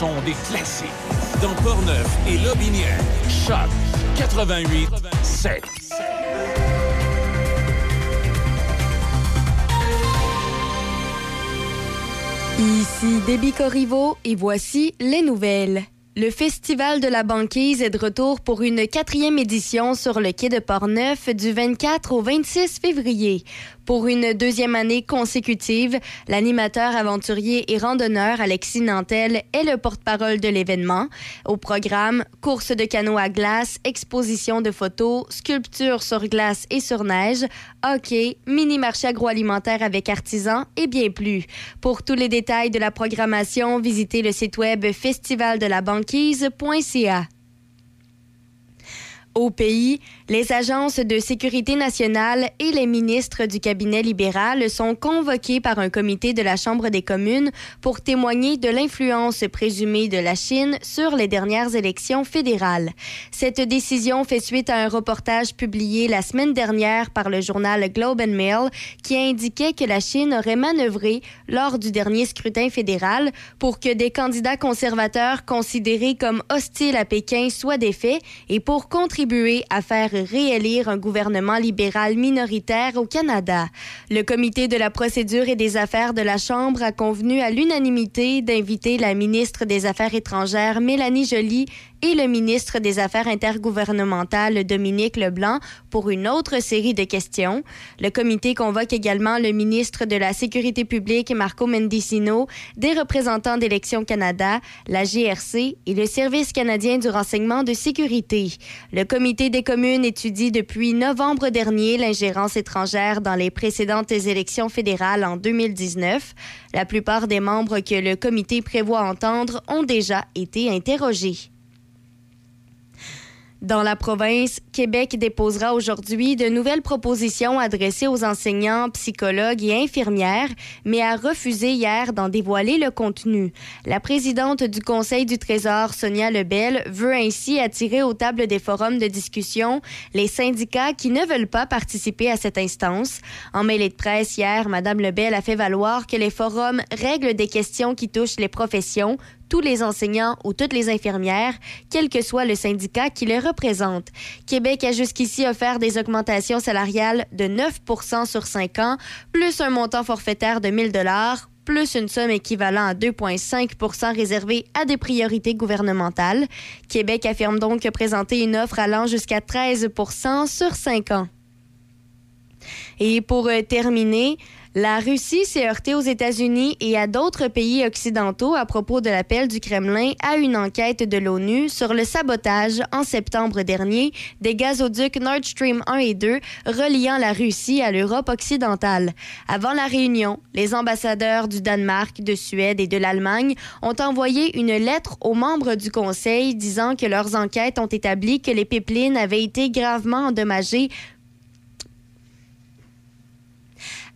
des classiques. Dans Portneuf et Lobinière, Choc 88 7. Ici Déby Corriveau et voici les nouvelles. Le Festival de la banquise est de retour pour une quatrième édition sur le quai de Portneuf du 24 au 26 février. Pour une deuxième année consécutive, l'animateur aventurier et randonneur Alexis Nantel est le porte-parole de l'événement. Au programme, course de canot à glace, exposition de photos, sculpture sur glace et sur neige, hockey, mini-marché agroalimentaire avec artisans et bien plus. Pour tous les détails de la programmation, visitez le site web festivaldelabanquise.ca. Au pays, les agences de sécurité nationale et les ministres du cabinet libéral sont convoqués par un comité de la Chambre des communes pour témoigner de l'influence présumée de la Chine sur les dernières élections fédérales. Cette décision fait suite à un reportage publié la semaine dernière par le journal Globe and Mail qui indiquait que la Chine aurait manœuvré lors du dernier scrutin fédéral pour que des candidats conservateurs considérés comme hostiles à Pékin soient défaits et pour contribuer à faire réélire un gouvernement libéral minoritaire au Canada. Le comité de la procédure et des affaires de la Chambre a convenu à l'unanimité d'inviter la ministre des Affaires étrangères Mélanie Joly et le ministre des Affaires intergouvernementales Dominique Leblanc pour une autre série de questions. Le comité convoque également le ministre de la Sécurité publique Marco Mendicino, des représentants d'Élections Canada, la GRC et le Service canadien du renseignement de sécurité. Le comité des communes étudie depuis novembre dernier l'ingérence étrangère dans les précédentes élections fédérales en 2019. La plupart des membres que le comité prévoit entendre ont déjà été interrogés. Dans la province, Québec déposera aujourd'hui de nouvelles propositions adressées aux enseignants, psychologues et infirmières, mais a refusé hier d'en dévoiler le contenu. La présidente du Conseil du Trésor, Sonia Lebel, veut ainsi attirer aux tables des forums de discussion les syndicats qui ne veulent pas participer à cette instance. En mêlée de presse hier, Mme Lebel a fait valoir que les forums règlent des questions qui touchent les professions, tous les enseignants ou toutes les infirmières, quel que soit le syndicat qui les représente. Québec a jusqu'ici offert des augmentations salariales de 9 sur 5 ans, plus un montant forfaitaire de 1000 dollars plus une somme équivalent à 2,5% réservée à des priorités gouvernementales. Québec affirme donc présenter une offre allant jusqu'à 13% sur 5 ans. Et pour euh, terminer, la Russie s'est heurtée aux États-Unis et à d'autres pays occidentaux à propos de l'appel du Kremlin à une enquête de l'ONU sur le sabotage en septembre dernier des gazoducs Nord Stream 1 et 2 reliant la Russie à l'Europe occidentale. Avant la réunion, les ambassadeurs du Danemark, de Suède et de l'Allemagne ont envoyé une lettre aux membres du Conseil disant que leurs enquêtes ont établi que les pipelines avaient été gravement endommagées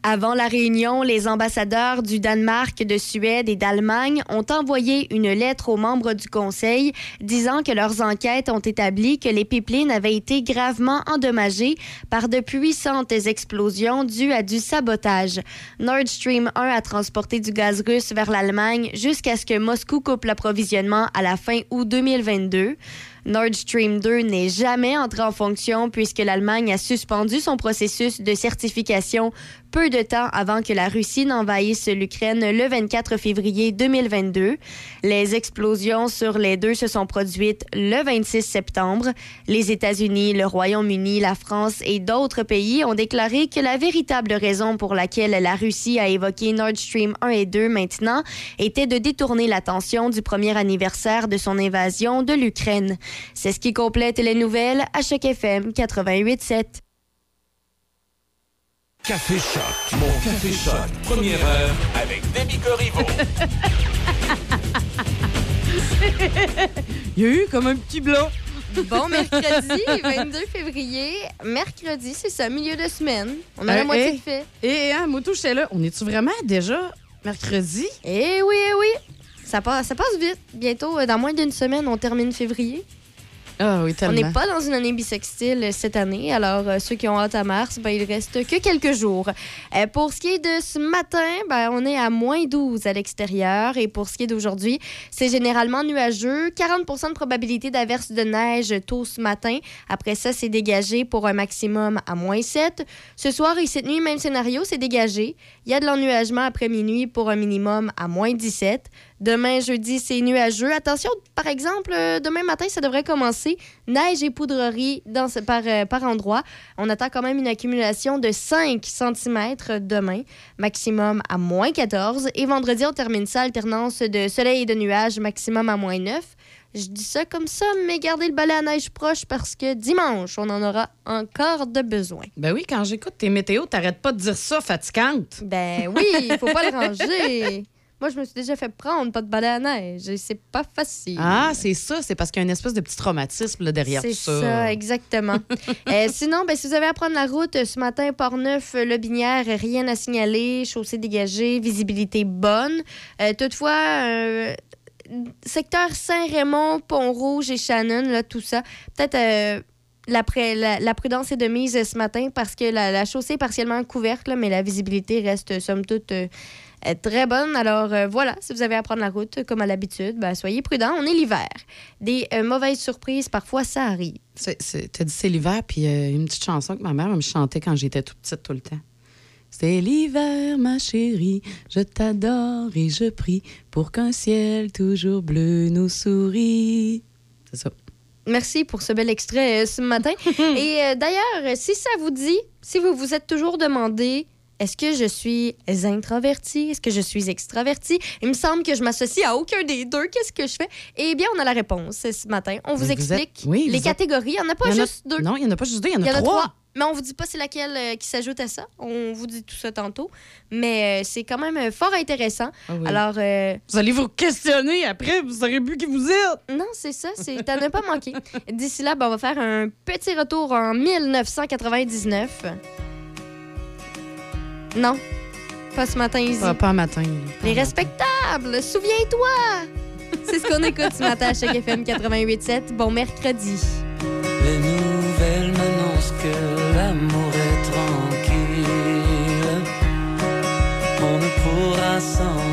Avant la réunion, les ambassadeurs du Danemark, de Suède et d'Allemagne ont envoyé une lettre aux membres du Conseil disant que leurs enquêtes ont établi que les pipelines avaient été gravement endommagées par de puissantes explosions dues à du sabotage. Nord Stream 1 a transporté du gaz russe vers l'Allemagne jusqu'à ce que Moscou coupe l'approvisionnement à la fin août 2022. Nord Stream 2 n'est jamais entré en fonction puisque l'Allemagne a suspendu son processus de certification peu de temps avant que la Russie n'envahisse l'Ukraine le 24 février 2022. Les explosions sur les deux se sont produites le 26 septembre. Les États-Unis, le Royaume-Uni, la France et d'autres pays ont déclaré que la véritable raison pour laquelle la Russie a évoqué Nord Stream 1 et 2 maintenant était de détourner l'attention du premier anniversaire de son invasion de l'Ukraine. C'est ce qui complète les nouvelles à chaque FM 88.7. Café Choc, mon Café Choc, première heure avec Demi Corriveau. Il y a eu comme un petit blanc. Bon, mercredi, 22 février. Mercredi, c'est ça, milieu de semaine. On a la Euh, moitié hey. de fait. Et hein, Moto, j'étais là. On est-tu vraiment déjà mercredi? Eh oui, eh oui. Ça passe, ça passe vite. Bientôt, euh, dans moins d'une semaine, on termine février. Ah oui, On n'est pas dans une année bisextile cette année, alors euh, ceux qui ont hâte à mars, ben, il reste que quelques jours. Euh, pour ce qui est de ce matin, ben, on est à moins 12 à l'extérieur et pour ce qui est d'aujourd'hui, c'est généralement nuageux. 40% de probabilité d'averse de neige tôt ce matin. Après ça, c'est dégagé pour un maximum à moins 7. Ce soir et cette nuit, même scénario, c'est dégagé. Il y a de l'ennuagement après minuit pour un minimum à moins 17. Demain, jeudi, c'est nuageux. Attention, par exemple, euh, demain matin, ça devrait commencer. Neige et poudrerie dans par, euh, par endroit. On attend quand même une accumulation de 5 cm demain, maximum à moins 14. Et vendredi, on termine ça, alternance de soleil et de nuages, maximum à moins 9. Je dis ça comme ça, mais gardez le balai à neige proche parce que dimanche, on en aura encore de besoin. Ben oui, quand j'écoute tes météos, t'arrêtes pas de dire ça, fatigante. Ben oui, il faut pas le ranger. Moi, je me suis déjà fait prendre, pas de balai à neige. et C'est pas facile. Ah, c'est ça. C'est parce qu'il y a une espèce de petit traumatisme là, derrière C'est tout ça. ça, exactement. Euh, sinon, ben, si vous avez à prendre la route euh, ce matin, Port-Neuf, euh, Le Binière, rien à signaler, chaussée dégagée, visibilité bonne. Euh, toutefois, euh, secteur Saint-Raymond, Pont-Rouge et Shannon, là, tout ça, peut-être euh, la, prudence est de mise ce matin parce que la, la chaussée est partiellement couverte, là, mais la visibilité reste, somme toute, euh, euh, très bonne. Alors euh, voilà, si vous avez à prendre la route, comme à l'habitude, ben, soyez prudents. On est l'hiver. Des mauvaises surprises, parfois, ça arrive. C'est- T'as dit c'est l'hiver, puis euh, une petite chanson que ma mère me chantait quand j'étais toute petite tout le temps. C'est l'hiver, ma chérie, je t'adore et je prie pour qu'un ciel toujours bleu nous sourit. C'est ça. Merci pour ce bel extrait euh, ce matin. Et euh, d'ailleurs, si ça vous dit, si vous vous êtes toujours demandé est-ce que je suis introvertie? Est-ce que je suis extravertie? Il me semble que je m'associe à aucun des deux. Qu'est-ce que je fais? Eh bien, on a la réponse euh, ce matin. On vous explique êtes- oui, les vous êtes- catégories. Il n'y en a pas a- juste deux. Non, il n'y en a pas juste deux, il y en a, Il y en a trois. Mais on vous dit pas c'est laquelle euh, qui s'ajoute à ça. On vous dit tout ça tantôt. Mais euh, c'est quand même euh, fort intéressant. Ah oui. Alors, euh, Vous allez vous questionner après, vous saurez plus qui vous êtes. Non, c'est ça. C'est... T'en as pas manqué. D'ici là, ben, on va faire un petit retour en 1999. Non, pas ce matin, Izzy. Pas, pas un matin. Pas Les respectables, souviens-toi! C'est ce qu'on écoute ce matin à chaque FM 88.7. Bon mercredi. Les nouvelles m'annoncent que l'amour est tranquille. On ne pourra s'envoler.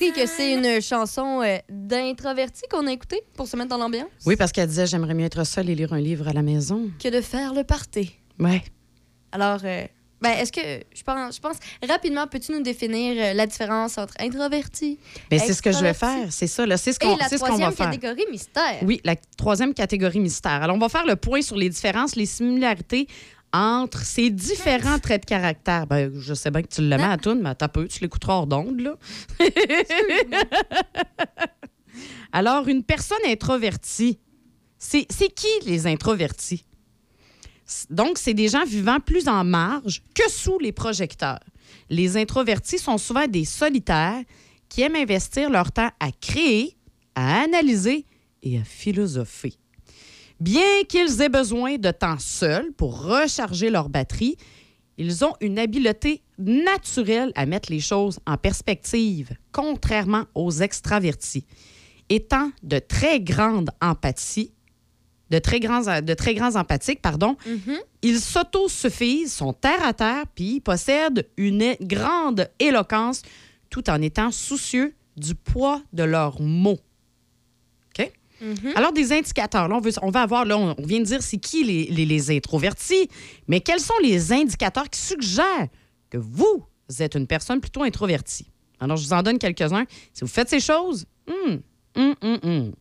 Compris que c'est une chanson euh, d'introverti qu'on a écoutée pour se mettre dans l'ambiance? Oui, parce qu'elle disait j'aimerais mieux être seule et lire un livre à la maison. Que de faire le party. Ouais. Alors, euh, ben, est-ce que, je pense, je pense, rapidement, peux-tu nous définir euh, la différence entre introverti Mais c'est ce que je vais faire, c'est ça. là. C'est ce qu'on la c'est ce qu'on va troisième faire. catégorie mystère? Oui, la troisième catégorie mystère. Alors, on va faire le point sur les différences, les similarités entre ces différents traits de caractère. Ben, je sais bien que tu le mets à tout, mais t'as peu, tu l'écouteras hors d'onde, là. Alors, une personne introvertie, c'est qui les introvertis? Donc, c'est des gens vivant plus en marge que sous les projecteurs. Les introvertis sont souvent des solitaires qui aiment investir leur temps à créer, à analyser et à philosopher. Bien qu'ils aient besoin de temps seuls pour recharger leur batterie, ils ont une habileté naturelle à mettre les choses en perspective, contrairement aux extravertis. Étant de très grande empathie, de très grands, de très grands empathiques, pardon, ils s'autosuffisent, sont terre à terre, puis possèdent une grande éloquence tout en étant soucieux du poids de leurs mots. OK? Alors, des indicateurs. On, va avoir, on, vient de dire c'est qui les, les- les introvertis, mais quels sont les indicateurs qui suggèrent que vous êtes une personne plutôt introvertie? Alors, je vous en donne quelques-uns. Si vous faites ces choses, hum, hum, hum.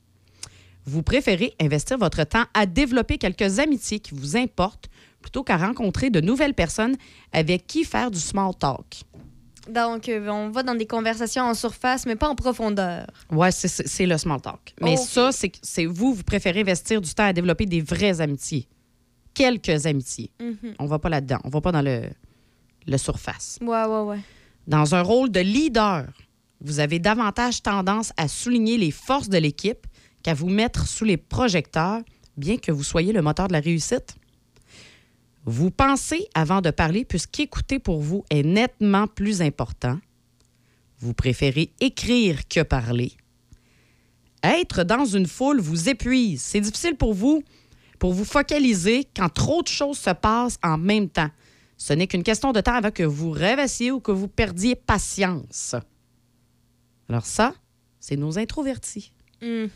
vous préférez investir votre temps à développer quelques amitiés qui vous importent plutôt qu'à rencontrer de nouvelles personnes avec qui faire du small talk. Donc, euh, on va dans des conversations en surface, mais pas en profondeur. Ouais, c'est- le small talk. Mais ça, c'est vous, vous préférez investir du temps à développer des vraies amitiés. Quelques amitiés. Mhm. On va pas là-dedans. On va pas dans le, le surface. Ouais, ouais, ouais. Dans un rôle de leader, vous avez davantage tendance à souligner les forces de l'équipe qu'à vous mettre sous les projecteurs, bien que vous soyez le moteur de la réussite. Vous pensez avant de parler, puisqu'écouter pour vous est nettement plus important. Vous préférez écrire que parler. Être dans une foule vous épuise. C'est difficile pour vous pour vous focaliser quand trop de choses se passent en même temps. Ce n'est qu'une question de temps avant que vous rêvassiez ou que vous perdiez patience. Alors ça, c'est nos introvertis. Mhm.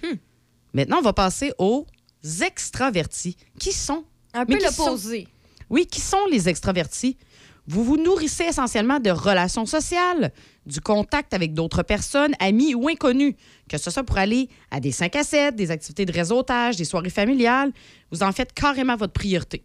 Maintenant, on va passer aux extravertis. Qui sont? Un peu l'opposé. Oui, qui sont les extravertis? Vous vous nourrissez essentiellement de relations sociales, du contact avec d'autres personnes, amis ou inconnus, que ce soit pour aller à des 5 à 7, des activités de réseautage, des soirées familiales. Vous en faites carrément votre priorité.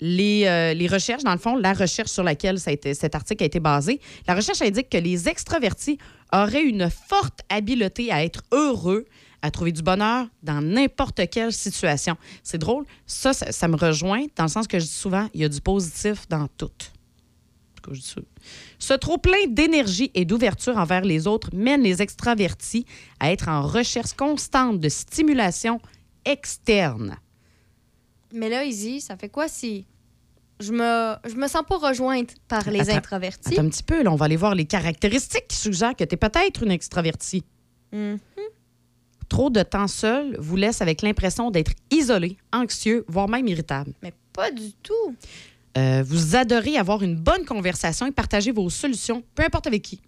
Les, euh, recherches, dans le fond, la recherche sur laquelle cet article a été basé, la recherche indique que les extravertis auraient une forte habileté à être heureux, à trouver du bonheur dans n'importe quelle situation. C'est drôle. Ça, ça, ça me rejoint dans le sens que je dis souvent, il y a du positif dans tout. Je dis ça. Ce trop-plein d'énergie et d'ouverture envers les autres mène les extravertis à être en recherche constante de stimulation externe. Mais là, Izzy, ça fait quoi si je me, je me sens pas rejointe par les Attends, introvertis? Attends un petit peu, là, on va aller voir les caractéristiques qui suggèrent que tu es peut-être une extravertie. Mhm. Trop de temps seul vous laisse avec l'impression d'être isolé, anxieux, voire même irritable. Mais pas du tout. Euh, vous adorez avoir une bonne conversation et partager vos solutions, peu importe avec qui.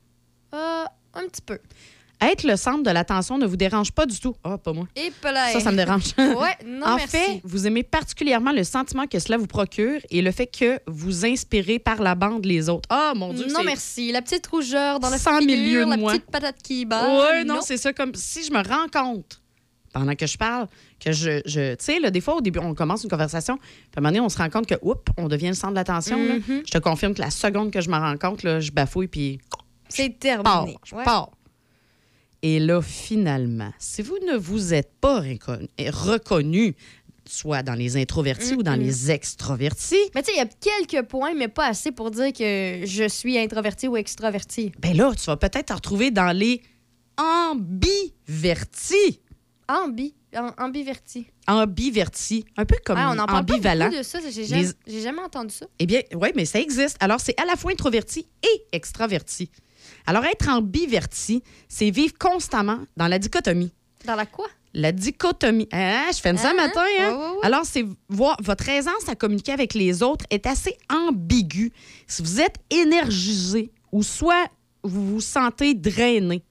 Euh, un petit peu. Être le centre de l'attention ne vous dérange pas du tout. Ah, pas moi. Et Ça, ça me dérange. Ouais, non, en merci. fait, vous aimez particulièrement le sentiment que cela vous procure et le fait que vous inspirez par la bande les autres. Ah, mon Dieu, non, merci. La petite rougeur dans le Cent figure, la moi. petite patate qui bat. Oui, non, c'est ça. Comme si je me rends compte, pendant que je parle, que je. je tu sais, des fois, au début, on commence une conversation, puis à un moment donné, on se rend compte que, oups, on devient le centre de l'attention. Mhm. Je te confirme que la seconde que je me rends compte, là, je bafouille, puis C'est pars. terminé. Je Ouais. pars. Et là, finalement, si vous ne vous êtes pas reconnu, reconnu soit dans les introvertis ou dans les extrovertis, Mais tu sais, il y a quelques points, mais pas assez pour dire que je suis introverti ou extraverti. ben là, tu vas peut-être te retrouver dans les ambivertis. Ambi, am- ambiverti. Ambivertis. Un peu comme Ah, on en parle pas ambivalent. beaucoup de ça. J'ai jamais, Les- jamais entendu ça. Eh bien, oui, mais ça existe. Alors, c'est à la fois introverti et extraverti. Alors, être ambiverti, c'est vivre constamment dans la dichotomie. Dans la quoi? La dichotomie. Hein, je fais ça Hein, matin, hein? Alors, c'est voir votre aisance à communiquer avec les autres est assez ambiguë. Si vous êtes énergisé ou soit vous vous sentez drainé.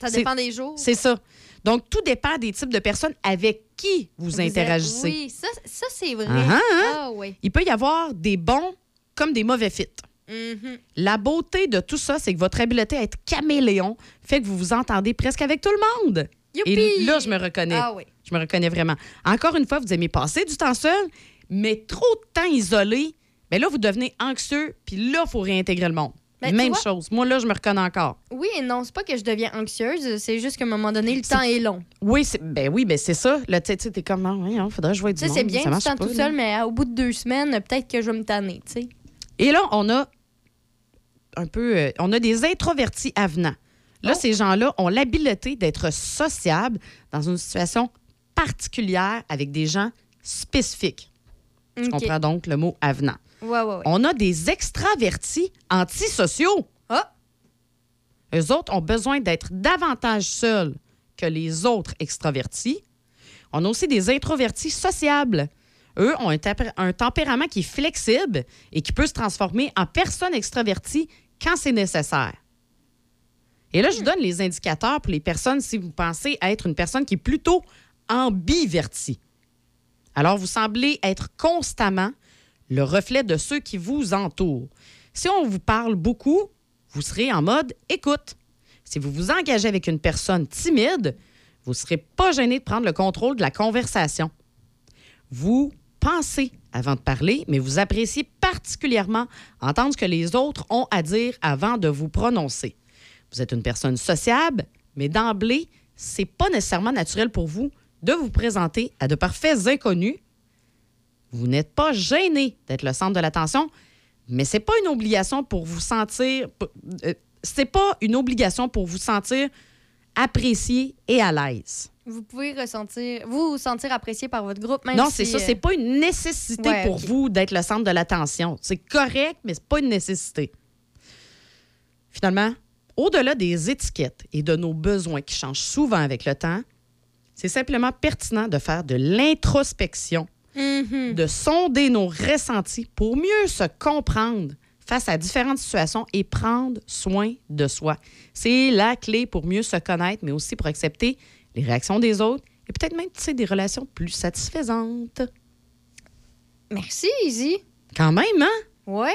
ça dépend des jours. C'est ça. Donc, tout dépend des types de personnes avec qui vous, Vous êtes- interagissez. Oui, ça, ça c'est vrai. Ah, hein? Ah, oui. Il peut y avoir des bons comme des mauvais fits. Mhm. La beauté de tout ça, c'est que votre habileté à être caméléon fait que vous vous entendez presque avec tout le monde. Youpi! Et là, je me reconnais. Ah oui. Je me reconnais vraiment. Encore une fois, vous aimez passer du temps seul, mais trop de temps isolé, mais là, vous devenez anxieux, puis là, il faut réintégrer le monde. Ben, tu Même chose. Moi, là, je me reconnais encore. Oui et non, c'est pas que je deviens anxieuse, c'est juste qu'à un moment donné, le temps est long. Oui, c'est ben oui, ben c'est ça. Là, tu sais, tu t'es comme, ah, voyons, faudrait que je voie du Tu monde. c'est bien Ça marche temps tout seul, mais au bout de deux semaines, peut-être que je vais me tanner, tu sais. Et là, on a un peu, euh, on a des introvertis avenants. Là, Oh. ces gens-là ont l'habileté d'être sociables dans une situation particulière avec des gens spécifiques. Ok. comprends donc le mot avenant. Ouais, ouais, ouais. On a des extravertis antisociaux. Ah! Eux autres ont besoin d'être davantage seuls que les autres extravertis. On a aussi des introvertis sociables. Eux ont un, un tempérament qui est flexible et qui peut se transformer en personne extravertie quand c'est nécessaire. Et là, je vous donne les indicateurs pour les personnes si vous pensez être une personne qui est plutôt ambivertie. Alors, vous semblez être constamment le reflet de ceux qui vous entourent. Si on vous parle beaucoup, vous serez en mode écoute. Si vous vous engagez avec une personne timide, vous ne serez pas gêné de prendre le contrôle de la conversation. Vous pensez avant de parler, mais vous appréciez particulièrement entendre ce que les autres ont à dire avant de vous prononcer. Vous êtes une personne sociable, mais d'emblée, c'est pas nécessairement naturel pour vous de vous présenter à de parfaits inconnus. Vous n'êtes pas gêné d'être le centre de l'attention, mais c'est pas une obligation pour vous sentir euh, c'est pas une obligation pour vous sentir apprécié et à l'aise. Vous pouvez ressentir, vous vous sentir apprécié par votre groupe, même non, si, c'est ça. euh, C'est pas une nécessité ouais, pour vous d'être le centre de l'attention. C'est correct, mais c'est pas une nécessité. Finalement, au-delà des étiquettes et de nos besoins qui changent souvent avec le temps, c'est simplement pertinent de faire de l'introspection, mhm. de sonder nos ressentis pour mieux se comprendre face à différentes situations et prendre soin de soi. C'est la clé pour mieux se connaître, mais aussi pour accepter les réactions des autres et peut-être même tisser des relations plus satisfaisantes. Merci, Izzy. Quand même, hein? Ouais.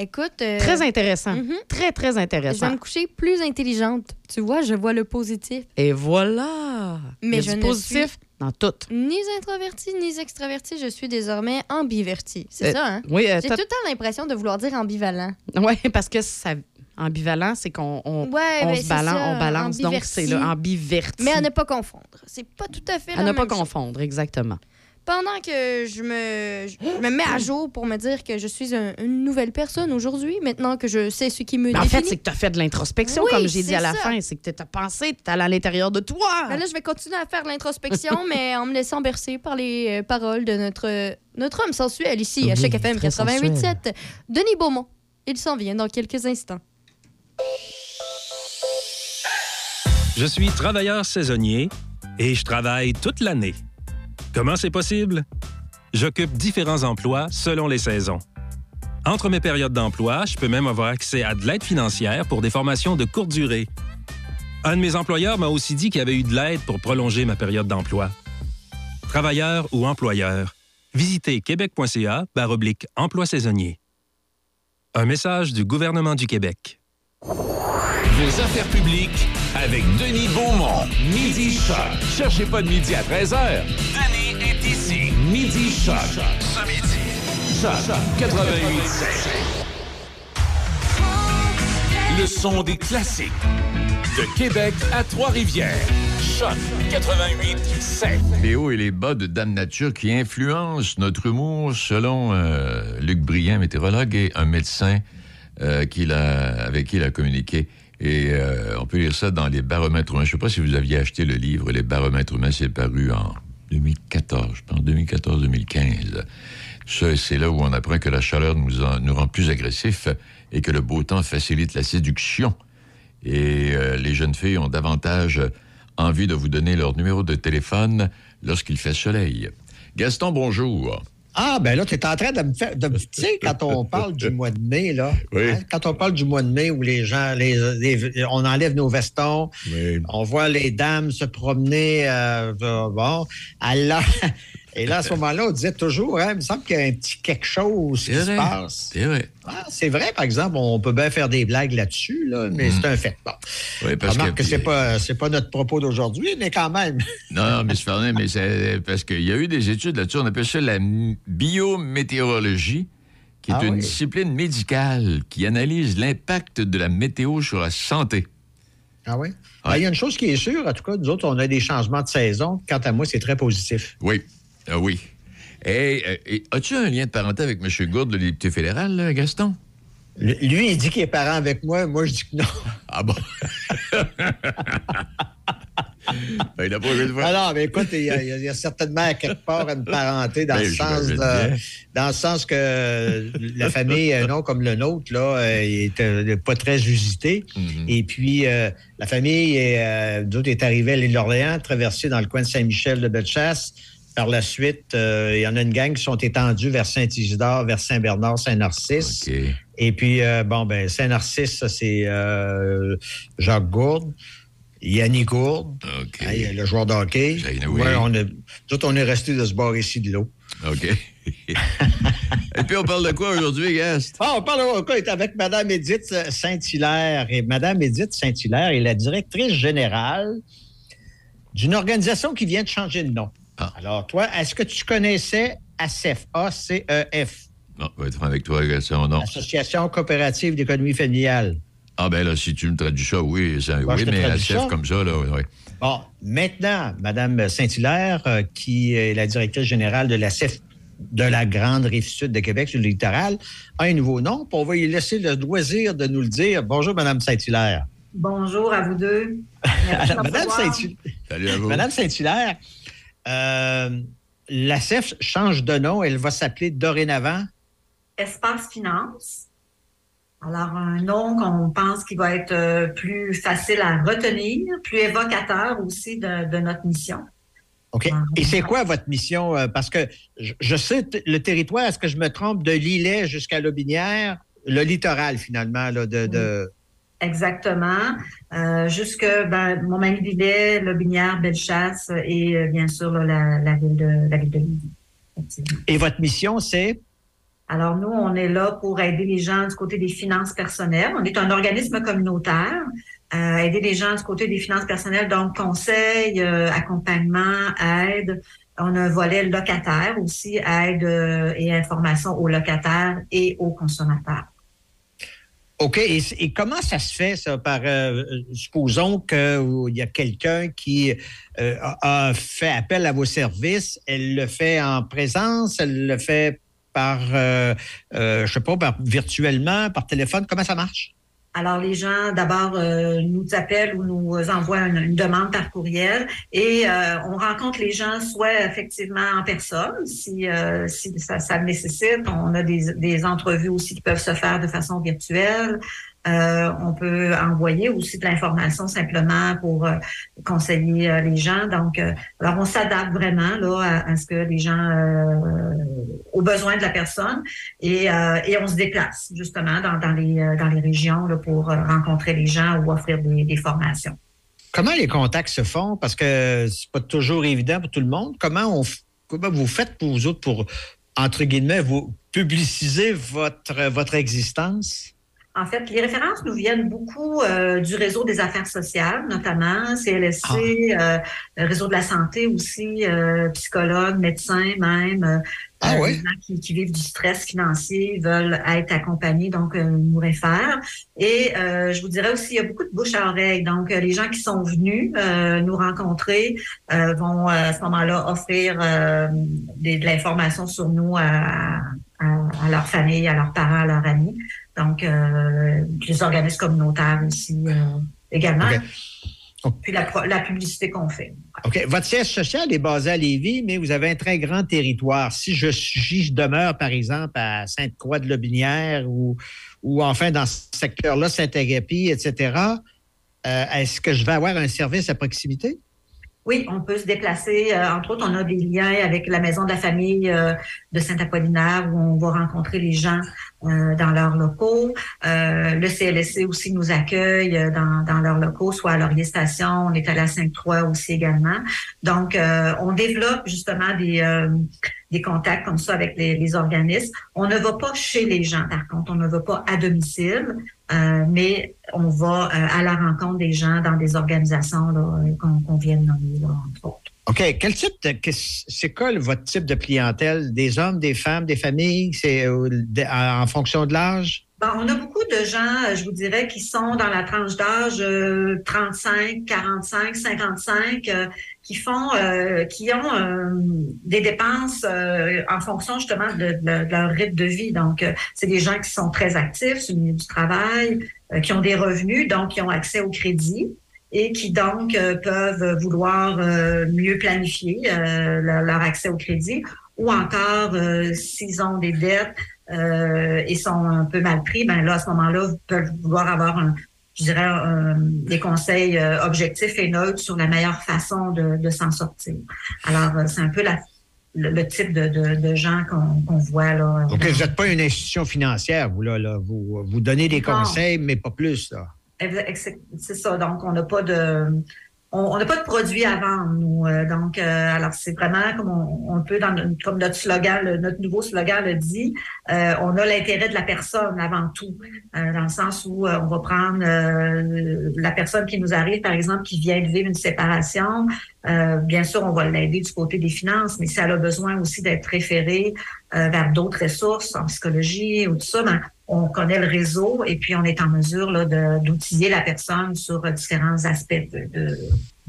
Écoute. euh, Très intéressant. mhm. Très, très Je vais intéressant. me coucher plus intelligente. Tu vois, je vois le positif. Et voilà! Mais Il y a je du ne positif dans tout. Ni introverti, ni extraverti, je suis désormais ambiverti. C'est Euh, ça, hein? Oui, euh, J'ai tout le temps l'impression de vouloir dire ambivalent. ouais, parce que ça, ambivalent, c'est qu'on on, Ouais, on ben, se balance, ça, on balance. Donc, c'est là, ambiverti. Mais à ne pas confondre. C'est pas tout à fait À la ne pas chose. confondre, exactement. Pendant que je me, je me mets à jour pour me dire que je suis un- une nouvelle personne aujourd'hui, maintenant que je sais ce qui me Mais en fait, définit. c'est que tu as fait de l'introspection, Oui, comme j'ai dit c'est à la ça. fin. C'est que tu as pensé, tu es allé à l'intérieur de toi. Ben là, je vais continuer à faire l'introspection, mais en me laissant bercer par les euh, paroles de notre, euh, notre homme sensuel ici, à Oui, chaque FM très 88.7. Denis Beaumont. Il s'en vient dans quelques instants. Je suis travailleur saisonnier et je travaille toute l'année. Comment c'est possible? J'occupe différents emplois selon les saisons. Entre mes périodes d'emploi, je peux même avoir accès à de l'aide financière pour des formations de courte durée. Un de mes employeurs m'a aussi dit qu'il y avait eu de l'aide pour prolonger ma période d'emploi. Travailleur ou employeur, visitez québec.ca emploi saisonnier. Un message du gouvernement du Québec. Vos affaires publiques avec Denis Beaumont. Midi Choc. Cherchez pas de midi à 13h. Denis est ici. Midi Choc. Ce midi. Choc 88 Le son des classiques. De Québec à Trois-Rivières. Choc 88 Les hauts et les bas de Dame Nature qui influencent notre humour selon euh, Luc Briand, météorologue, et un médecin euh, a- avec qui il a communiqué. Et euh, on peut lire ça dans les baromètres humains. Je ne sais pas si vous aviez acheté le livre Les baromètres humains, c'est paru en 2014, je pense, 2014-2015. Ça, c'est là où on apprend que la chaleur nous rend plus agressifs et que le beau temps facilite la séduction. Et euh, les jeunes filles ont davantage envie de vous donner leur numéro de téléphone lorsqu'il fait soleil. Gaston, bonjour. Ah, ben là, tu es en train de me faire. de Tu sais, quand on parle du mois de mai, là, Oui. hein, quand on parle du mois de mai où les gens, les, les- on enlève nos vestons, on voit les dames se promener, euh, bon, alors, et là, à ce moment-là, on disait toujours, hein, il me semble qu'il y a un petit quelque chose qui se passe. C'est vrai. Ah, c'est vrai, par exemple, on peut bien faire des blagues là-dessus, là, mais c'est un fait. Bon. Oui, parce Remarque que, que, c'est pas, c'est pas notre propos d'aujourd'hui, mais quand même. Non, non, mais c'est Fernand, mais c'est parce qu'il y a eu des études là-dessus. On appelle ça la m- biométéorologie, qui est Ah une oui. discipline médicale qui analyse l'impact de la météo sur la santé. Ah oui? Ben, Il y a une chose qui est sûre, en tout cas, nous autres, on a des changements de saison. Quant à moi, c'est très positif. Oui, ah oui. Et, euh, et as-tu un lien de parenté avec M. Gourde, le député fédéral, là, Gaston? Lui, lui, il dit qu'il est parent avec moi. Moi, je dis que non. Ah bon? Ben, il n'a pas vu de voir. Alors, mais écoute, il y, a, il y certainement à quelque part une parenté dans, Ben, le sens de- dans le sens que la famille, euh, non comme le nôtre, là, euh, est euh, pas très usitée. Mhm. Et puis, euh, la famille est, euh, est arrivée à l'île d'Orléans, traversée dans le coin de Saint-Michel de Bellechasse. Par la suite, euh, il y en a une gang qui sont étendus vers Saint-Isidore, vers Saint-Bernard, Saint-Narcisse. Et puis, euh, bon, ben, Saint-Narcisse, ça, c'est euh, Jacques Gourde, Yannick Gourde, hein, le joueur de hockey. J'ai- oui. Ouais, on, est restés de ce bord ici de l'eau. OK. Et puis, on parle de quoi aujourd'hui, Gast? Ah, on parle on est avec Mme Édith Saint-Hilaire. Et Mme Édith Saint-Hilaire est la directrice générale d'une organisation qui vient de changer de nom. Ah. Alors, toi, est-ce que tu connaissais ACEF, A-C-E-F, Non, je vais être franc avec toi, non. Association coopérative d'économie familiale? Ah, ben là, si tu me traduis ça, oui, ça, Moi, oui mais ça. comme ça, là, oui. Bon, maintenant, Mme Saint-Hilaire, euh, qui est la directrice générale de la CEF de la grande rive sud de Québec, sur le littoral, a un nouveau nom. puis on va lui laisser le loisir de nous le dire. Bonjour, Mme Saint-Hilaire. Bonjour à vous deux. Madame. Saint-Hilaire, Salut euh, la CEF change de nom. Elle va s'appeler dorénavant? Espace Finance. Alors, un nom qu'on pense qui va être euh, plus facile à retenir, plus évocateur aussi de, de notre mission. OK. Et c'est quoi votre mission? Euh, Parce que je, sais le territoire, est-ce que je me trompe, de Lillet jusqu'à Lobinière, le littoral finalement, là, de, de- Exactement. Euh, jusque ben, Montmagny-Villet, Lobinière, Bellechasse et euh, bien sûr là, la, la ville de la ville de Lévis. Et votre mission, c'est? Alors, nous, on est là pour aider les gens du côté des finances personnelles. On est un organisme communautaire. Euh, aider les gens du côté des finances personnelles, donc conseil, euh, accompagnement, aide. On a un volet locataire aussi, aide euh, et information aux locataires et aux consommateurs. OK. Et, comment ça se fait, ça? Par, euh, supposons qu'il y a quelqu'un qui euh, a, a fait appel à vos services. Elle le fait en présence, elle le fait par, euh, euh, je sais pas, par, virtuellement, par téléphone. Comment ça marche? Alors, les gens, d'abord, euh, nous appellent ou nous envoient une, une demande par courriel et euh, on rencontre les gens soit effectivement en personne, si, euh, si ça, ça nécessite. On a des, des entrevues aussi qui peuvent se faire de façon virtuelle. Euh, on peut envoyer aussi de l'information simplement pour euh, conseiller euh, les gens. Donc, alors on s'adapte vraiment là à, ce que les gens, aux besoins de la personne, et, on se déplace justement dans, les régions pour rencontrer les gens ou offrir des, formations. Comment les contacts se font? Parce que c'est pas toujours évident pour tout le monde. Comment vous faites pour vous autres pour, entre guillemets, vous publiciser votre existence? En fait, les références nous viennent beaucoup euh, du réseau des affaires sociales, notamment CLSC, euh, le réseau de la santé aussi, euh, psychologues, médecins même, euh, Ah euh, gens qui, qui vivent du stress financier, veulent être accompagnés, donc euh, nous réfèrent. Et euh, je vous dirais aussi, il y a beaucoup de bouche à oreille. Donc, euh, les gens qui sont venus euh, nous rencontrer euh, vont euh, à ce moment-là offrir euh, des- de l'information sur nous à, à, à leur famille, à leurs parents, à leurs amis. Donc, euh, les organismes communautaires aussi euh, également. OK. Puis la, publicité qu'on fait. OK. Votre siège social est basé à Lévis, mais vous avez un très grand territoire. Si je, si je demeure, par exemple, à Sainte-Croix-de-Lobinière ou, ou enfin dans ce secteur-là, Saint-Agapi, etc., euh, est-ce que je vais avoir un service à proximité? Oui, on peut se déplacer. Euh, entre autres, on a des liens avec la maison de la famille euh, de Saint-Apollinaire où on va rencontrer les gens euh, dans leurs locaux. Euh, le CLSC aussi nous accueille euh, dans, dans leurs locaux, soit à Laurier Station, on est à la Sainte-Croix aussi également. Donc, euh, on développe justement des, euh, des contacts comme ça avec les, les organismes. On ne va pas chez les gens, par contre, on ne va pas à domicile. Euh, mais on va à la rencontre des gens dans des organisations qu'on qu'on vient de nommer, là, entre autres. OK. Quel type de. C'est quoi votre type de clientèle? Des hommes, des femmes, des familles? C'est euh, en fonction de l'âge? Bon, on a beaucoup de gens, euh, je vous dirais, qui sont dans la tranche d'âge euh, 35, 45, 55, euh, qui font, euh, qui ont des dépenses en fonction justement de, de- leur rythme de vie. Donc, c'est des gens qui sont très actifs sur le milieu du travail, qui ont des revenus, donc qui ont accès au crédit et qui donc euh, peuvent vouloir euh, mieux planifier euh, leur, leur accès au crédit ou encore euh, s'ils ont des dettes euh, et sont un peu mal pris, ben là, à ce moment-là, peuvent vouloir avoir, un, je dirais, des conseils euh, objectifs et neutres sur la meilleure façon de, de s'en sortir. Alors, euh, c'est un peu la, le, le type de, de, de gens qu'on voit là. OK. Vous n'êtes pas une institution financière, vous, là. là. Vous, vous donnez des Non. conseils, mais pas plus, là. C'est ça. Donc, on n'a pas de. on n'a pas de produits à vendre, nous. Euh, donc, euh, alors c'est vraiment comme on, peut, dans comme notre slogan, notre nouveau slogan le dit, euh, on a l'intérêt de la personne avant tout, dans le sens où on va prendre la personne qui nous arrive, par exemple, qui vient de vivre une séparation. bien sûr, on va l'aider du côté des finances, mais si elle a besoin aussi d'être référée vers d'autres ressources en psychologie ou tout ça, ben, on connaît le réseau et puis on est en mesure d'outiller la personne sur différents aspects de,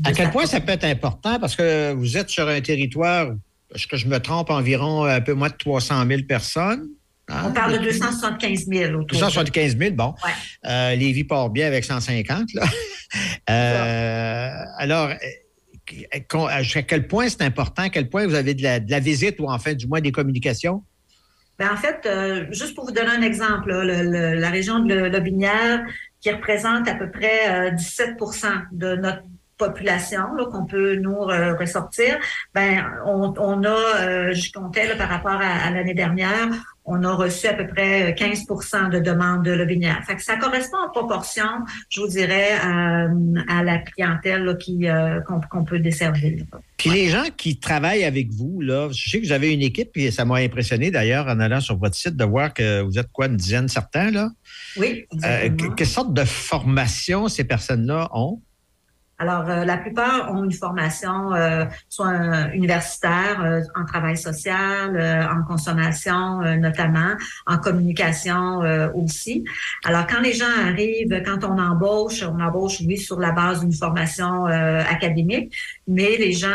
à quel point ça peut être important? Parce que vous êtes sur un territoire, est-ce que je me trompe, environ un peu moins de 300 000 personnes? Hein? On parle de 275 000 275 000, bon. Ouais. Euh, Lévis part bien avec 150. Là. euh, alors, à quel point c'est important? À quel point vous avez de la, visite ou enfin du moins des communications? Ben, en fait, euh, juste pour vous donner un exemple, la région de Lobinière, qui représente à peu près 17% euh, de notre population qu'on peut nous ressortir, ben on, on a, je comptais par rapport à l'année dernière, on a reçu à peu près 15 de demandes de lobinière. Fait que ça correspond en proportion, je vous dirais, à, la clientèle qui euh, qu'on peut desservir. Puis les gens qui travaillent avec vous, là, je sais que vous avez une équipe, et ça m'a impressionné d'ailleurs en allant sur votre site de voir que vous êtes quoi, une dizaine certains, là? Oui. Euh, quelle sorte de formation ces personnes-là ont? Alors, euh, la plupart ont une formation euh, soit universitaire, euh, en travail social, en consommation notamment, en communication aussi. Alors, quand les gens arrivent, quand on embauche, on embauche, oui, sur la base d'une formation académique, mais les gens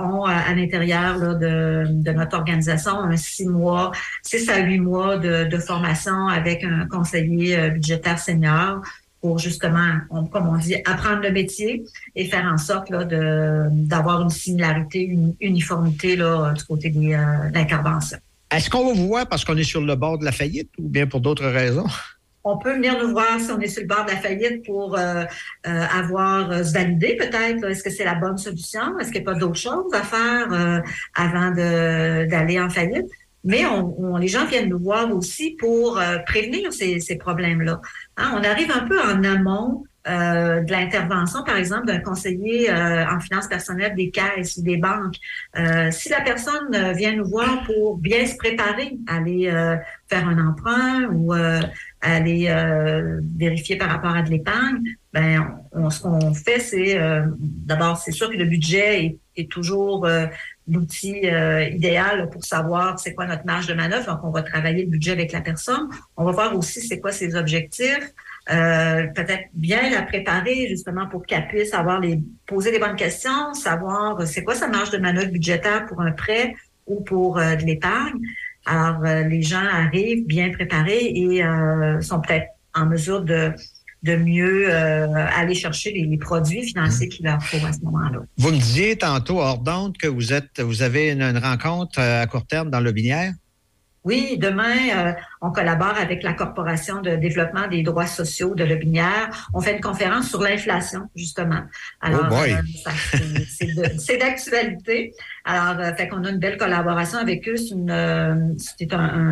ont à, l'intérieur de, de, notre organisation un six mois, six à huit mois de, de formation avec un conseiller budgétaire senior pour justement, comme on dit, apprendre le métier et faire en sorte là, de, d'avoir une similarité, une uniformité là, du côté des, euh, l'intervention. Est-ce qu'on vous voit parce qu'on est sur le bord de la faillite ou bien pour d'autres raisons? On peut venir nous voir si on est sur le bord de la faillite pour euh, euh, avoir euh, se valider peut-être. Est-ce que c'est la bonne solution? Est-ce qu'il n'y a pas d'autres choses à faire avant de, d'aller en faillite? mais on, les gens viennent nous voir aussi pour prévenir ces, ces problèmes-là. Hein, on arrive un peu en amont euh, de l'intervention, par exemple, d'un conseiller euh, en finances personnelles des caisses ou des banques. si la personne vient nous voir pour bien se préparer, aller faire un emprunt ou aller vérifier par rapport à de l'épargne, ben, on, ce qu'on fait, c'est d'abord, c'est sûr que le budget est toujours l'outil euh, idéal pour savoir c'est quoi notre marge de manœuvre. Donc, on va travailler le budget avec la personne. On va voir aussi c'est quoi ses objectifs. Euh, peut-être bien la préparer justement pour qu'elle puisse avoir les poser les bonnes questions, savoir c'est quoi sa marge de manœuvre budgétaire pour un prêt ou pour euh, de l'épargne. Alors, les gens arrivent bien préparés et sont peut-être en mesure de de mieux euh, aller chercher les, produits financiers qu'il leur faut à ce moment-là. Vous me disiez tantôt, hors d'onde, que vous êtes, vous avez une, rencontre euh, à court terme dans le binaire? Oui, demain, euh, on collabore avec la Corporation de développement des droits sociaux de Lobinière. On fait une conférence sur l'inflation, justement. Alors, oh c'est d'actualité. Alors, fait qu'on a une belle collaboration avec eux. C'est une,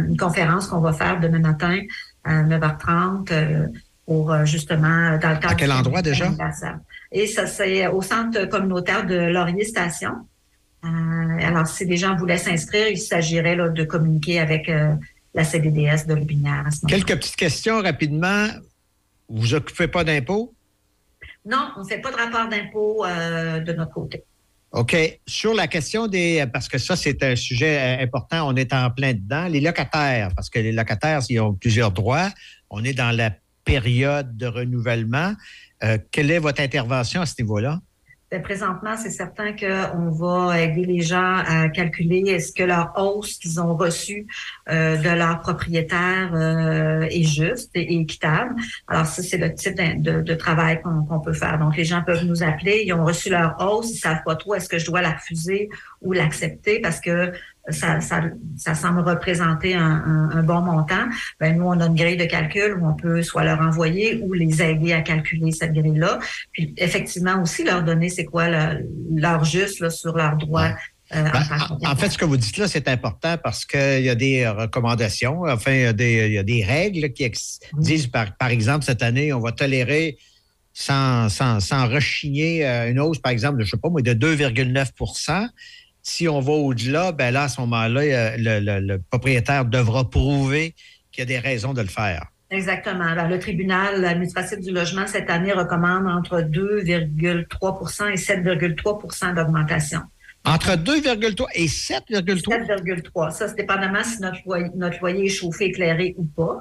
une conférence qu'on va faire demain matin à 9h30 pour euh, justement dans le cadre. À quel endroit déjà? Et ça, c'est au centre communautaire de Laurier Station. Euh, alors, si des gens voulaient s'inscrire, il s'agirait de communiquer avec euh, la CDDS de Lubinière. Quelques petites questions rapidement. Vous occupez pas d'impôts? Non, on ne fait pas de rapport d'impôt de notre côté. OK. Sur la question des. Parce que ça, c'est un sujet important, on est en plein dedans. Les locataires, parce que les locataires, ils ont plusieurs droits. On est dans la période de renouvellement. Euh, quelle est votre intervention à ce niveau-là? Ben, présentement, c'est certain qu'on va aider les gens à calculer est-ce que leur hausse qu'ils ont reçue euh, de leur propriétaire euh, est juste et équitable. Alors ça, c'est le type de, travail qu'on peut faire. Donc, les gens peuvent nous appeler, ils ont reçu leur hausse, ils savent pas trop est-ce que je dois la refuser ou l'accepter parce que ça, ça, ça semble représenter un, un, bon montant, ben nous, on a une grille de calcul où on peut soit leur envoyer ou les aider à calculer cette grille-là. Puis effectivement aussi leur donner c'est quoi leur, juste là, sur leurs droits. Euh, en, en, fait, ce que vous dites là, c'est important parce qu'il y a des recommandations, enfin, il y a des, il y a des règles qui disent, par, par exemple, cette année, on va tolérer sans, sans, sans rechigner euh, une hausse, par exemple, de, je sais pas moi, de 2,9 Si on va au-delà, ben là, à ce moment-là, euh, le, propriétaire devra prouver qu'il y a des raisons de le faire. Exactement. Alors, le tribunal administratif du logement, cette année, recommande entre 2,3% et 7,3% d'augmentation. Entre 2,3 et 7,3 7,3. Ça, c'est dépendamment si notre loyer, notre loyer est chauffé, éclairé ou pas.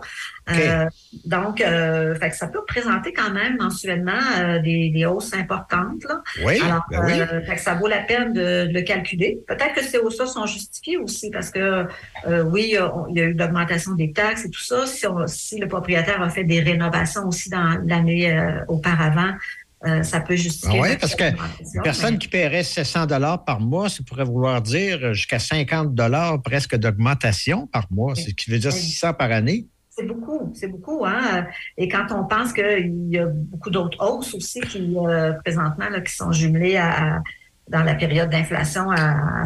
Euh, donc, euh, fait que ça peut représenter quand même mensuellement euh, des, des hausses importantes. Là. Oui, Alors, ben oui. euh, fait que ça vaut la peine de, de le calculer. Peut-être que ces hausses-là sont justifiées aussi parce que, euh, oui, on- il y a eu l'augmentation des taxes et tout ça. Si, on- si le propriétaire a fait des rénovations aussi dans l'année euh, auparavant, euh, ça peut justifier. Ah cette parce que Une personne mais- qui paierait 700 dollars par mois, ça pourrait vouloir dire jusqu'à 50 dollars presque d'augmentation par mois, ce qui veut dire 600 par année. C'est beaucoup, c'est beaucoup. Hein? Et quand on pense qu'il y a beaucoup d'autres hausses aussi qui, euh, présentement, là, qui sont jumelées à, à- dans la période d'inflation à,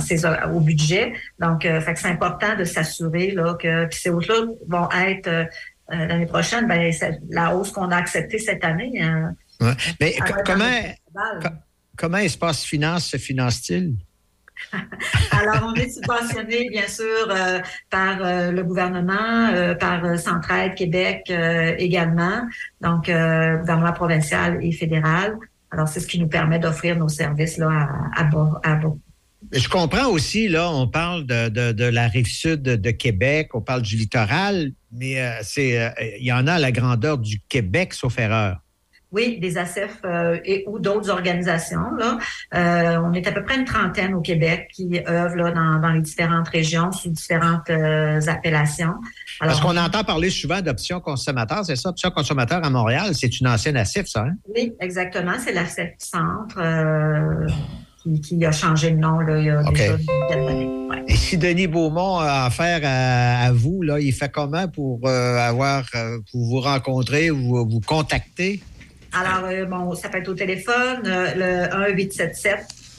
au budget. Donc, euh, fait que c'est important de s'assurer là, que puis ces hausses-là vont être euh, euh, l'année prochaine, ben, la hausse qu'on a acceptée cette année. hein, Ouais. Mais comment, comment Espace Finance se finance-t-il? Alors, on est subventionné, bien sûr, euh, par euh, le gouvernement, euh, par Centraide Québec également, donc gouvernement provincial et fédéral. Alors, c'est ce qui nous permet d'offrir nos services là, à, à bas. À bas. Je comprends aussi, là, on parle de, de- de la rive sud de, Québec, on parle du littoral, mais c'est, il y en a à la grandeur du Québec, sauf erreur. Oui, des ACF euh, et ou d'autres organisations. Là. Euh, on est à peu près une trentaine au Québec qui œuvrent là, dans, dans les différentes régions sous différentes euh, appellations. Parce qu'on entend parler souvent d'options consommateurs, c'est ça? Options consommateurs à Montréal, c'est une ancienne ACIF, ça, hein? Oui, exactement. C'est l'ACF Centre qui, qui a changé de nom là, il y a déjà d'années. Ouais. Et si Denis Beaumont a affaire à, à vous, là, il fait comment pour avoir pour vous rencontrer ou vous contacter? Alors, euh, bon, ça peut être au téléphone, euh, le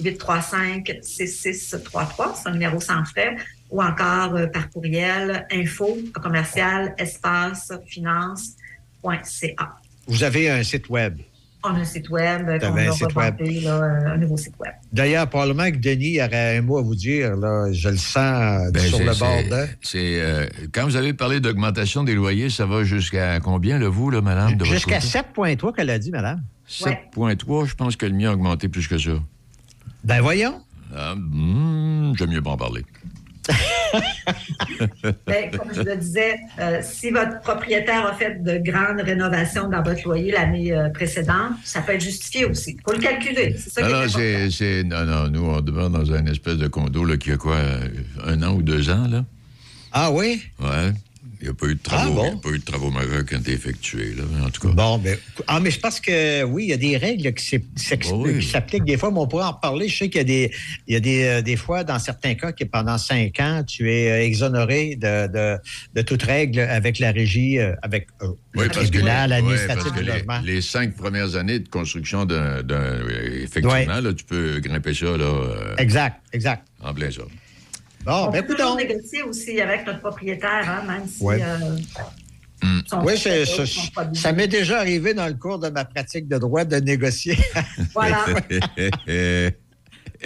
1-877-835-6633, c'est un numéro sans frais, ou encore euh, par courriel, info, commercial, espace, finance.ca. Vous avez un site web? On a un site web T'avais qu'on un va site web. remonter, là, un nouveau site web. D'ailleurs, probablement que Denis aurait un mot à vous dire. Là, je le sens euh, Ben, sur le bord c'est- euh, quand vous avez parlé d'augmentation des loyers, ça va jusqu'à combien, le vous, là, madame? Jusqu'à côté? 7,3 qu'elle a dit, madame. 7,3, je pense que le mien a augmenté plus que ça. Ben voyons. Ah, hmm, J'aime mieux pas en parler. Ben, comme je le disais, euh, si votre propriétaire a fait de grandes rénovations dans votre loyer l'année euh, précédente, ça peut être justifié aussi. Il faut le calculer. C'est ça Non, qui est non, c'est, non, non, nous, on demeure dans un espèce de condo là, qui a quoi, euh, un an ou deux ans, là? Ah oui? Ouais. Il n'y a pas eu de travaux, Ah, bon? il y a pas eu de travaux majeurs qui ont été effectués, là, en tout cas. Bon, ben, ah, mais je pense que oui, il y a des règles qui s'appliquent des fois, mais on pourrait en reparler. Je sais qu'il y a des, il y a des, euh, des fois, dans certains cas, que pendant cinq ans, tu es euh, exonéré de, de, de toute règle avec la régie, euh, avec euh, Oui, le tribunal les, administratif les, logement. les cinq premières années de construction d'un. d'un- effectivement, là, tu peux grimper ça là, euh, Exact, exact. en plein ça. Bon, On ben, peut toujours négocier aussi avec notre propriétaire, hein, même si. Ouais. euh, Hmm. Oui, ça, m'est déjà arrivé dans le cours de ma pratique de droit de négocier. Voilà.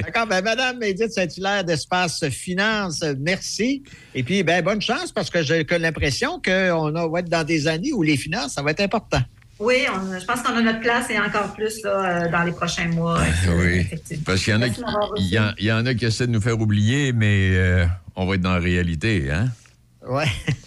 D'accord, ben, Madame Edith Saint-Hilaire d'Espace Finance, merci. Et puis, ben, bonne chance parce que j'ai que l'impression qu'on va être dans des années où les finances, ça va être important. Oui, on- je pense qu'on a notre place et encore plus là, euh, dans les prochains mois. oui. effectivement. Parce qu'il y en, a qui, y en- il y en a qui essaient de nous faire oublier, mais euh, on va être dans la réalité, hein? Ouais.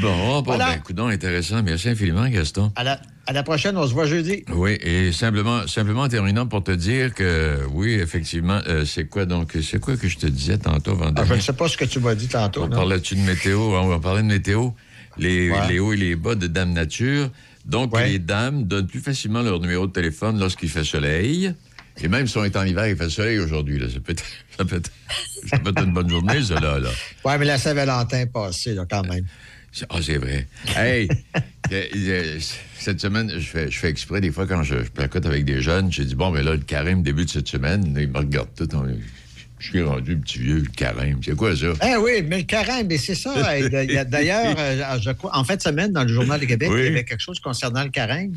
Bon, bon, Voilà. ben, coudonc, intéressant. Merci infiniment, Gaston. À la, à la prochaine, on se voit jeudi. Oui, et simplement, simplement en terminant pour te dire que, oui, effectivement, euh, c'est quoi donc, c'est quoi que je te disais tantôt, Ah, je Vendémiaire? ne sais pas ce que tu m'as dit tantôt. On non? parlait-tu de météo? On va parler de météo. Les, Ouais. les hauts et les bas de Dame Nature. Donc, Ouais. les dames donnent plus facilement leur numéro de téléphone lorsqu'il fait soleil. Et même si on est en hiver, il fait soleil aujourd'hui. Ça, peut être, ça, peut être, ça peut être une bonne journée, ça, là. là. Ouais, mais la Saint-Valentin passée, là, quand même. Ah, c'est vrai. Hey, euh, euh, cette semaine, je fais, je fais exprès des fois quand je, je placote avec des jeunes. J'ai dit, bon, mais là, le carême débute cette semaine. Ils me regardent tout. on- Je suis rendu petit vieux, le carême. C'est quoi ça? Eh oui, mais le carême, mais c'est ça. Il D'ailleurs, euh, en fin de semaine, dans le Journal de Québec, Oui. il y avait quelque chose concernant le carême.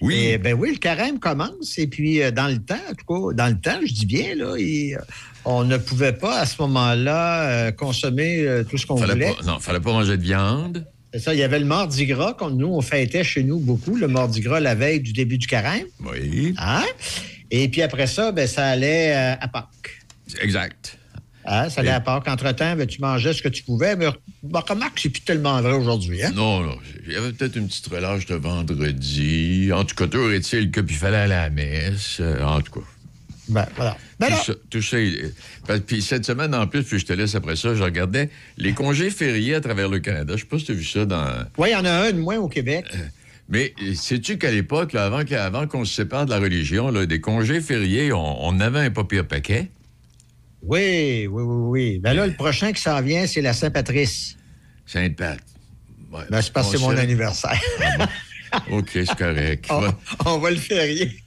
Oui. Et, ben oui, le carême commence. Et puis, euh, dans le temps, en tout cas, dans le temps, je dis bien, là, il- on ne pouvait pas, à ce moment-là, euh, consommer euh, tout ce qu'on voulait. pas, non, fallait pas manger de viande. C'est ça, il y avait le Mardi Gras, qu'on nous, on fêtait chez nous beaucoup, le Mardi Gras la veille du début du carême. Oui. Hein? Et puis après ça, ben, ça allait euh, à Pâques. Exact. Hein? Ça allait à Pâques. Entre-temps, ben, tu mangeais ce que tu pouvais? Mais bon, remarque, c'est plus tellement vrai aujourd'hui. Hein? Non, non. Il y avait peut-être une petite relâche de vendredi. En tout cas, toujours est-il que puis fallait aller à la messe. Euh, en tout cas. Ben, voilà. Ben tout, ça, tout Puis cette semaine, en plus, puis je te laisse après ça, je regardais les congés fériés à travers le Canada. Je sais pas si tu as vu ça dans. Oui, il y en a un de moins au Québec. Mais euh, sais-tu qu'à l'époque, avant, avant qu'on se sépare de la religion, là, des congés fériés, on, on avait un pas pire paquet? Oui, oui, oui, oui. Ben là, le prochain qui s'en vient, c'est la Saint-Patrice. Sainte-Pat. Ouais. Ben, c'est parce que c'est On mon anniversaire. OK, c'est correct. on, on va le férier.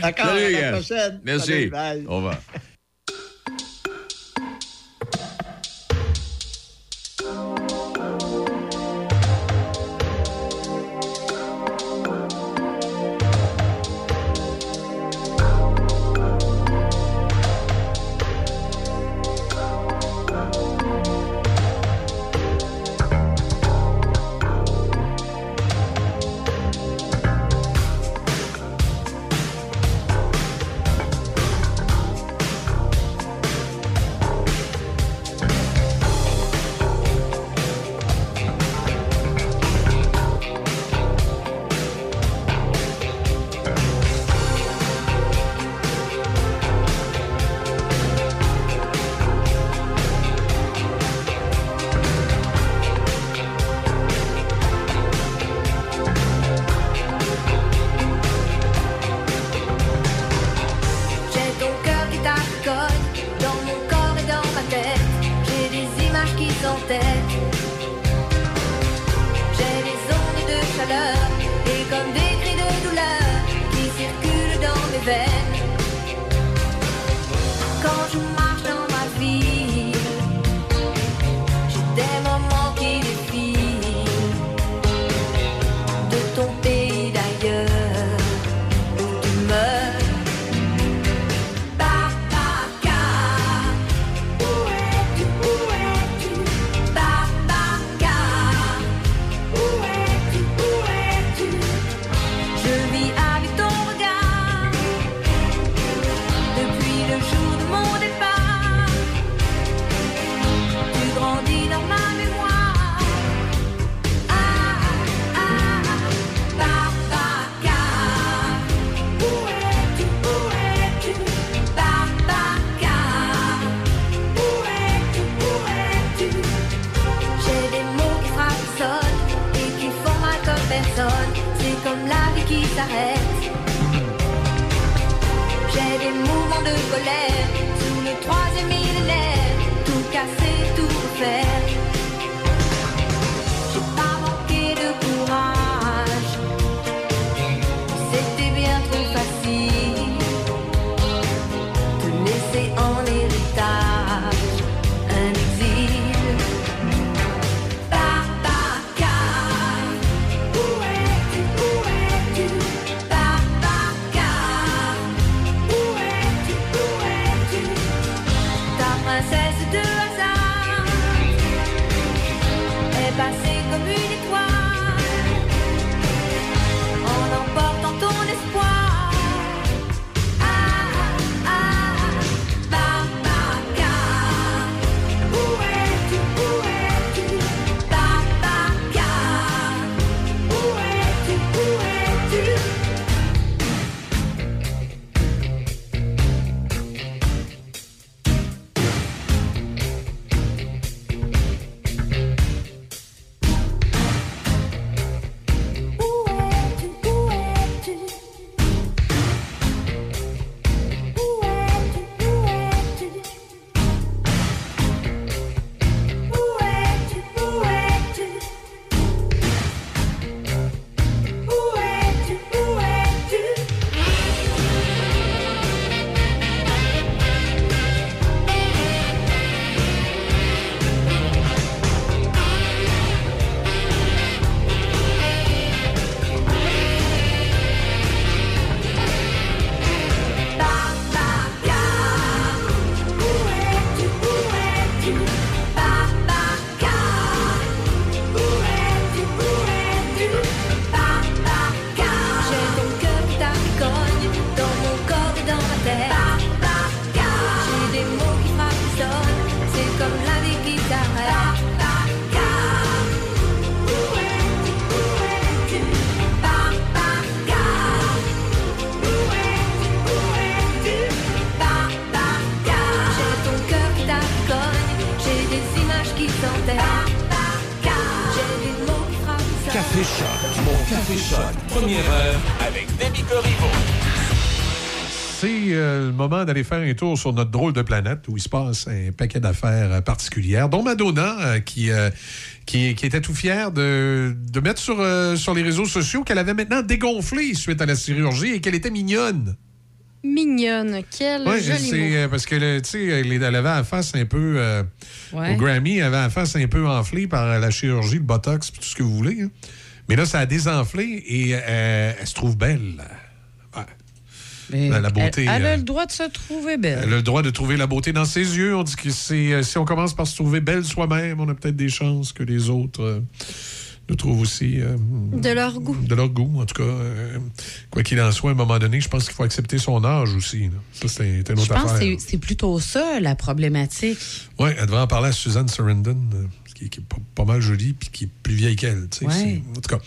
D'accord, à la prochaine. Merci. Salut, bye. Au moment d'aller faire un tour sur notre drôle de planète où il se passe un paquet d'affaires euh, particulières, dont Madonna, euh, qui, euh, qui, qui était tout fière de, de mettre sur, sur les réseaux sociaux qu'elle avait maintenant dégonflé suite à la chirurgie et qu'elle était mignonne. Mignonne, quel Oui, joli c'est parce que tu sais, elle, avait la face un peu euh, Ouais. au Grammy, elle avait la face un peu enflée par la chirurgie, le botox, puis tout ce que vous voulez. hein. Mais là, ça a désenflé et euh, elle se trouve belle. Ouais. Mais La- la beauté, Elle, elle a euh, le droit de se trouver belle. Elle a le droit de trouver la beauté dans ses yeux. On dit que c'est euh, si on commence par se trouver belle soi-même, on a peut-être des chances que les autres euh, nous trouvent aussi euh, De leur goût. de leur goût. En tout cas, euh, quoi qu'il en soit, à un moment donné, je pense qu'il faut accepter son âge aussi. là. Ça, c'est c'est une Je autre pense que affaire. c'est- c'est plutôt ça, la problématique. Oui, elle devrait en parler à Suzanne Sarandon, euh, qui, qui est pas, pas mal jolie puis qui est plus vieille qu'elle. Ouais. En tout cas.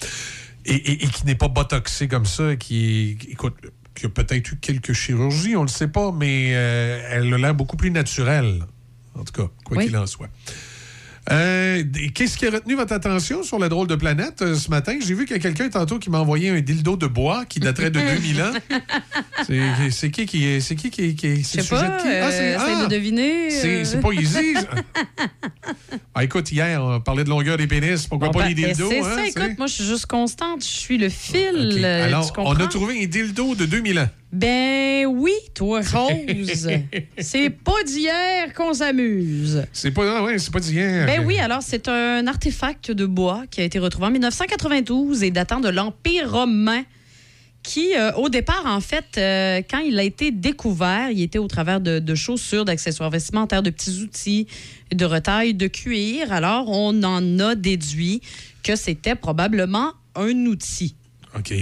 Et, et- et qui n'est pas botoxée comme ça, qui. Écoute, qui a peut-être eu quelques chirurgies, on le sait pas, mais euh, elle a l'air beaucoup plus naturelle. En tout cas, quoi Oui. qu'il en soit. Euh, Qu'est-ce qui a retenu votre attention sur la drôle de planète euh, ce matin? J'ai vu qu'il y a quelqu'un tantôt qui m'a envoyé un dildo de bois qui daterait de 2000 ans. C'est- qui qui est. C'est qui qui est. qui c'est le sujet pas, de qui? Ah, c'est- euh, ah! de deviner. C'est c'est pas easy. ah, écoute, hier, on parlait de longueur des pénis. Pourquoi Bon, pas ben, les dildos? C'est hein, ça, écoute, moi, je suis juste constante. Je suis le fil. Alors, tu on a trouvé un dildo de 2000 ans. Ben oui, toi, Rose. c'est pas d'hier qu'on s'amuse. C'est pas, ah ouais, c'est pas d'hier. Ben oui, alors c'est un artefact de bois qui a été retrouvé en 1992 et datant de l'Empire romain qui, euh, au départ, en fait, euh, quand il a été découvert, il était au travers de, de chaussures, d'accessoires vestimentaires, de petits outils, de retailles, de cuir. Alors, on en a déduit que c'était probablement un outil, OK.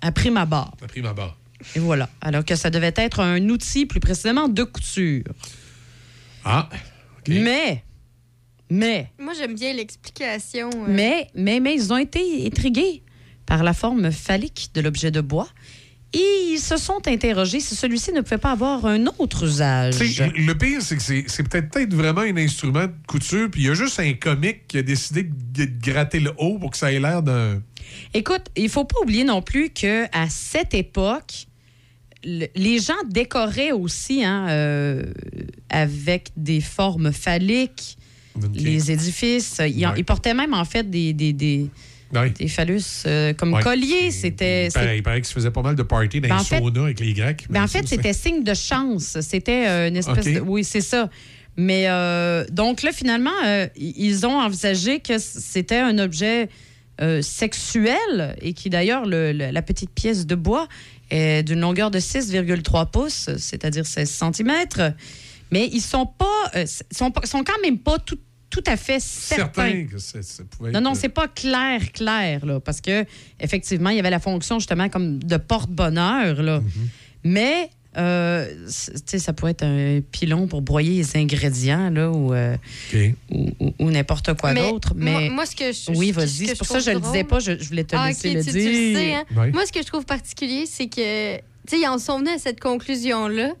à prime abord. Pris ma barre. Et voilà. Alors que ça devait être un outil, plus précisément, de couture. Ah, OK. Mais, mais, Moi, j'aime bien l'explication. euh, Mais, mais, mais ils ont été intrigués par la forme phallique de l'objet de bois et ils se sont interrogés si celui-ci ne pouvait pas avoir un autre usage. Tu sais, le pire, c'est que c'est c'est peut-être peut-être vraiment un instrument de couture, puis il y a juste un comique qui a décidé de de gratter le haut pour que ça ait l'air d'un. Écoute, il faut pas oublier non plus que à cette époque, les gens décoraient aussi hein, euh, avec des formes phalliques les édifices. Ils, en- Ouais. ils portaient même en fait des, des, des, Ouais. des phallus euh, comme Ouais. colliers. C'était. Il paraît, il paraît qu'il se faisait pas mal de parties dans Ben, les saunas avec les Grecs. Ben, mais en fait, c'était signe de chance. C'était euh, une espèce de. Oui, c'est ça. Mais euh, donc là, finalement, ils ont envisagé que c'était un objet euh, sexuel et qui, d'ailleurs, le- le- la petite pièce de bois est d'une longueur de 6,3 pouces, c'est-à-dire 16 cm. Mais ils sont pas, euh, sont, pas- sont quand même pas tout, tout à fait certains. certain que ça, pouvait Non, non, être- c'est pas clair, clair, là, parce que effectivement, il y avait la fonction justement comme de porte-bonheur, là. Mhm. Mais, euh, ça pourrait être un pilon pour broyer les ingrédients, là, ou, euh, ou, ou- ou n'importe quoi d'autre. moi- Mais moi, ce que je, oui, vas-y. C'est pour ça trouve que je le disais pas, je, je voulais te Ah, laisser le tu, dire. tu le sais, hein? Moi, ce que je trouve particulier, c'est que, tu sais, ils en sont venus à cette conclusion-là.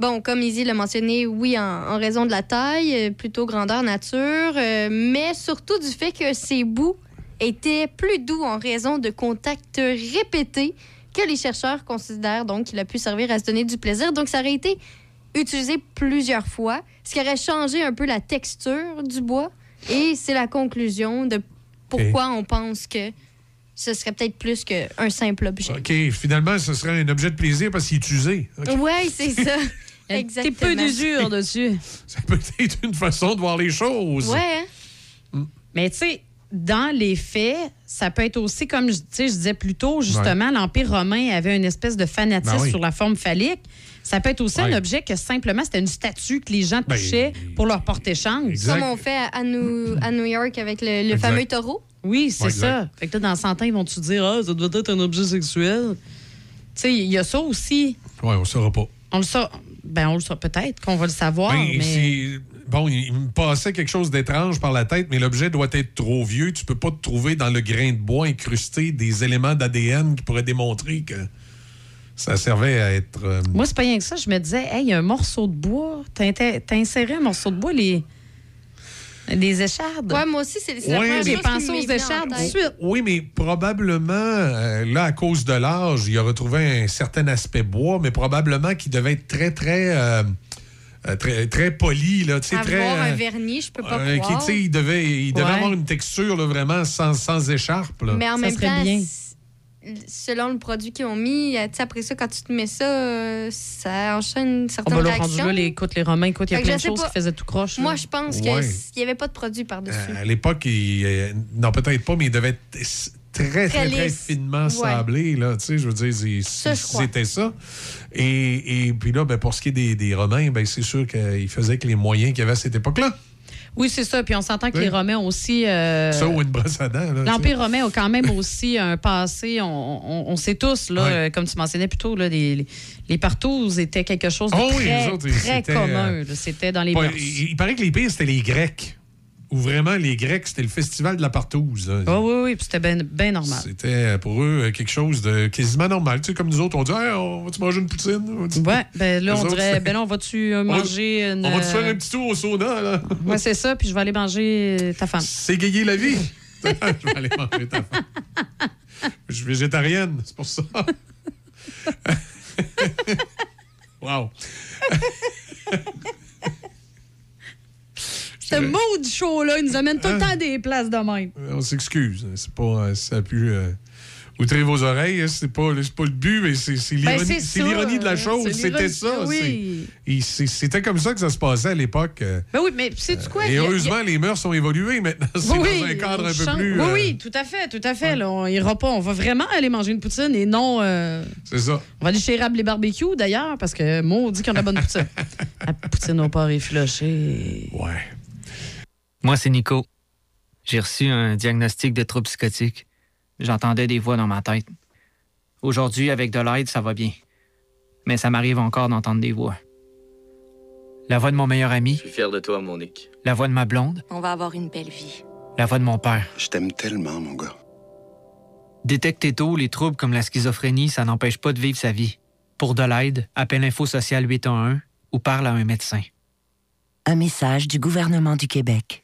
Bon, comme Izzy l'a mentionné, oui, en, en raison de la taille, euh, plutôt grandeur nature, euh, mais surtout du fait que ces bouts étaient plus doux en raison de contacts répétés que les chercheurs considèrent donc qu'il a pu servir à se donner du plaisir. Donc, ça aurait été utilisé plusieurs fois, ce qui aurait changé un peu la texture du bois. Et c'est la conclusion de pourquoi on pense que ce serait peut-être plus qu'un simple objet. OK, finalement, ce serait un objet de plaisir parce qu'il est usé. OK. Ouais, c'est ça. Un petit peu Exactement. d'usure dessus. Ça peut être une façon de voir les choses. Ouais, hein? Mais tu sais, dans les faits, ça peut être aussi, comme je, tu sais, je disais plus tôt, justement, l'Empire romain avait une espèce de fanatisme Ben oui. sur la forme phallique. Ça peut être aussi Ouais. un objet que simplement c'était une statue que les gens Ben, touchaient pour leur porter chance. Exact. Comme on fait à, à New, à New York avec le, le fameux taureau. Oui, c'est Ouais, ça. Fait que là, dans 100 ans, ils vont te dire, ah, ça doit être un objet sexuel? Tu sais, il y a ça aussi. Ouais, on saura pas. On le sait. Ben, on le sait peut-être qu'on va le savoir, Ben, mais. Bon, il il me passait quelque chose d'étrange par la tête, mais l'objet doit être trop vieux. Tu peux pas te trouver dans le grain de bois incrusté des éléments d'ADN qui pourraient démontrer que ça servait à être. euh, Moi, c'est pas rien que ça. Je me disais, hey, il y a un morceau de bois. T'as inséré un morceau de bois, les. Des échardes? Ouais, moi aussi, c'est la Ouais, première mais- chose J'ai pensé aux échardes tout de tête. suite. Oui, mais probablement, euh, là, à cause de l'âge, il a retrouvé un certain aspect bois, mais probablement qu'il devait être très, très, euh, euh, très, très poli, là, tu sais, très... Avoir un vernis, je peux pas euh, qui, croire. sais, il devait, il devait Ouais. avoir une texture, là, vraiment, sans, sans écharpe, là. Mais en Ça même temps, bien. selon le produit qu'ils ont mis, euh, tu sais, après ça, quand tu te mets ça, euh, ça enchaîne une On certaine va le rendu réaction. là, les, écoute, les Romains, écoute, il y a Fait plein de choses pas. qui faisaient tout croche. Moi, je pense Ouais. qu'il n'y avait pas de produit par-dessus. Euh, À l'époque, il, euh, non, peut-être pas, mais il devait très, très, très, finement Ouais. sablé, là, tu sais, je veux dire, c'était ça. Et, et puis là, ben, pour ce qui est des, des Romains, ben, c'est sûr qu'ils faisaient avec les moyens qu'il y avait à cette époque-là. Oui, c'est ça. Puis on s'entend que Oui. les Romains aussi. euh, Ça ou une brosse à dents. L'Empire romain a quand même aussi un passé, on, on- on sait tous, là, euh, comme tu mentionnais plus tôt, là, les, les, partouzes étaient quelque chose de Oh très, autres, très commun. euh. C'était dans les Pas- il, il paraît que les pires, c'était les Grecs. Ou vraiment, les Grecs, c'était le festival de la partouze. Oh, oui, oui, puis c'était bien normal. C'était euh, pour eux euh, quelque chose de quasiment normal. Tu sais, comme nous autres, on dit Hey, on va-tu manger une poutine? On Ouais, ben là, on dirait, c'est- ben là, on va-tu manger une. On va-tu faire euh, un petit tour au sauna, là? Ouais, c'est ça, puis je vais aller manger ta femme. S'égayer la vie. je vais aller manger ta femme. Je suis végétarienne, c'est pour ça. wow. Ce mot du show-là, il nous amène tout le Hein? temps des places de même. On s'excuse. C'est pas. euh, Ça a pu. euh, outrer vos oreilles, hein, c'est pas, c'est pas le but, mais c'est c'est Ben, l'ironie c'est c'est de la euh, chose. c'est C'était ça. oui. c'est- c'est- C'était comme ça que ça se passait à l'époque. euh, Ben oui, mais sais-tu quoi? Et a- heureusement, les mœurs ont évolué maintenant. C'est Oui, dans un cadre un peu change- plus. Oui, euh, oui, tout à fait, tout à fait. Là, on ira pas. On va vraiment aller manger une poutine et non. euh, C'est ça. On va aller chez Rab les barbecues d'ailleurs, parce que moi, on dit qu'on a la bonne poutine. la poutine au porc effiloché. Ouais. Moi, c'est Nico. J'ai reçu un diagnostic de trouble psychotique. J'entendais des voix dans ma tête. Aujourd'hui, avec de l'aide, ça va bien. Mais ça m'arrive encore d'entendre des voix. La voix de mon meilleur ami, Je suis fier de toi, Monique. la voix de ma blonde, On va avoir une belle vie. la voix de mon père. Je t'aime tellement, mon gars. Détecter tôt les troubles comme la schizophrénie, ça n'empêche pas de vivre sa vie. Pour de l'aide, appelle Info Social 811 ou parle à un médecin. Un message du gouvernement du Québec.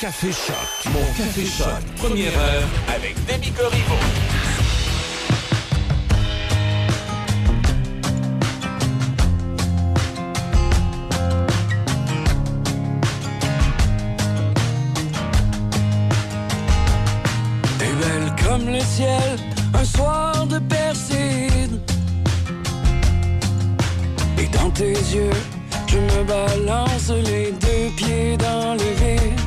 Café Choc. Mon Café Choc. Première heure avec Demi Corriveau. T'es belle comme le ciel, un soir de Perside. Et dans tes yeux, je me balance les deux pieds dans le vide.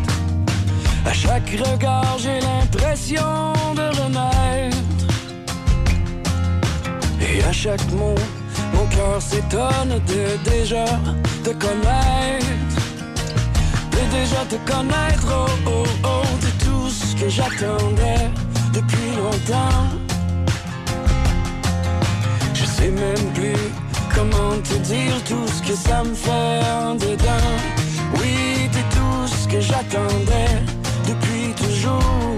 À chaque regard, j'ai l'impression de renaître. Et à chaque mot, mon cœur s'étonne de déjà te connaître. De déjà te connaître, oh oh oh, de tout ce que j'attendais depuis longtemps. Je sais même plus comment te dire tout ce que ça me fait en dedans. Oui, t'es tout ce que j'attendais toujours.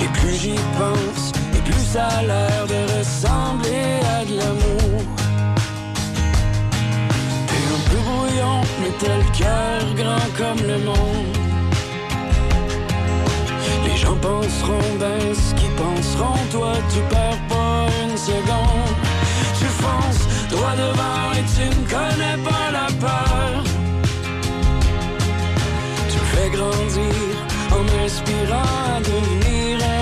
Et plus j'y pense, et plus ça a l'air de ressembler à de l'amour. T'es un peu brouillon, mais t'as le cœur grand comme le monde. Les gens penseront ben ce qu'ils penseront, toi tu perds pas une seconde. Tu fonces droit devant et tu ne connais pas la peur. Tu me fais grandir en m'inspirant à devenir un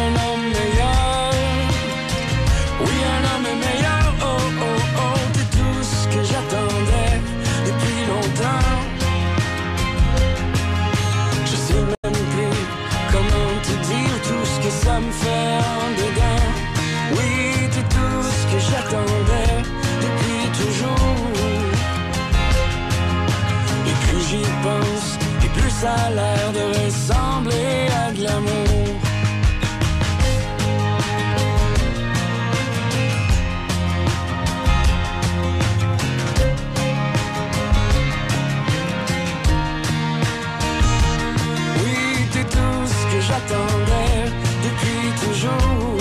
ça a l'air de ressembler à de l'amour. Oui, t'es tout ce que j'attendais depuis toujours.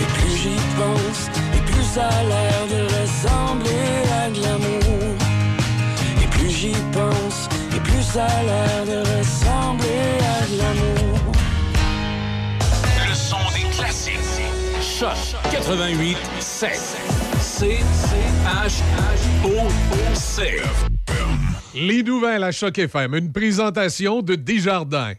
Et plus j'y pense, et plus ça a l'air. De ressembler à de l'amour. Le son des classiques. Choc 88 7. C H O C. Les nouvelles à Choc FM, une présentation de Desjardins.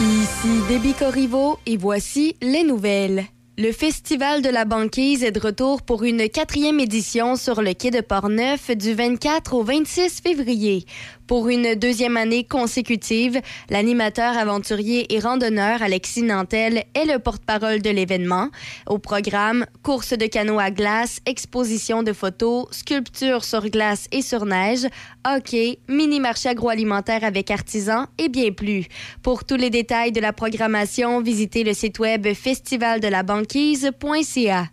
Ici Déby Corriveau et voici les nouvelles. Le Festival de la banquise est de retour pour une quatrième édition sur le quai de Portneuf du 24 au 26 février. Pour une deuxième année consécutive, l'animateur aventurier et randonneur Alexis Nantel est le porte-parole de l'événement. Au programme, course de canot à glace, exposition de photos, sculpture sur glace et sur neige, hockey, mini-marché agroalimentaire avec artisans et bien plus. Pour tous les détails de la programmation, visitez le site web festivaldelabanquise.ca.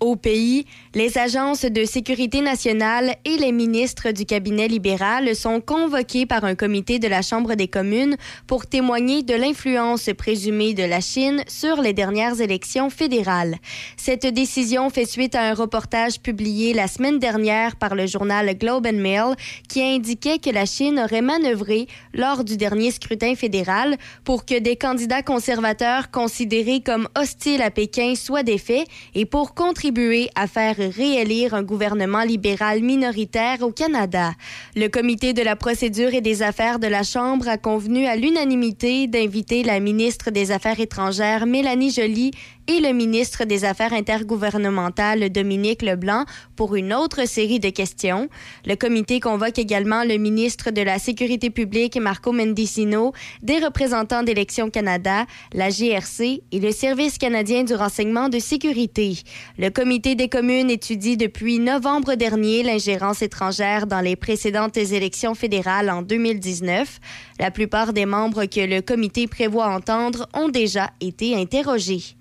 Au pays, les agences de sécurité nationale et les ministres du cabinet libéral sont convoqués par un comité de la Chambre des communes pour témoigner de l'influence présumée de la Chine sur les dernières élections fédérales. Cette décision fait suite à un reportage publié la semaine dernière par le journal Globe and Mail qui indiquait que la Chine aurait manœuvré lors du dernier scrutin fédéral pour que des candidats conservateurs considérés comme hostiles à Pékin soient défaits et pour contribuer à faire réélire un gouvernement libéral minoritaire au Canada. Le comité de la procédure et des affaires de la Chambre a convenu à l'unanimité d'inviter la ministre des Affaires étrangères Mélanie Joly et le ministre des Affaires intergouvernementales Dominique Leblanc pour une autre série de questions. Le comité convoque également le ministre de la Sécurité publique Marco Mendicino, des représentants d'Élections Canada, la GRC et le Service canadien du renseignement de sécurité. Le comité des communes étudie depuis novembre dernier l'ingérence étrangère dans les précédentes élections fédérales en 2019. La plupart des membres que le comité prévoit entendre ont déjà été interrogés.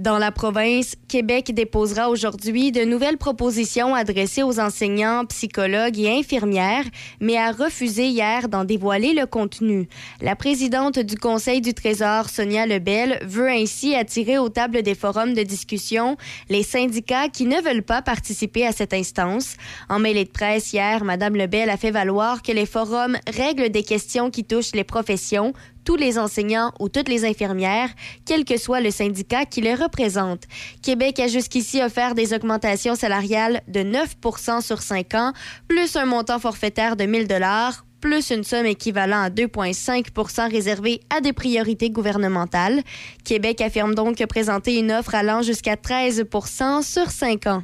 Dans la province, Québec déposera aujourd'hui de nouvelles propositions adressées aux enseignants, psychologues et infirmières, mais a refusé hier d'en dévoiler le contenu. La présidente du Conseil du Trésor, Sonia Lebel, veut ainsi attirer aux tables des forums de discussion les syndicats qui ne veulent pas participer à cette instance. En mêlée de presse hier, Mme Lebel a fait valoir que les forums règlent des questions qui touchent les professions, tous les enseignants ou toutes les infirmières, quel que soit le syndicat qui les représente. Québec a jusqu'ici offert des augmentations salariales de 9 sur 5 ans, plus un montant forfaitaire de 1000 dollars plus une somme équivalente à 2,5% réservée à des priorités gouvernementales. Québec affirme donc présenter une offre allant jusqu'à 13% sur 5 ans.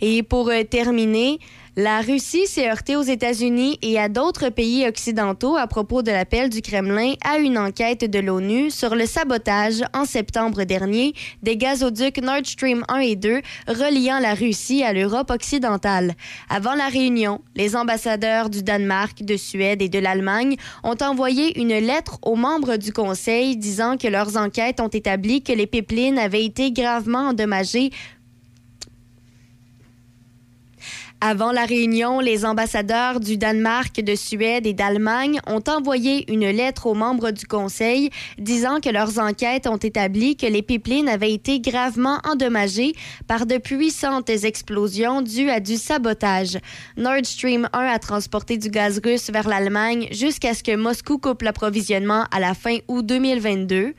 Et pour euh, terminer, la Russie s'est heurtée aux États-Unis et à d'autres pays occidentaux à propos de l'appel du Kremlin à une enquête de l'ONU sur le sabotage en septembre dernier des gazoducs Nord Stream 1 et 2 reliant la Russie à l'Europe occidentale. Avant la réunion, les ambassadeurs du Danemark, de Suède et de l'Allemagne ont envoyé une lettre aux membres du Conseil disant que leurs enquêtes ont établi que les pipelines avaient été gravement endommagées Avant la réunion, les ambassadeurs du Danemark, de Suède et d'Allemagne ont envoyé une lettre aux membres du Conseil disant que leurs enquêtes ont établi que les pipelines avaient été gravement endommagées par de puissantes explosions dues à du sabotage. Nord Stream 1 a transporté du gaz russe vers l'Allemagne jusqu'à ce que Moscou coupe l'approvisionnement à la fin août 2022.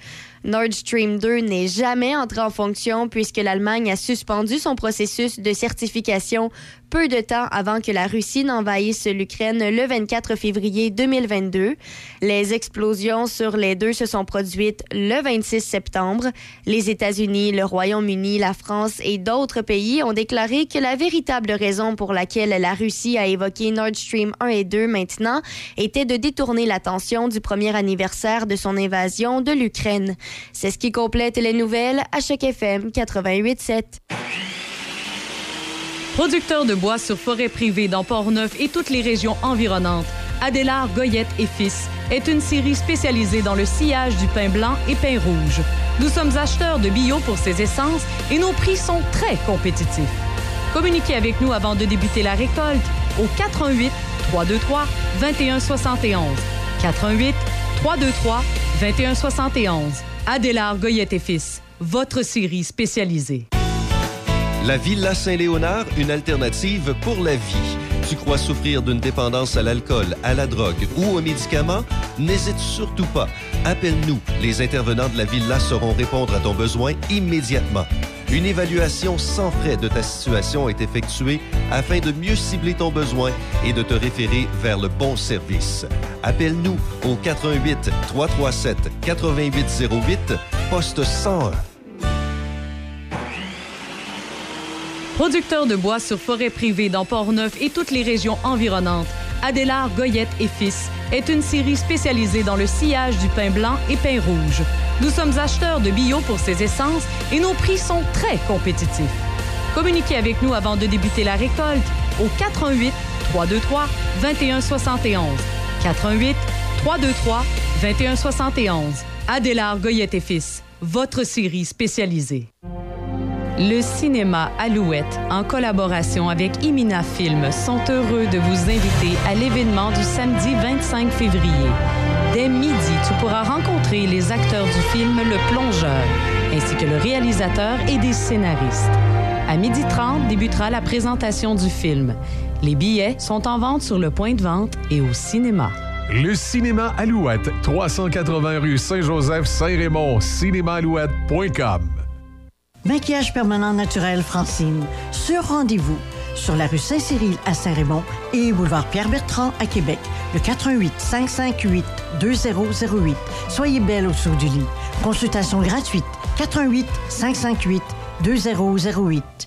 Nord Stream 2 n'est jamais entré en fonction puisque l'Allemagne a suspendu son processus de certification peu de temps avant que la Russie n'envahisse l'Ukraine le 24 février 2022. Les explosions sur les deux se sont produites le 26 septembre. Les États-Unis, le Royaume-Uni, la France et d'autres pays ont déclaré que la véritable raison pour laquelle la Russie a évoqué Nord Stream 1 et 2 maintenant était de détourner l'attention du premier anniversaire de son invasion de l'Ukraine. C'est ce qui complète les nouvelles à Choc FM 88.7. Producteur de bois sur forêt privée dans Port-Neuf et toutes les régions environnantes, Adélard Goyette et Fils est une série spécialisée dans le sillage du pain blanc et pain rouge. Nous sommes acheteurs de bio pour ces essences et nos prix sont très compétitifs. Communiquez avec nous avant de débuter la récolte au 418 323 2171. 418 323 2171. Adélard Goyette et Fils, votre série spécialisée. La Villa Saint-Léonard, une alternative pour la vie. Tu crois souffrir d'une dépendance à l'alcool, à la drogue ou aux médicaments? N'hésite surtout pas. Appelle-nous. Les intervenants de la Villa sauront répondre à ton besoin immédiatement. Une évaluation sans frais de ta situation est effectuée afin de mieux cibler ton besoin et de te référer vers le bon service. Appelle-nous au 88 337 8808 poste 101. Producteur de bois sur forêt privée dans Port-Neuf et toutes les régions environnantes, Adélard Goyette et Fils est une série spécialisée dans le sillage du pain blanc et pain rouge. Nous sommes acheteurs de bio pour ces essences et nos prix sont très compétitifs. Communiquez avec nous avant de débuter la récolte au 88 323 2171. 88 323 2171. Adélard Goyette et Fils, votre série spécialisée. Le cinéma Alouette, en collaboration avec Imina Film, sont heureux de vous inviter à l'événement du samedi 25 février. Dès midi, tu pourras rencontrer les acteurs du film Le Plongeur, ainsi que le réalisateur et des scénaristes. À midi 30 débutera la présentation du film. Les billets sont en vente sur le point de vente et au cinéma. Le cinéma Alouette, 380 rue Saint-Joseph, Saint-Raymond, cinémaalouette.com. Maquillage permanent naturel Francine, sur rendez-vous sur la rue Saint-Cyril à Saint-Raymond et boulevard Pierre-Bertrand à Québec, le 88 558 2008. Soyez belle au-dessous du lit. Consultation gratuite 88 558 2008.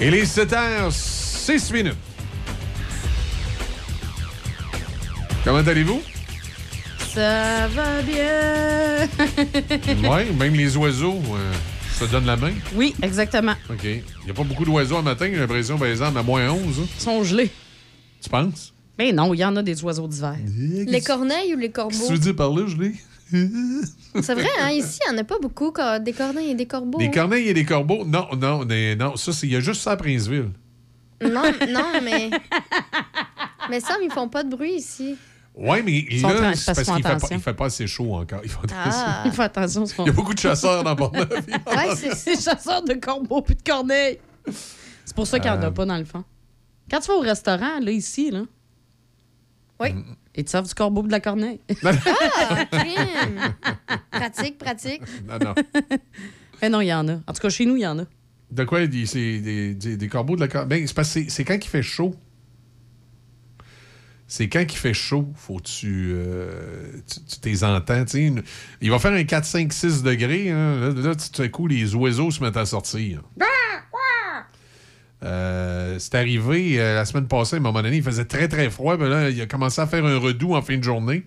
Et les 7 h 6 minutes. Comment allez-vous? Ça va bien. oui, même les oiseaux euh, se donnent la main. oui, exactement. OK. Il n'y a pas beaucoup d'oiseaux un matin, j'ai l'impression, par exemple, à moins 11. hein. Ils sont gelés. Tu penses? Mais non, il y en a des oiseaux d'hiver. Les corneilles ou les corbeaux? Qu'est-ce que tu veux dire par là, je l'ai? C'est vrai, hein? Ici, il n'y en a pas beaucoup, des corneilles et des corbeaux. Des corneilles et des corbeaux? Non, non, mais non. Ça, c'est- il y a juste ça à Princeville. Non, non, mais. mais ça, ils font pas de bruit ici. Oui, mais Ils là, parce parce qu'il font fait, pas- attention. il fait pas assez chaud encore. Il faut Ah. Attention. ce qu'on- Il y a beaucoup de chasseurs dans Portneuf. ouais, c'est c'est chasseurs de corbeaux puis de corneilles. C'est pour ça qu'il n'y en a Euh. pas dans le fond. Quand tu vas au restaurant, là, ici, là. Oui. Et tu serves du corbeau de la corneille. Ah, crime! pratique, pratique. Non, non. Mais non, il y en a. En tout cas, chez nous, il y en a. De quoi? il dit, C'est des, des- des corbeaux de la cor- Ben, c'est parce que c'est- quand il fait chaud. C'est quand il fait chaud, faut que tu, euh, tu, tu t'es entends. une- Il va faire un 4, 5, 6 degrés. hein. Là, là, tout à coup, les oiseaux se mettent à sortir. Euh, c'est arrivé euh, la semaine passée, à un moment donné, il faisait très très froid. puis là, il a commencé à faire un redout en fin de journée.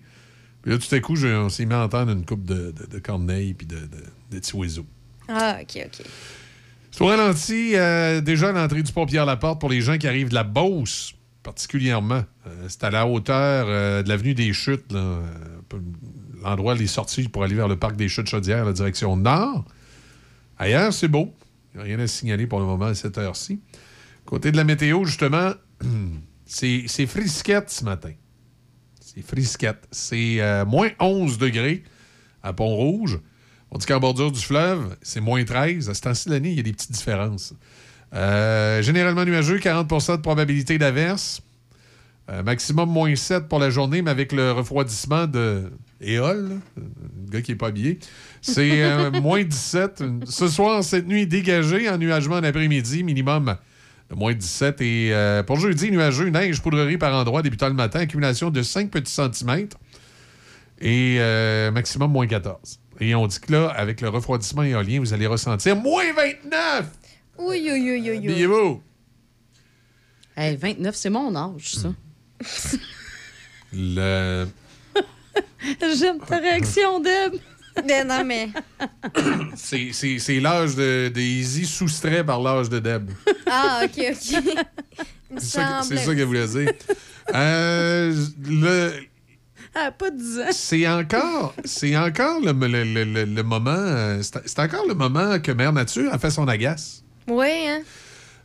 Puis là, tout à coup, je- on s'est mis à entendre une coupe de, de, de corneilles puis de, de, de petits oiseaux. Ah, OK, OK. C'est au ralenti, euh, déjà à l'entrée du pont Pierre-Laporte pour les gens qui arrivent de la Beauce, particulièrement. C'est à la hauteur de l'avenue des Chutes, l'endroit des sorties pour aller vers le parc des Chutes Chaudière, la direction nord. Ailleurs, c'est beau. Il n'y a rien à signaler pour le moment à cette heure-ci. Côté de la météo, justement, c'est frisquette ce matin. C'est frisquette. C'est euh, moins 11 degrés à Pont-Rouge. On dit qu'en bordure du fleuve, c'est moins 13. À ce temps-ci l'année, il y a des petites différences. Euh, généralement nuageux, 40% de probabilité d'averse. Euh, maximum moins 7 pour la journée, mais avec le refroidissement de Éole, le gars qui n'est pas habillé. C'est moins 17. Ce soir, cette nuit, dégagée, ennuagement en après-midi, minimum de moins 17. Et euh, pour jeudi, nuageux, neige, poudrerie par endroit, débutant le matin, accumulation de 5 petits centimètres et euh, maximum moins 14. Et on dit que là, avec le refroidissement éolien, vous allez ressentir moins 29! Oui, oui, oui, oui, oui. Habillez-vous! Hey, 29, c'est mon âge, ça. Le... J'aime ta réaction, Deb. Ben non, mais. C'est, c'est- c'est l'âge de, de Easy soustrait par l'âge de Deb. Ah, OK, OK. C'est ça, ça qu'elle voulait dire. Euh, le, Ah, pas 10 ans. c'est encore, c'est encore le, le- le- le- le moment. euh, C'est, c'est encore le moment que Mère Nature a fait son agace. Oui, hein?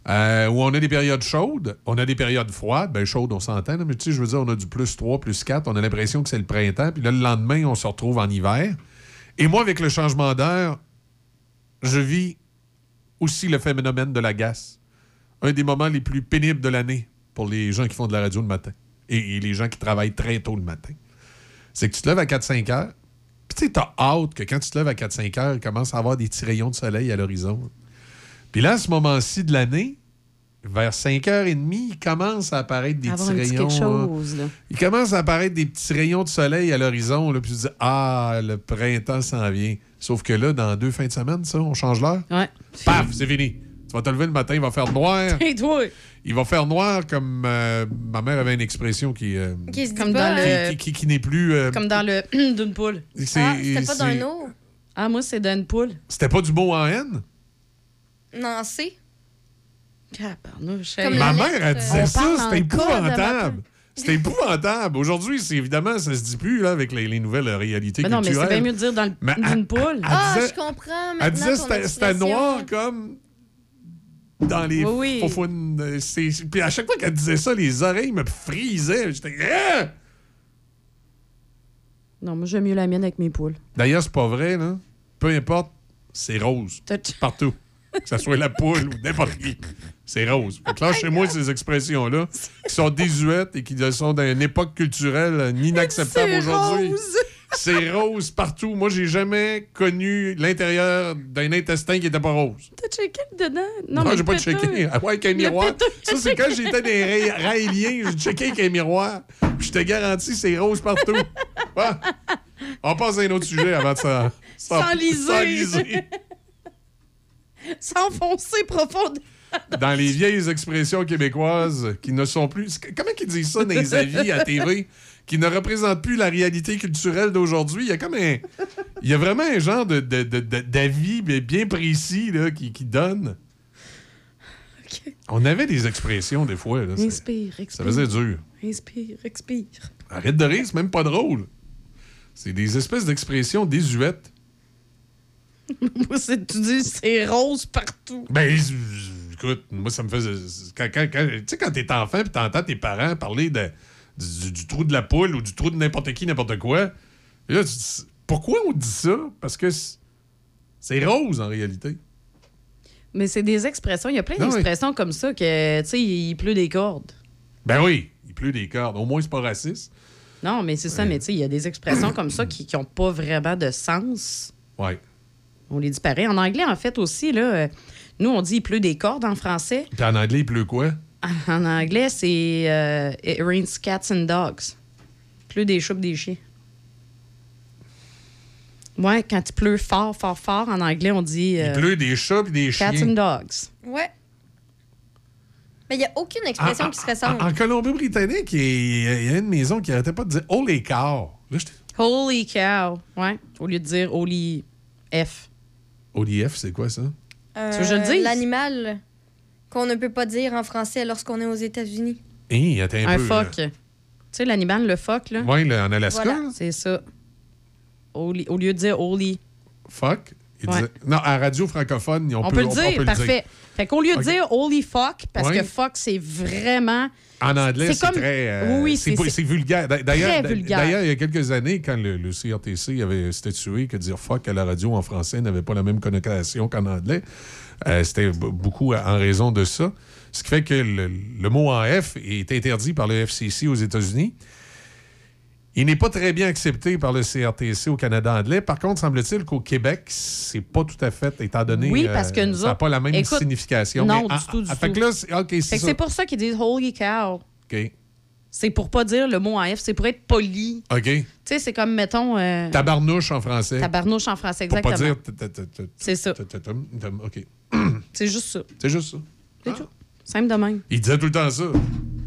Euh, où on a des périodes chaudes, on a des périodes froides. Ben, chaudes, on s'entend, mais tu sais, je veux dire, on a du plus 3, plus 4. On a l'impression que c'est le printemps. Puis là, le lendemain, on se retrouve en hiver. Et moi, avec le changement d'heure, je vis aussi le phénomène de la gasse. Un des moments les plus pénibles de l'année pour les gens qui font de la radio le matin et, les gens qui travaillent très tôt le matin. C'est que tu te lèves à 4-5 heures, puis tu t'as hâte que quand tu te lèves à 4-5 heures, il commence à avoir des petits rayons de soleil à l'horizon. Puis là, à ce moment-ci de l'année, vers 5h30, il commence à apparaître des Avoir petits petit rayons. quelque là. chose, là. Il commence à apparaître des petits rayons de soleil à l'horizon, puis tu te dis Ah, le printemps s'en vient. Sauf que là, dans deux fins de semaine, ça, on change l'heure. Ouais. Paf, c'est fini. Tu vas te lever le matin, il va faire noir. Et toi? Il va faire noir comme euh, ma mère avait une expression qui, euh, Qui se dit Comme pas, dans hein? le- qui, qui- qui n'est plus. euh, Comme dans le d'une poule. c'est- Ah, c'était pas d'un eau? Ah, moi, c'est d'une poule. C'était pas du mot en haine? Non, c'est. Comme. Ma mère, elle disait ça, c'était épouvantable. C'était épouvantable. Aujourd'hui, c'est évidemment, ça se dit plus là, avec les, les nouvelles réalités Mais non, mais c'est bien mieux de dire dans le- d'une poule. Ah, je comprends maintenant Elle disait ton c'était noir comme dans les Oui, oui. euh, c'est- Puis à chaque fois qu'elle disait ça, les oreilles me frisaient. J'étais. Ah! Non, moi, j'aime mieux la mienne avec mes poules. D'ailleurs, c'est pas vrai, là. Peu importe, c'est rose. Partout. Que ce soit la poule ou n'importe qui. C'est rose. Fait là, chez moi, ces expressions-là, qui sont désuètes et qui sont d'une époque culturelle inacceptable C'est aujourd'hui. rose. C'est rose partout. Moi, j'ai jamais connu l'intérieur d'un intestin qui était pas rose. T'as checké dedans? Non, mais j'ai pas checké. Ah ouais, avec un miroir. Ça, c'est quand j'étais des ra- raéliens, j'ai checké avec un miroir. Je te garantis, c'est rose partout. Ouais. On passe à un autre sujet avant de s'enliser. S'enfoncer profondément. Dans les vieilles expressions québécoises qui ne sont plus. Comment ils disent ça dans les avis à TV? Qui ne représentent plus la réalité culturelle d'aujourd'hui? Il y a comme un. Il y a vraiment un genre de, de- de- de- d'avis bien- précis là, qui, qui donne. On avait des expressions des fois. Là, Inspire, expire. ça faisait dur. Inspire, expire. Arrête de rire, c'est même pas drôle. C'est des espèces d'expressions désuètes. moi, c'est, tu dis c'est rose partout? Ben, écoute, moi, ça me faisait. Quand, quand- quand- tu sais, quand t'es enfant puis t'entends tes parents parler de, du, du trou de la poule ou du trou de n'importe qui, n'importe quoi, et là, tu dis, pourquoi on dit ça? Parce que c'est- rose en réalité. Mais c'est des expressions. Il y a plein d'expressions comme ça que, tu sais, il pleut des cordes. Ben oui, il pleut des cordes. Au moins, c'est pas raciste. Non, mais c'est ça, mais tu sais, il y a des expressions comme ça qui n'ont pas vraiment de sens. Ouais. On les dit pareil. En anglais, en fait, aussi, là, euh, nous, on dit il pleut des cordes en français. Puis en anglais, il pleut quoi? En anglais, c'est euh, It rains cats and dogs. Il pleut des chats pis des chiens. Ouais, quand il pleut fort, fort, fort, en anglais, on dit. euh, Il pleut des chats puis des Cats chiens. and dogs. Ouais. Mais il n'y a aucune expression En- qui se ressemble. En, en Colombie-Britannique, il y, a- il y a une maison qui arrêtait pas de dire « Oh les corps! » Là, j'étais Holy cow. Ouais, au lieu de dire holy F. ODF, c'est quoi ça? Euh, Tu veux que je le dise? L'animal qu'on ne peut pas dire en français lorsqu'on est aux États-Unis. Hé, attends un, Un peu. phoque. Tu sais, l'animal, le phoque, là? Oui, en Alaska. Voilà. C'est ça. Holy- au lieu de dire holy. Fuck. Il Ouais. disait- Non, à radio francophone, on, On, peut, le dire, parfait. Fait qu'au lieu de dire holy fuck, parce Ouais. que fuck, c'est vraiment. En anglais, C'est comme- très. euh, Oui, c'est vulgaire. D'a- D'ailleurs, d'ailleurs, il y a quelques années, quand le, le CRTC avait statué que dire fuck à la radio en français n'avait pas la même connotation qu'en anglais, Euh, C'était beaucoup en raison de ça. Ce qui fait que le, le mot en F est interdit par le FCC aux États-Unis. Il n'est pas très bien accepté par le CRTC au Canada anglais. Par contre, semble-t-il qu'au Québec, c'est pas tout à fait, étant donné Oui, parce que euh, nous ça n'a pas la même Écoute, signification. non, Mais, du ah, tout, du ah, fait tout. que là, c'est- OK, Fait c'est que ça. c'est pour ça qu'ils disent Holy cow. OK. C'est pour pas dire le mot en F, c'est pour être poli. OK. Tu sais, c'est comme, mettons, euh, Tabarnouche en français. tabarnouche en français, Pour exactement. pas dire... C'est ça. OK. C'est juste ça. C'est juste ça. C'est tout. Simple de même. Il disait tout le temps ça.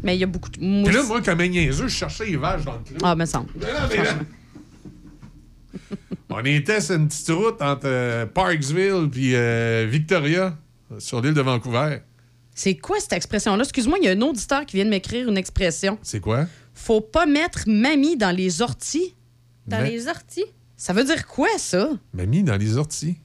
Mais il y a beaucoup de. Puis là, moi, comme un niaiseux, je cherchais les vaches dans le clos. Ah, me semble. Mais là, mais là- On était sur une petite route entre euh, Parksville puis euh, Victoria, sur l'île de Vancouver. C'est quoi cette expression-là? Excuse-moi, il y a un auditeur qui vient de m'écrire une expression. C'est quoi? Faut pas mettre mamie dans les orties. Dans Mais- les orties? Ça veut dire quoi, ça? Mamie dans les orties.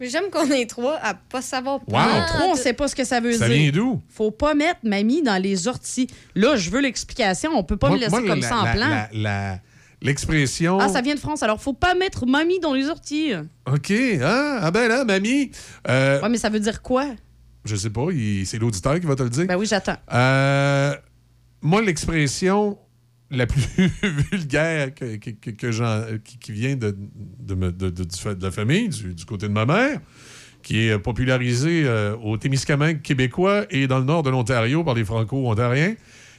J'aime qu'on est trois à pas savoir Wow. pas Trois, on sait pas ce que ça veut Ça dire. vient d'où? Faut pas mettre mamie dans les orties. Là, je veux l'explication. On peut pas Moi- me laisser moi, comme la- ça en la- plan. la- la- L'expression. Ah, ça vient de France. Alors, faut pas mettre mamie dans les orties. OK. Ah, ah ben là, mamie. Euh, Ouais, mais ça veut dire quoi? Je sais pas, il- c'est l'auditeur qui va te le dire. Ben oui, j'attends. Euh, moi, l'expression la plus vulgaire qui, vient de, la famille, du, côté de ma mère, qui est popularisée euh, au Témiscamingue québécois et dans le nord de l'Ontario par les Franco-Ontariens,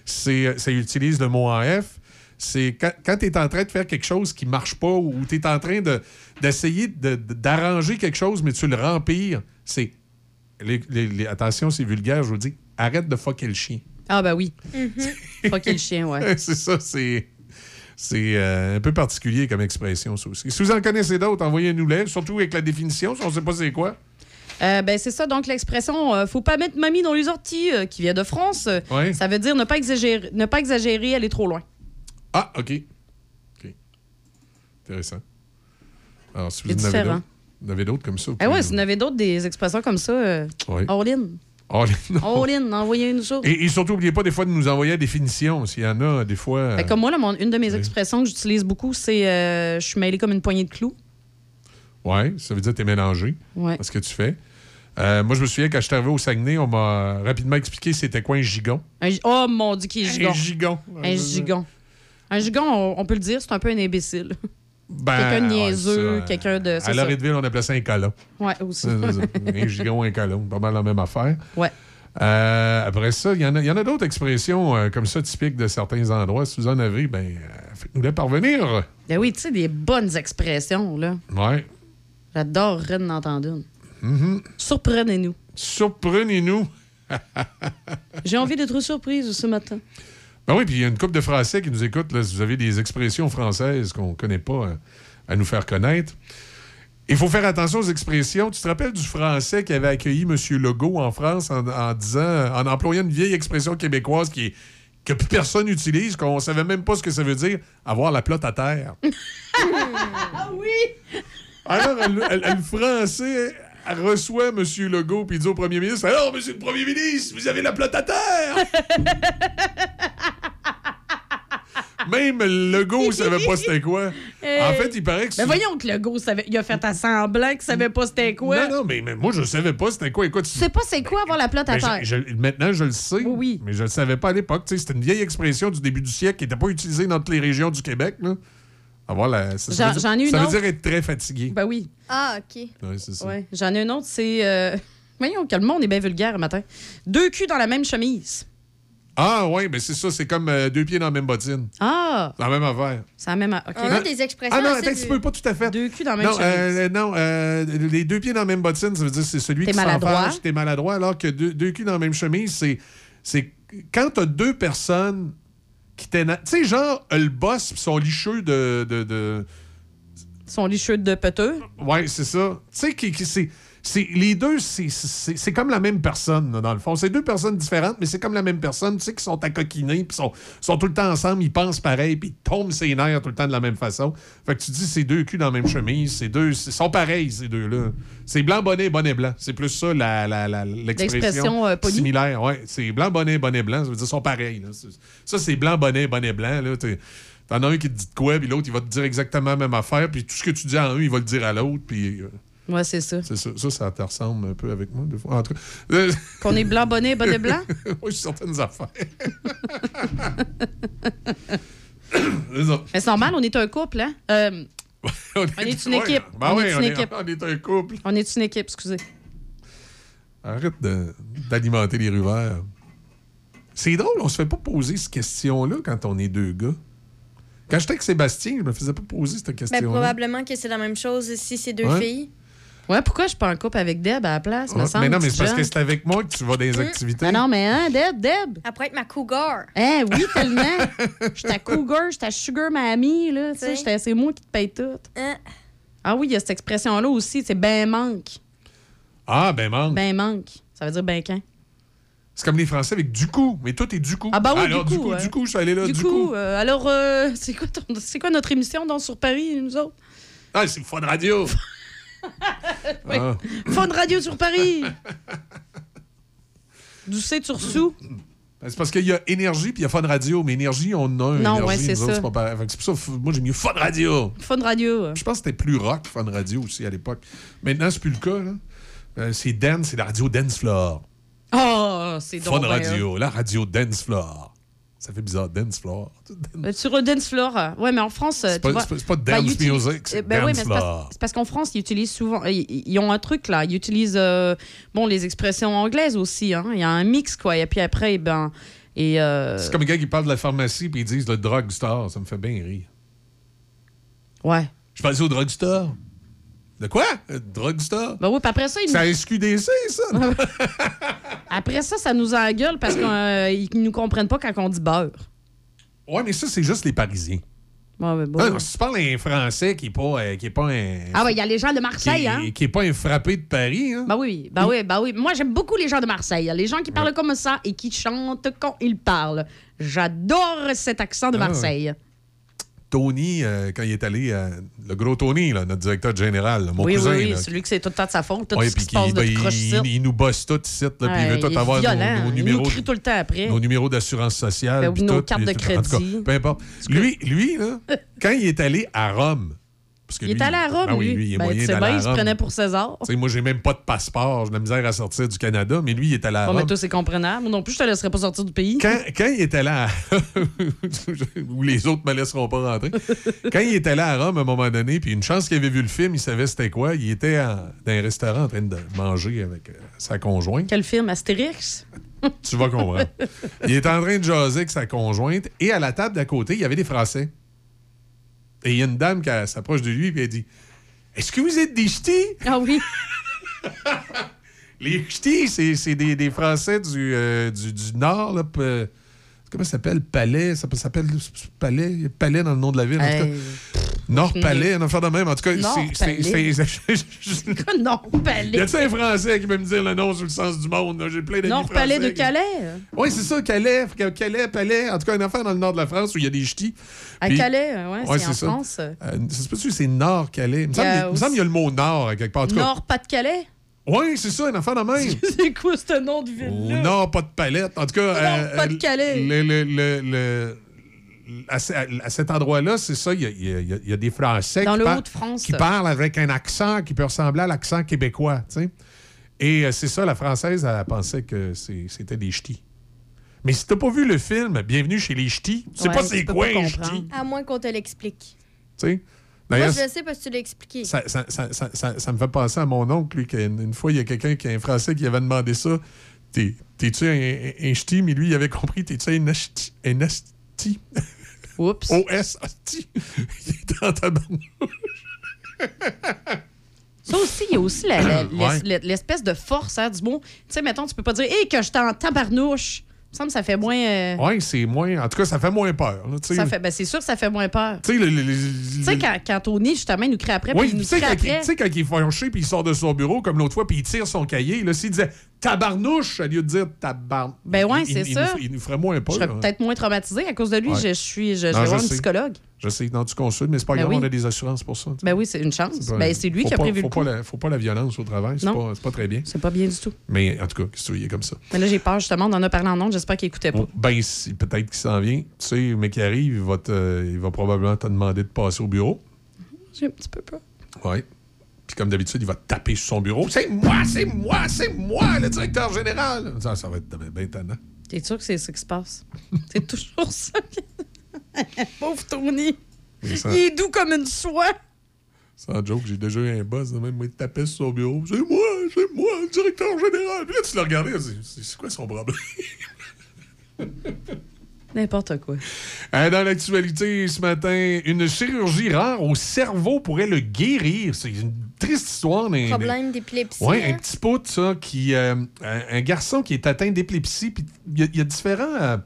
c'est ça utilise le mot en F. C'est quand, tu es en train de faire quelque chose qui marche pas ou tu es en train de- d'essayer de- de- d'arranger quelque chose, mais tu le rempires, c'est. les- les- attention, c'est vulgaire, je vous dis, arrête de fucker le chien. Ah, ben oui. Fucker le chien, ouais. c'est ça, c'est. C'est euh, un peu particulier comme expression, ça aussi. Si vous en connaissez d'autres, envoyez-nous-les, surtout avec la définition, si on ne sait pas c'est quoi. Euh, ben, c'est ça, donc l'expression euh, faut pas mettre mamie dans les orties euh, qui vient de France. Ouais. Ça veut dire ne pas exagérer, ne pas exagérer aller trop loin. Ah, OK. OK. Intéressant. Alors, si vous en avez différent. d'autres, vous en avez d'autres comme ça. Ah ouais, si vous en avez d'autres, des expressions comme ça, euh, Oui. All in. All in, envoyez-nous ça. Et, et surtout, n'oubliez pas des fois de nous envoyer la définition. S'il y en a, des fois. euh, Fait que comme moi, là, mon- une de mes expressions que j'utilise beaucoup, c'est euh, je suis mêlée comme une poignée de clous. Oui, ça veut dire que tu es mélangé Ouais. à ce que tu fais. Euh, moi, je me souviens, quand je suis arrivé au Saguenay, on m'a rapidement expliqué c'était quoi un gigon. Un oh mon dieu, qui est gigon. Un gigon. Un gigon. Un gigon, on, on peut le dire, c'est un peu un imbécile. Ben, quelqu'un de niaiseux, quelqu'un de. À. Loretteville, on appelait ça un colon. Ouais, aussi. Un gigon, un colon. Pas mal la même affaire. Ouais. Euh, après ça, il y en a, il y en a d'autres expressions euh, comme ça typiques de certains endroits. Si vous en avez, ben, euh, faites-nous les parvenir. Ben oui, tu sais, des bonnes expressions, là. Ouais. J'adorerais d'en entendre une. Mhm. Surprenez-nous. Surprenez-nous. J'ai envie d'être surprise ce matin. Ben oui, puis il y a une couple de Français qui nous écoutent. Là, si vous avez des expressions françaises qu'on ne connaît pas euh, à nous faire connaître. Il faut faire attention aux expressions. Tu te rappelles du Français qui avait accueilli M. Legault en France en, en disant, en employant une vieille expression québécoise qui est- que plus personne n'utilise, qu'on ne savait même pas ce que ça veut dire, avoir la plotte à terre. Ah oui! Alors, elle- le Français reçoit M. Legault puis dit au premier ministre Alors, Monsieur le Premier ministre, vous avez la plotte à terre Même Legault ne savait pas c'était quoi. En fait, il paraît que Mais voyons que le gars, savait- il a fait à semblant qu'il savait pas c'était quoi. Non, non, mais, mais moi, je savais pas c'était quoi. Écoute, Tu sais pas c'est quoi avoir la plotte à terre. je- je- maintenant, je le sais. Oui. Mais je le savais pas à l'époque. C'était une vieille expression du début du siècle qui n'était pas utilisée dans toutes les régions du Québec. Là. Avoir la, ça, ça veut dire- une ça veut autre. dire être très fatigué. Ben oui. Ah, OK. Ouais, c'est ça. Ouais. J'en ai un autre, c'est. euh, Voyons que le monde est bien vulgaire le matin. Deux culs dans la même chemise. Ah, ouais, mais c'est ça. C'est comme euh, deux pieds dans la même bottine. Ah! C'est la même affaire. C'est la même. a- OK. On a des expressions Ah non, attends un petit du- peu, pas tout à fait. Deux culs dans la même Non, chemise. euh, non euh, les deux pieds dans la même bottine, ça veut dire que c'est celui qui maladroit. s'enfarge, t'es maladroit, alors que deux, deux culs dans la même chemise, c'est, c'est quand t'as deux personnes qui t'énervent. Tu sais, genre, le boss pis son licheux de... de, de... Son licheux de peteux. Ouais, c'est ça. Tu sais, qui, qui- c'est... C'est, les deux, c'est, comme la même personne, là, dans le fond. C'est deux personnes différentes, mais c'est comme la même personne. Tu sais, qui sont à coquiner, puis sont, sont tout le temps ensemble, ils pensent pareil, puis ils tombent ses nerfs tout le temps de la même façon. Fait que tu dis, c'est deux culs dans la même chemise, c'est deux, ils sont pareils, ces deux-là. C'est blanc, bonnet, bonnet, blanc. C'est plus ça, la, la, la- l'expression L'expression, euh, similaire. Ouais, c'est blanc, bonnet, bonnet, blanc. Ça veut dire qu'ils sont pareils. là. Ça, c'est blanc, bonnet, bonnet, blanc. Là. T'en as un qui te dit de quoi, puis l'autre, il va te dire exactement la même affaire, puis tout ce que tu dis à un, il va le dire à l'autre, puis... euh, Ouais, c'est ça. C'est ça. Ça, ça te ressemble un peu avec moi, des fois. En tout cas, euh, Qu'on est blanc, bonnet, bonnet blanc? oui, certaines affaires. C'est ça. Mais c'est normal, on est un couple, hein? Euh, on est une ouais, équipe. ben on oui, est on une est- équipe. on est un couple. On est une équipe, excusez. Arrête de- d'alimenter les ruvers. C'est drôle, on se fait pas poser cette question-là quand on est deux gars. Quand j'étais avec Sébastien, je me faisais pas poser cette Ben, question-là. probablement que c'est la même chose si c'est deux Ouais. filles. Ouais, pourquoi je suis pas en couple avec Deb à la place, me Ouais, semble, mais non, mais c'est parce que c'est avec moi que tu vas dans les Hum. activités. Ah non, mais hein, Deb, Deb? Elle pourrait être ma cougar. Hein, oui, tellement. Je ta cougar, je ta sugar mamie, là. Tu sais, c'est moi qui te paye tout. Hein? Ah oui, il y a cette expression-là aussi, c'est ben manque. Ah, ben manque. Ben manque. Ça veut dire ben quand. C'est comme les Français avec du coup. Mais toi, t'es du coup. Ah bah oui, Alors, du coup. du coup, je suis allé là, du, du, coup, coup. euh, alors, euh, c'est quoi, ton- c'est quoi notre émission dans sur Paris, nous autres? Ah, c'est Fun Radio. Oui. Ah. Fun radio sur Paris! D'où c'est tu reçous? Ben, C'est parce qu'il y a énergie puis il y a Fun Radio. Mais énergie, on en a un. Non, ouais, c'est ça. C'est pour ça, moi, j'ai mieux Fun Radio. Fun radio. Je pense que c'était plus rock, Fun Radio aussi à l'époque. Maintenant, c'est plus le cas. Euh, c'est dance, c'est la radio Dance Floor. Oh, c'est Fun donc bien Radio, la radio Dance Floor. Ça fait bizarre, Dance Floor. Euh, Sur Dance Floor. euh, Ouais, mais en France. euh, C'est pas- vois, pas- bah, dance music, c'est Eh ben oui, dance mais c'est parce- floor. C'est parce qu'en France, ils utilisent souvent. Ils, ils ont un truc là. Ils utilisent euh, bon les expressions anglaises aussi. hein. Il y a un mix quoi. Et puis après, eh ben. Et, euh, C'est comme un gars qui parle de la pharmacie puis ils disent le drugstore. Ça me fait bien rire. Ouais. Je passais au drugstore. De quoi? Le drugstore? Ben oui, puis après ça, ils C'est nous- SQDC, ça? après ça, ça nous engueule parce qu'ils nous comprennent pas quand on dit beurre. ouais, mais ça, c'est juste les Parisiens. Mais bon. Ah, non, si tu parles un Français qui n'est pas, euh, qui est pas un. Ah ouais, il y a les gens de qui, Marseille, hein? qui est pas un frappé de Paris, hein? Bah oui, bah oui, bah oui. Moi, j'aime beaucoup les gens de Marseille. Les gens qui parlent comme ça et qui chantent quand ils parlent. J'adore cet accent de Ah ouais. Tony, euh, quand il est allé, euh, le gros Tony, là, notre directeur général, là, mon oui, cousin. oui, oui, là, celui que c'est tout le temps de sa faute, tout Ouais, ce qui se passe de ben, croche il, il nous bosse tout ici, puis il veut tout il est avoir nos- violent. nos, Il numéros. nous crie tout le temps après. Nos numéros d'assurance sociale. Ben nos tout, cartes de tout. En tout crédit. peu importe. Lui, lui là, quand il est allé à Rome, parce que Il est lui, allé à Rome, ben oui, lui. lui, il est Ben, moyen bien, il se prenait pour César. Moi, j'ai même pas de passeport. J'ai de la misère à sortir du Canada, mais lui, il est allé à Bon, Rome. mais toi, c'est comprenable. Moi non plus, je te laisserai pas sortir du pays. Quand, quand il est allé à... Où les autres me laisseront pas rentrer. quand il est allé à Rome, à un moment donné, puis une chance qu'il avait vu le film, il savait c'était quoi. Il était en- dans un restaurant en train de manger avec euh, sa conjointe. Quel film? Astérix? Tu vas comprendre. il est en train de jaser avec sa conjointe et à la table d'à côté, il y avait des Français. Et il y a une dame qui s'approche de lui et elle dit Est-ce que vous êtes des ch'tis? Ah oui. Les ch'tis, c'est des, des Français du, euh, du, du Nord. Là, comment ça s'appelle? Palais Ça s'appelle Palais Il y a Palais dans le nom de la ville. En tout cas. Nord-Palais, un affaire de même. En tout cas, c'est- c'est. Palais. c'est- non, Palais? Y a-t-il un Français qui peut me dire le nom sur le sens du monde? J'ai plein d'amis Nord Palais de Calais? Oui, c'est ça, Calais, Calais, Palais. En tout cas, une affaire dans le nord de la France où il y a des ch'tis. À Puis- Calais, ouais, c'est en ça. France. Euh, se peut-tu que c'est Nord-Calais? Il me semble qu'il y a le mot Nord à quelque part. Nord-Pas-de-Calais? Oui, c'est ça, une affaire de même. c'est quoi ce nom de ville-là? nord, pas de palette. En tout cas, Non, pas de Calais. Le, le- le- le- à, ce- à cet endroit-là, c'est ça, il y a, y y des Français Dans qui, le par- Haut-de-France. qui parlent avec un accent qui peut ressembler à l'accent québécois. tu sais. Et euh, c'est ça, la Française, elle pensait que c'est- c'était des ch'tis. Mais si t'as pas vu le film Bienvenue chez les ch'tis, tu sais Ouais, pas c'est quoi un ch'ti. À moins qu'on te l'explique. tu sais? Moi, je le sais parce que tu l'as expliqué. ça, ça- ça- ça- ça- ça me fait penser à mon oncle, lui, qu'une une fois, il y a quelqu'un qui est un Français qui avait demandé ça. T'es- T'es-tu un, un, un ch'ti? Mais lui, il avait compris, t'es-tu un asti? Un asti? Oups. O-S, asti. il était en tabarnouche. Ça aussi, il y a aussi Ouais. l'espèce de force hein, du mot. Tu sais, mettons, tu peux pas dire Hé, que je t'en tabarnouche. Semble que ça fait moins. euh, Ouais, c'est moins... En tout cas, ça fait moins peur. là, ça fait, ben, c'est sûr que ça fait moins peur. Tu sais, le- le- le- Tu sais, quand, quand Tony, justement, il nous crie après, Oui, tu sais, quand, il- après. quand il est fâché puis il sort de son bureau, comme l'autre fois, puis il tire son cahier, là, s'il disait tabarnouche, au lieu de dire tabarn... Ben il- c'est il ça. nous- Il nous ferait moins Je peur. serais hein. peut-être moins traumatisée à cause de lui. Ouais. Je, je suis, je, je vais je voir un psychologue. Je sais, non, tu consultes, mais c'est pas Ben grave, oui. on a des assurances pour ça. Ben oui, c'est une chance. pas- Ben, c'est lui qui a pas- prévu faut le pas la- faut pas la violence au travail, c'est pas, pas très bien. C'est pas bien du tout. Mais en tout cas, il est comme ça. Mais là, j'ai peur, justement. On en a parlé en ondes. J'espère qu'il écoutait pas. Ben, si, peut-être qu'il s'en vient. Tu sais, mais qui arrive, il va, te- il va probablement te demander de passer au bureau. J'ai un petit peu peur. Oui. Puis comme d'habitude, il va taper sur son bureau. C'est moi, c'est moi, c'est moi, le directeur général. Ça, ça va être bien ben tannant. T'es sûr que c'est ça qui se passe? c'est toujours ça. Pauvre Tony. Ça- Il est doux comme une soie. Sans joke, j'ai déjà eu un boss de même, moi, il tapait sur son bureau. C'est moi, c'est moi, le directeur général. Puis là, tu tu dis, c'est c'est quoi son problème? N'importe quoi. Euh, Dans l'actualité ce matin, une chirurgie rare au cerveau pourrait le guérir. C'est une triste histoire. mais- Problème d'épilepsie. Oui, hein? un petit pote, ça, qui. euh, un, un garçon qui est atteint d'épilepsie. Puis il y, a- il y a différents. euh,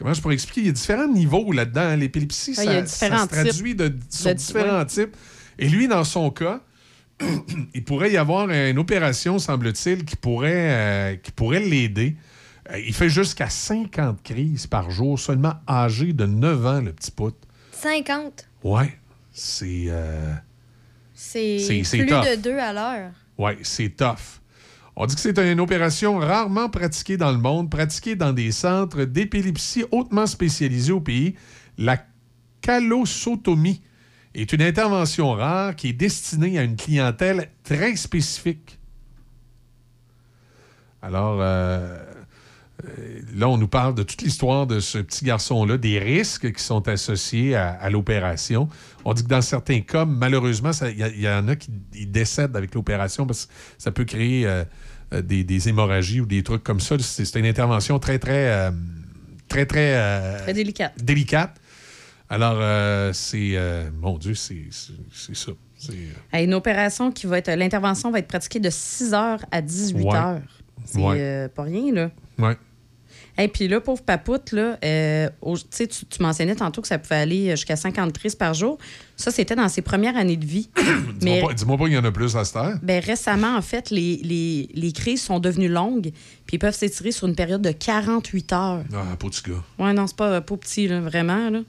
comment je pourrais expliquer? Il y a différents niveaux là-dedans. hein. L'épilepsie, ça, y a ça différents se traduit de, sur De- différents ouais. types. Et lui, dans son cas, il pourrait y avoir une opération, semble-t-il, qui pourrait, euh, qui pourrait l'aider. Euh, il fait jusqu'à 50 crises par jour, seulement âgé de 9 ans, le petit pote. 50. Ouais, c'est. euh, C'est C'est- plus tough. de deux à l'heure. Oui, c'est tough. On dit que c'est une opération rarement pratiquée dans le monde, pratiquée dans des centres d'épilepsie hautement spécialisés au pays. La callosotomie est une intervention rare qui est destinée à une clientèle très spécifique. Alors, euh, euh, là, on nous parle de toute l'histoire de ce petit garçon-là, des risques qui sont associés à, l'opération. On dit que dans certains cas, malheureusement, il y, en a qui décèdent avec l'opération parce que ça peut créer euh, des, des hémorragies ou des trucs comme ça. C'est une intervention très, très, euh, très, très, euh, Très délicat. délicate. Alors, euh, c'est... euh, mon Dieu, c'est ça. Euh, À Une opération qui va être. L'intervention va être pratiquée de 6 h à 18 Ouais. h. C'est Ouais. euh, pas rien, là. ouais. Et puis là, pauvre papoute, là, euh, au- tu tu mentionnais tantôt que ça pouvait aller jusqu'à 50 crises par jour. Ça, c'était dans ses premières années de vie. Mais Dis-moi pas, qu'il y en a plus à cette heure. ben, récemment, en fait, les, les, les crises sont devenues longues, puis ils peuvent s'étirer sur une période de 48 heures. Ah, pas de gars. Ouais, non, c'est pas, pas petit, là, vraiment. Là.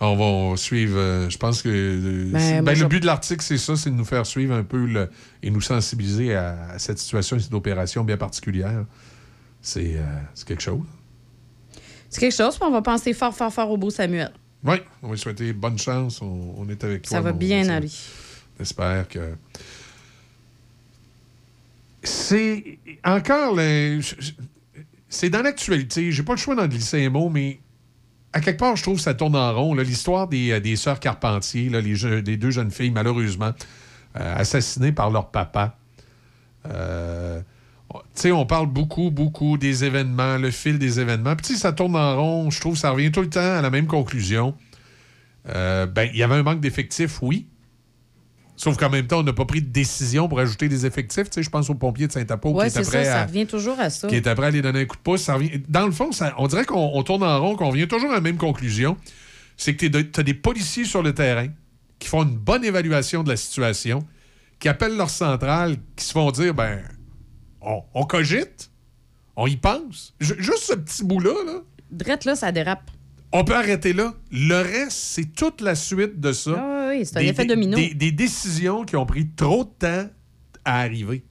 On va on va suivre. euh, je pense que euh, Ben, ben, je- le but de l'article, c'est ça, c'est de nous faire suivre un peu le- et nous sensibiliser à, à cette situation et cette opération bien particulière. C'est euh, c'est quelque chose. C'est quelque chose, puis on va penser fort, fort, fort au beau Samuel. Oui, on va lui souhaiter bonne chance. On, on est avec toi. Ça va bien aller. J'espère que. C'est encore le. C'est dans l'actualité. J'ai pas le choix d'en glisser un mot, mais à quelque part, je trouve que ça tourne en rond. L'histoire des, euh, des sœurs Carpentier, là, les, je- les deux jeunes filles, malheureusement, euh, assassinées par leur papa. Euh, tu sais, on parle beaucoup, beaucoup des événements, le fil des événements. Puis, tu sais, ça tourne en rond. Je trouve que ça revient tout le temps à la même conclusion. Euh, ben, il y avait un manque d'effectifs, oui. Sauf qu'en même temps, on n'a pas pris de décision pour ajouter des effectifs. Tu sais, je pense aux pompiers de Saint-Apo Ouais, qui c'est étaient ça, prêts ça à, revient toujours à ça. qui est après à aller donner un coup de pouce. Ça revient- Dans le fond, ça- on dirait qu'on on tourne en rond, qu'on vient toujours à la même conclusion. C'est que tu as des policiers sur le terrain qui font une bonne évaluation de la situation, qui appellent leur centrale, qui se font dire ben, on, on cogite, on y pense. Ju- juste ce petit bout-là, là, Drette, là, ça dérape. on peut arrêter là. Le reste, c'est toute la suite de ça. Ah oui, c'est un Des- effet domino. Des, des décisions qui ont pris trop de temps à arriver.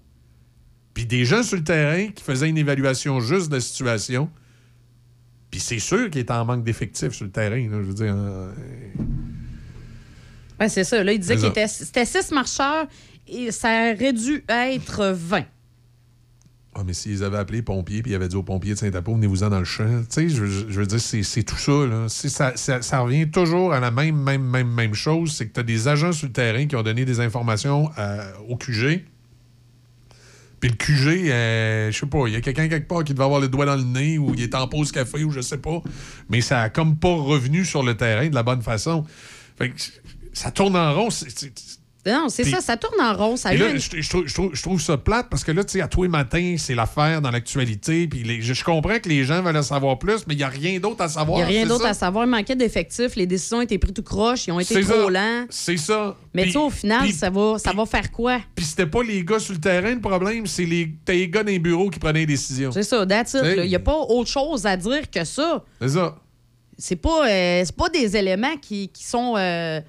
Puis des gens sur le terrain qui faisaient une évaluation juste de la situation. Puis c'est sûr qu'il est en manque d'effectifs sur le terrain. là, je veux dire. euh, Ouais, c'est ça. Là, il disait était, c'était 6 marcheurs et ça aurait dû être 20. Ah, mais s'ils avaient appelé les pompiers puis ils avaient dit aux pompiers de Saint-Apo, venez-vous-en dans le champ. Tu sais, je, veux- dire, c'est tout ça. Là. Ça, ça- ça revient toujours à la même, même, même, même chose. C'est que tu as des agents sur le terrain qui ont donné des informations euh, au QG. Puis le QG, euh, je sais pas, il y a quelqu'un quelque part qui devait avoir le doigt dans le nez ou il est en pause café ou je sais pas. Mais ça a comme pas revenu sur le terrain de la bonne façon. Fait que ça tourne en rond. c'est- Non, c'est ça, ça tourne en rond. Ça et là, une- je, je trouve, je trouve- je trouve ça plate parce que là, tu sais, à tous les matins, c'est l'affaire dans l'actualité. Puis les- je, comprends que les gens veulent en savoir plus, mais il n'y a rien d'autre à Il savoir. n'y a rien d'autre à savoir. Il manquait d'effectifs. Les décisions ont été prises tout croche. Ils ont été trop ça. lents. C'est ça. Mais tu sais, au final, ça, va, ça va faire quoi? Puis c'était pas les gars sur le terrain le problème, c'est les, gars dans les bureaux qui prenaient les décisions. C'est ça, that's. Il n'y a pas autre chose à dire que ça. C'est ça. C'est pas, euh, pas des éléments qui, qui sont. euh,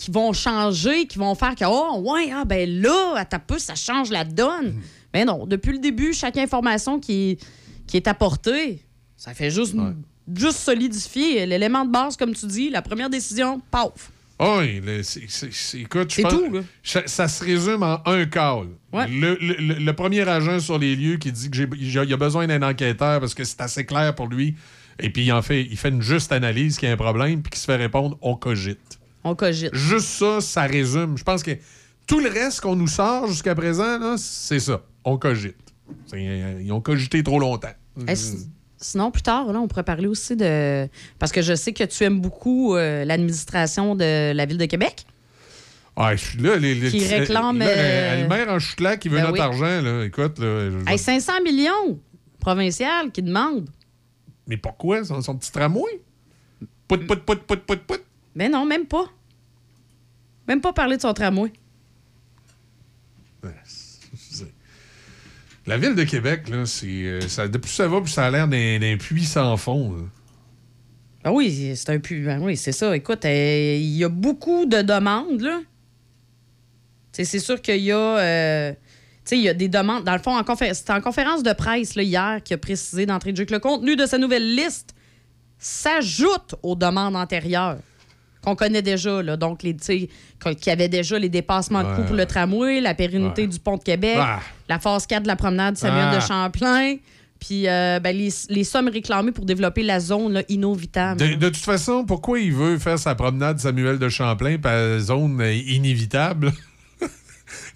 qui vont changer, qui vont faire que, oh, ouais, ah, ben là, à ta peu, ça change la donne. Hmm. Mais non, depuis le début, chaque information qui, qui est apportée, ça fait juste, juste solidifier l'élément de base, comme tu dis, la première décision, paf. Oui, c'est- écoute, je C'est pense- tout, là. Ça, ça se résume en un call. Ouais. Le, le- le- le premier agent sur les lieux qui dit qu'il a besoin d'un enquêteur parce que c'est assez clair pour lui. Et puis, il en fait, il fait une juste analyse qu'il y a un problème, puis qui se fait répondre on cogite. On cogite. Juste ça, ça résume. Je pense que tout le reste qu'on nous sort jusqu'à présent, là, c'est ça. On cogite. C'est- Ils ont cogité trop longtemps. Si- sinon, plus tard, là, on pourrait parler aussi de. Parce que je sais que tu aimes beaucoup euh, l'administration de la Ville de Québec. Ah, je suis là, les, les- Qui réclame, là, euh, maire en qui veut ben notre oui. argent, là. Écoute, là, je- Hey, 500 millions provincial qui demande. mais pourquoi? Son, son petit tramway? Pout, pout, pout, pout, pout, pout. Mais non, même pas. Même pas parler de son tramway. La ville de Québec, là, c'est. euh, ça, de plus ça va, plus ça a l'air d'un puits sans fond. là. Ah oui, c'est un pu. ben oui, c'est ça. Écoute, euh, il y a beaucoup de demandes, là. C'est sûr qu'il y a. euh, tu sais, il y a des demandes. Dans le fond, en confé- c'était en conférence de presse là, hier qui a précisé d'entrée de jeu que le contenu de sa nouvelle liste s'ajoute aux demandes antérieures qu'on connaît déjà. Là. Donc, les, y avait déjà les dépassements de coûts pour le tramway, la pérennité du pont de Québec, la phase 4 de la promenade Samuel de Champlain, puis euh, ben, les, les sommes réclamées pour développer la zone là, Innovitable. De, de toute façon, pourquoi il veut faire sa promenade Samuel de Champlain par zone euh, inévitable?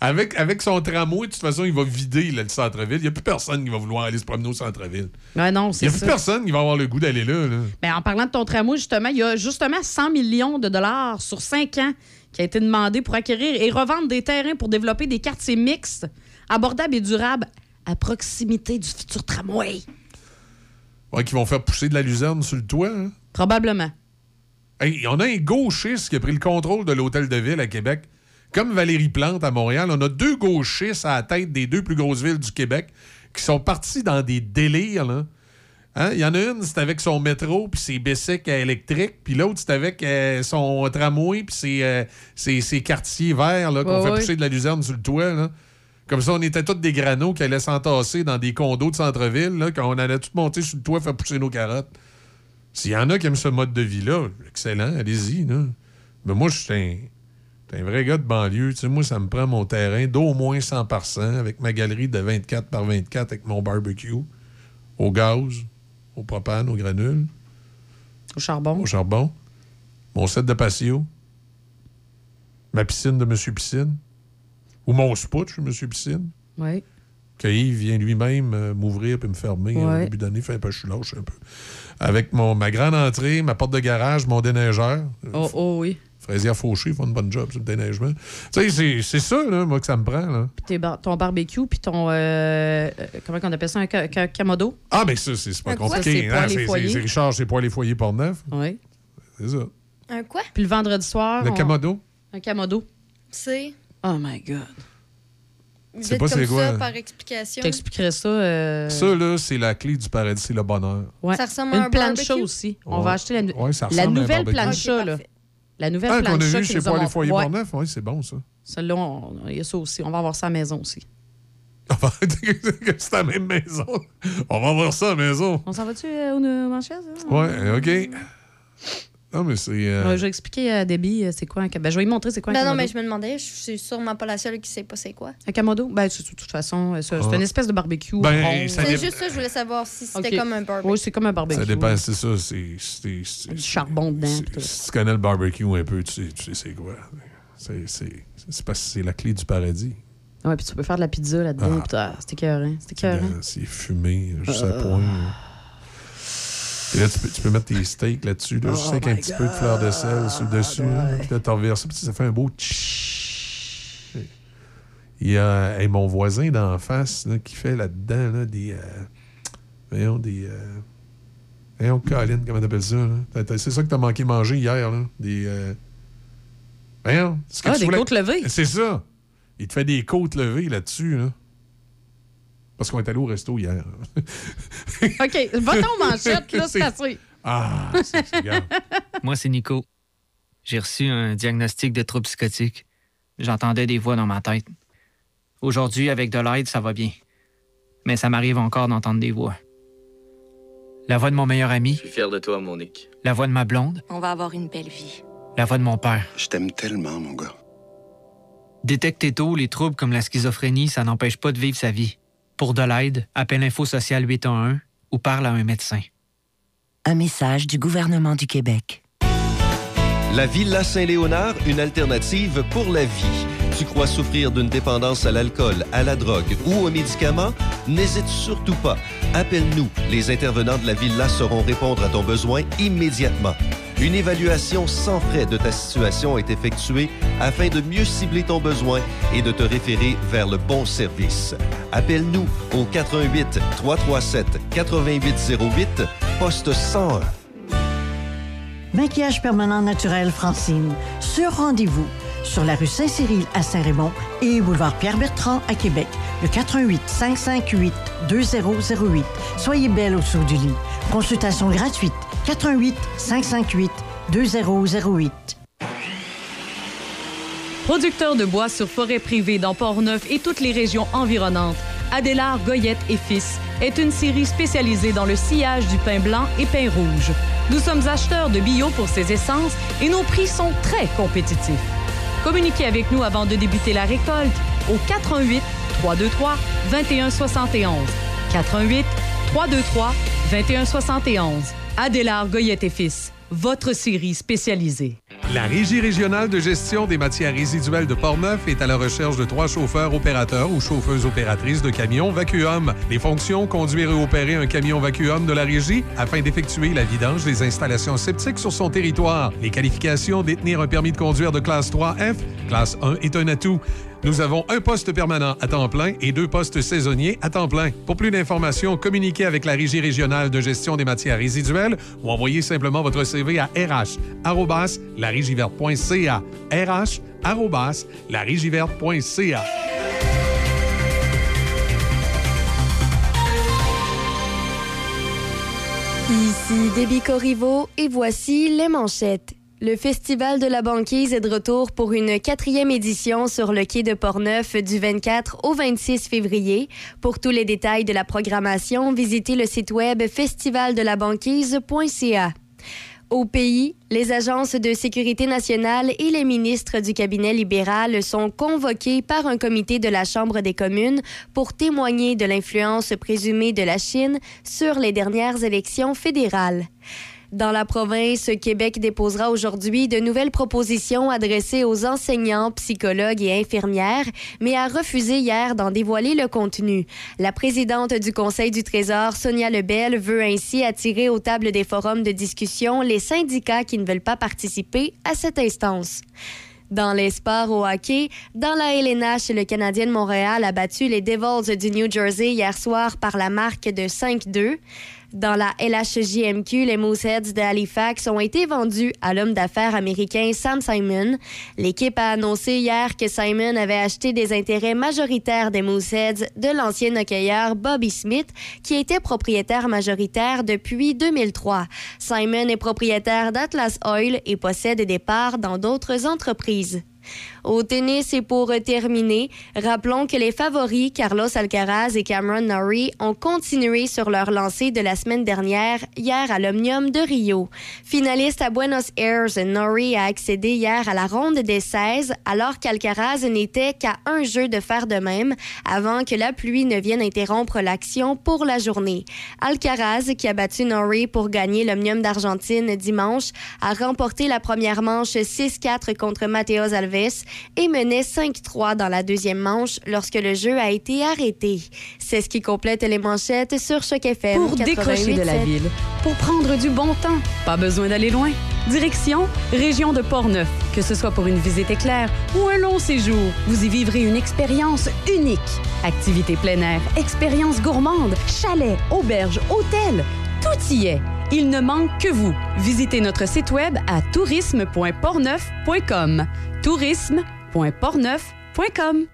Avec, avec son tramway, de toute façon, il va vider là, le centre-ville. Il n'y a plus personne qui va vouloir aller se promener au centre-ville. Ouais, non, Il n'y a plus ça. personne qui va avoir le goût d'aller là. là. Ben, en parlant de ton tramway, justement, il y a justement 100 millions de dollars sur 5 ans qui a été demandé pour acquérir et revendre des terrains pour développer des quartiers mixtes, abordables et durables à proximité du futur tramway. Ouais, qui vont faire pousser de la luzerne sur le toit. hein? Probablement. Hey, on a un gauchiste qui a pris le contrôle de l'hôtel de ville à Québec. Comme Valérie Plante à Montréal, on a deux gauchistes à la tête des deux plus grosses villes du Québec qui sont partis dans des délires. là. Hein? Il y en a une, c'est avec son métro puis ses bicycles électriques, puis l'autre, c'est avec euh, son tramway puis ses, euh, ses- ses quartiers verts qu'on Ouais, fait ouais. pousser de la luzerne sur le toit. là. Comme ça, on était tous des granos qui allaient s'entasser dans des condos de centre-ville, quand on allait tout monter sur le toit faire pousser nos carottes. S'il y en a qui aiment ce mode de vie-là, excellent, allez-y. Mais moi, je suis un, j'suis un vrai gars de banlieue. Tu sais, moi, ça me prend mon terrain d'au moins 100 par 100 avec ma galerie de 24 par 24 avec mon barbecue, au gaz, au propane, au granule, Au charbon. au charbon, mon set de patio, ma piscine de Monsieur Piscine, ou mon spot chez Monsieur Piscine. Oui. Que Yves vient lui-même euh, m'ouvrir puis me fermer Ouais. au début d'année. Fait un peu, je suis lâche un peu. Avec mon, ma grande entrée, ma porte de garage, mon déneigeur. Oh, oh oui. Fraisière Fauché font une bonne job sur le déneigement. Tu sais, c'est- c'est ça, là, moi, que ça me prend. Là. Puis ton barbecue, puis ton. euh, euh, comment on appelle ça? Un ca- ca- camodo? Ah, mais ça, c'est c'est pas compliqué. C'est hein, C'est c'est- c'est Richard, c'est poêle et foyer pour neuf. Oui. C'est ça. Un quoi? Puis le vendredi soir. Le on- camodo. Un camodo. C'est? Oh my God. sais Vite pas c'est quoi? ça, par explication. Je t'expliquerais ça. euh, Ça, là, c'est la clé du paradis, c'est le bonheur. Ouais. Ça ressemble à Une un plancha barbecue? aussi. On va acheter la, Ouais, ça nouvelle plancha. Ok, là. parfait. La nouvelle Ah, qu'on a vu chez Poil et. Foyer Ouais. Oui, c'est bon, ça. Celle-là, on- il y a ça aussi. On va avoir ça à la maison aussi. c'est la même maison. On va voir ça à la maison. On s'en va-tu euh, au manchette? Ouais, OK. Non, mais c'est. euh, Ouais, je vais expliquer à Debbie euh, c'est quoi un. Ben, je vais lui montrer c'est quoi un Ben non, mais je me demandais, je suis sûrement pas la seule qui sait pas c'est quoi. Un camodo? Ben, c'est- de toute façon, euh, c'est Ah. une espèce de barbecue. Ben, C'est dé- juste ça, je voulais savoir si c'était comme un barbecue. Oui, c'est comme un barbecue. Ça dépend, c'est ça. C'est. Du charbon dedans. Si tu connais le barbecue un peu, tu sais, tu sais c'est quoi. C'est c'est- c'est parce que c'est la clé du paradis. Ouais, puis tu peux faire de la pizza là-dedans. Ah. Ah, c'est écœurant. C'est écœurant. Euh, C'est fumé, juste à Euh. point. Et là, tu peux, tu peux mettre tes steaks là-dessus, là, juste avec un petit peu de fleur de sel sur le dessus. Puis là, tu reverses ça, puis ça fait un beau tch. Il y a hey, mon voisin d'en face là, qui fait là-dedans là, des. euh, voyons, des. Euh, voyons, Colin, comment t'appelles ça? C'est ça que t'as manqué manger hier, là. Des. euh, voyons. ce que Ah, tu des voulais- côtes levées. C'est ça. Il te fait des côtes levées là-dessus, là. Parce qu'on est allé au resto hier. OK, va-t'en aux manchettes, là, c'est assez. Ah, c'est. Moi, c'est Nico. J'ai reçu un diagnostic de trouble psychotique. J'entendais des voix dans ma tête. Aujourd'hui, avec de l'aide, ça va bien. Mais ça m'arrive encore d'entendre des voix. La voix de mon meilleur ami, Je suis fier de toi, Monique. la voix de ma blonde, On va avoir une belle vie. La voix de mon père. Je t'aime tellement, mon gars. Détectez tôt les troubles comme la schizophrénie, ça n'empêche pas de vivre sa vie. Pour de l'aide, appelle Info Social 811 ou parle à un médecin. Un message du gouvernement du Québec. La Villa Saint-Léonard, une alternative pour la vie. Tu crois souffrir d'une dépendance à l'alcool, à la drogue ou aux médicaments? N'hésite surtout pas. Appelle-nous. Les intervenants de la Villa sauront répondre à ton besoin immédiatement. Une évaluation sans frais de ta situation est effectuée afin de mieux cibler ton besoin et de te référer vers le bon service. Appelle-nous au 88 337 8808 poste 101. Maquillage permanent naturel Francine. Sur rendez-vous. Sur la rue Saint-Cyril à Saint-Raymond et boulevard Pierre-Bertrand à Québec. Le 88 558 2008. Soyez belle autour du lit. Consultation gratuite. 88 558 2008. Producteur de bois sur forêt privée dans Port-Neuf et toutes les régions environnantes, Adélard Goyette et Fils est une série spécialisée dans le sillage du pain blanc et pain rouge. Nous sommes acheteurs de bio pour ces essences et nos prix sont très compétitifs. Communiquez avec nous avant de débuter la récolte au 88 323 2171. 88 323 2171. Adélard Goyette et Fils, votre série spécialisée. La Régie régionale de gestion des matières résiduelles de Portneuf est à la recherche de trois chauffeurs opérateurs ou chauffeuses opératrices de camions vacuum. Les fonctions conduire et opérer un camion vacuum de la régie afin d'effectuer la vidange des installations septiques sur son territoire. Les qualifications détenir un permis de conduire de classe 3F, classe 1 est un atout. Nous avons un poste permanent à temps plein et deux postes saisonniers à temps plein. Pour plus d'informations, communiquez avec la Régie régionale de gestion des matières résiduelles ou envoyez simplement votre CV à rh larigiverte.ca. Ici Déby Corriveau et voici les manchettes. Le Festival de la banquise est de retour pour une quatrième édition sur le quai de Portneuf du 24 au 26 février. Pour tous les détails de la programmation, visitez le site web festivaldelabanquise.ca. Au pays, les agences de sécurité nationale et les ministres du cabinet libéral sont convoqués par un comité de la Chambre des communes pour témoigner de l'influence présumée de la Chine sur les dernières élections fédérales. Dans la province, Québec déposera aujourd'hui de nouvelles propositions adressées aux enseignants, psychologues et infirmières, mais a refusé hier d'en dévoiler le contenu. La présidente du Conseil du Trésor, Sonia Lebel, veut ainsi attirer aux tables des forums de discussion les syndicats qui ne veulent pas participer à cette instance. Dans les sports au hockey, dans la LNH, le Canadien de Montréal a battu les Devils du New Jersey hier soir par la marque de 5-2. Dans la LHJMQ, les Mooseheads de Halifax ont été vendus à l'homme d'affaires américain Sam Simon. L'équipe a annoncé hier que Simon avait acheté des intérêts majoritaires des Mooseheads de l'ancien hockeyeur Bobby Smith, qui était propriétaire majoritaire depuis 2003. Simon est propriétaire d'Atlas Oil et possède des parts dans d'autres entreprises. Au tennis et pour terminer, rappelons que les favoris Carlos Alcaraz et Cameron Norrie ont continué sur leur lancée de la semaine dernière, hier à l'Omnium de Rio. Finaliste à Buenos Aires, Norrie a accédé hier à la ronde des 16, alors qu'Alcaraz n'était qu'à un jeu de faire de même avant que la pluie ne vienne interrompre l'action pour la journée. Alcaraz, qui a battu Norrie pour gagner l'Omnium d'Argentine dimanche, a remporté la première manche 6-4 contre Mateos Alves et menait 5-3 dans la deuxième manche lorsque le jeu a été arrêté. C'est ce qui complète les manchettes sur Choc FM. Pour décrocher de la 88.7. ville, pour prendre du bon temps, pas besoin d'aller loin. Direction, région de Portneuf. Que ce soit pour une visite éclair ou un long séjour, vous y vivrez une expérience unique. Activités plein air, expériences gourmandes, chalets, auberges, hôtels, tout y est. Il ne manque que vous. Visitez notre site web à tourisme.portneuf.com. tourisme.portneuf.com.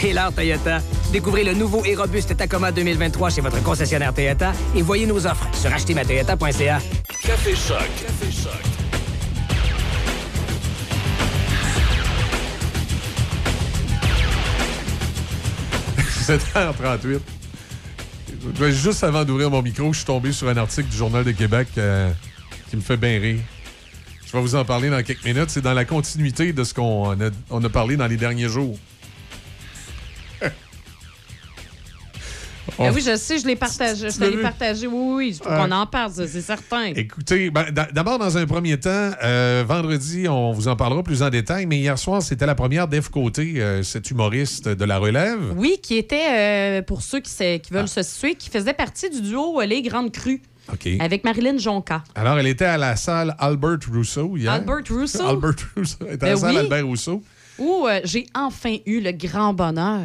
C'est l'heure Toyota. Découvrez le nouveau et robuste Tacoma 2023 chez votre concessionnaire Toyota et voyez nos offres sur achetermatoyota.ca. Café Choc. Café Choc. – 7h38. Ouais, Juste avant d'ouvrir mon micro, je suis tombé sur un article du Journal de Québec euh, qui me fait bien rire. Je vais vous en parler dans quelques minutes. C'est dans la continuité de ce qu'on a, on a parlé dans les derniers jours. Ah oui, je sais, je l'ai partagé. Je l'ai partagé. Oui, oui, il faut qu'on en parle, c'est certain. Écoutez, ben, d'a- d'abord, dans un premier temps, euh, vendredi, on vous en parlera plus en détail, mais hier soir, c'était la première d'Eve Côté, euh, cet humoriste de la relève. Oui, qui était, euh, pour ceux qui, veulent se situer, qui faisait partie du duo Les Grandes Crues avec Marilyn Jonca. Alors, elle était à la salle Albert Rousseau hier. Albert Rousseau? Albert Rousseau. Elle était à la Ben salle oui. Albert Rousseau. Où j'ai enfin eu le grand bonheur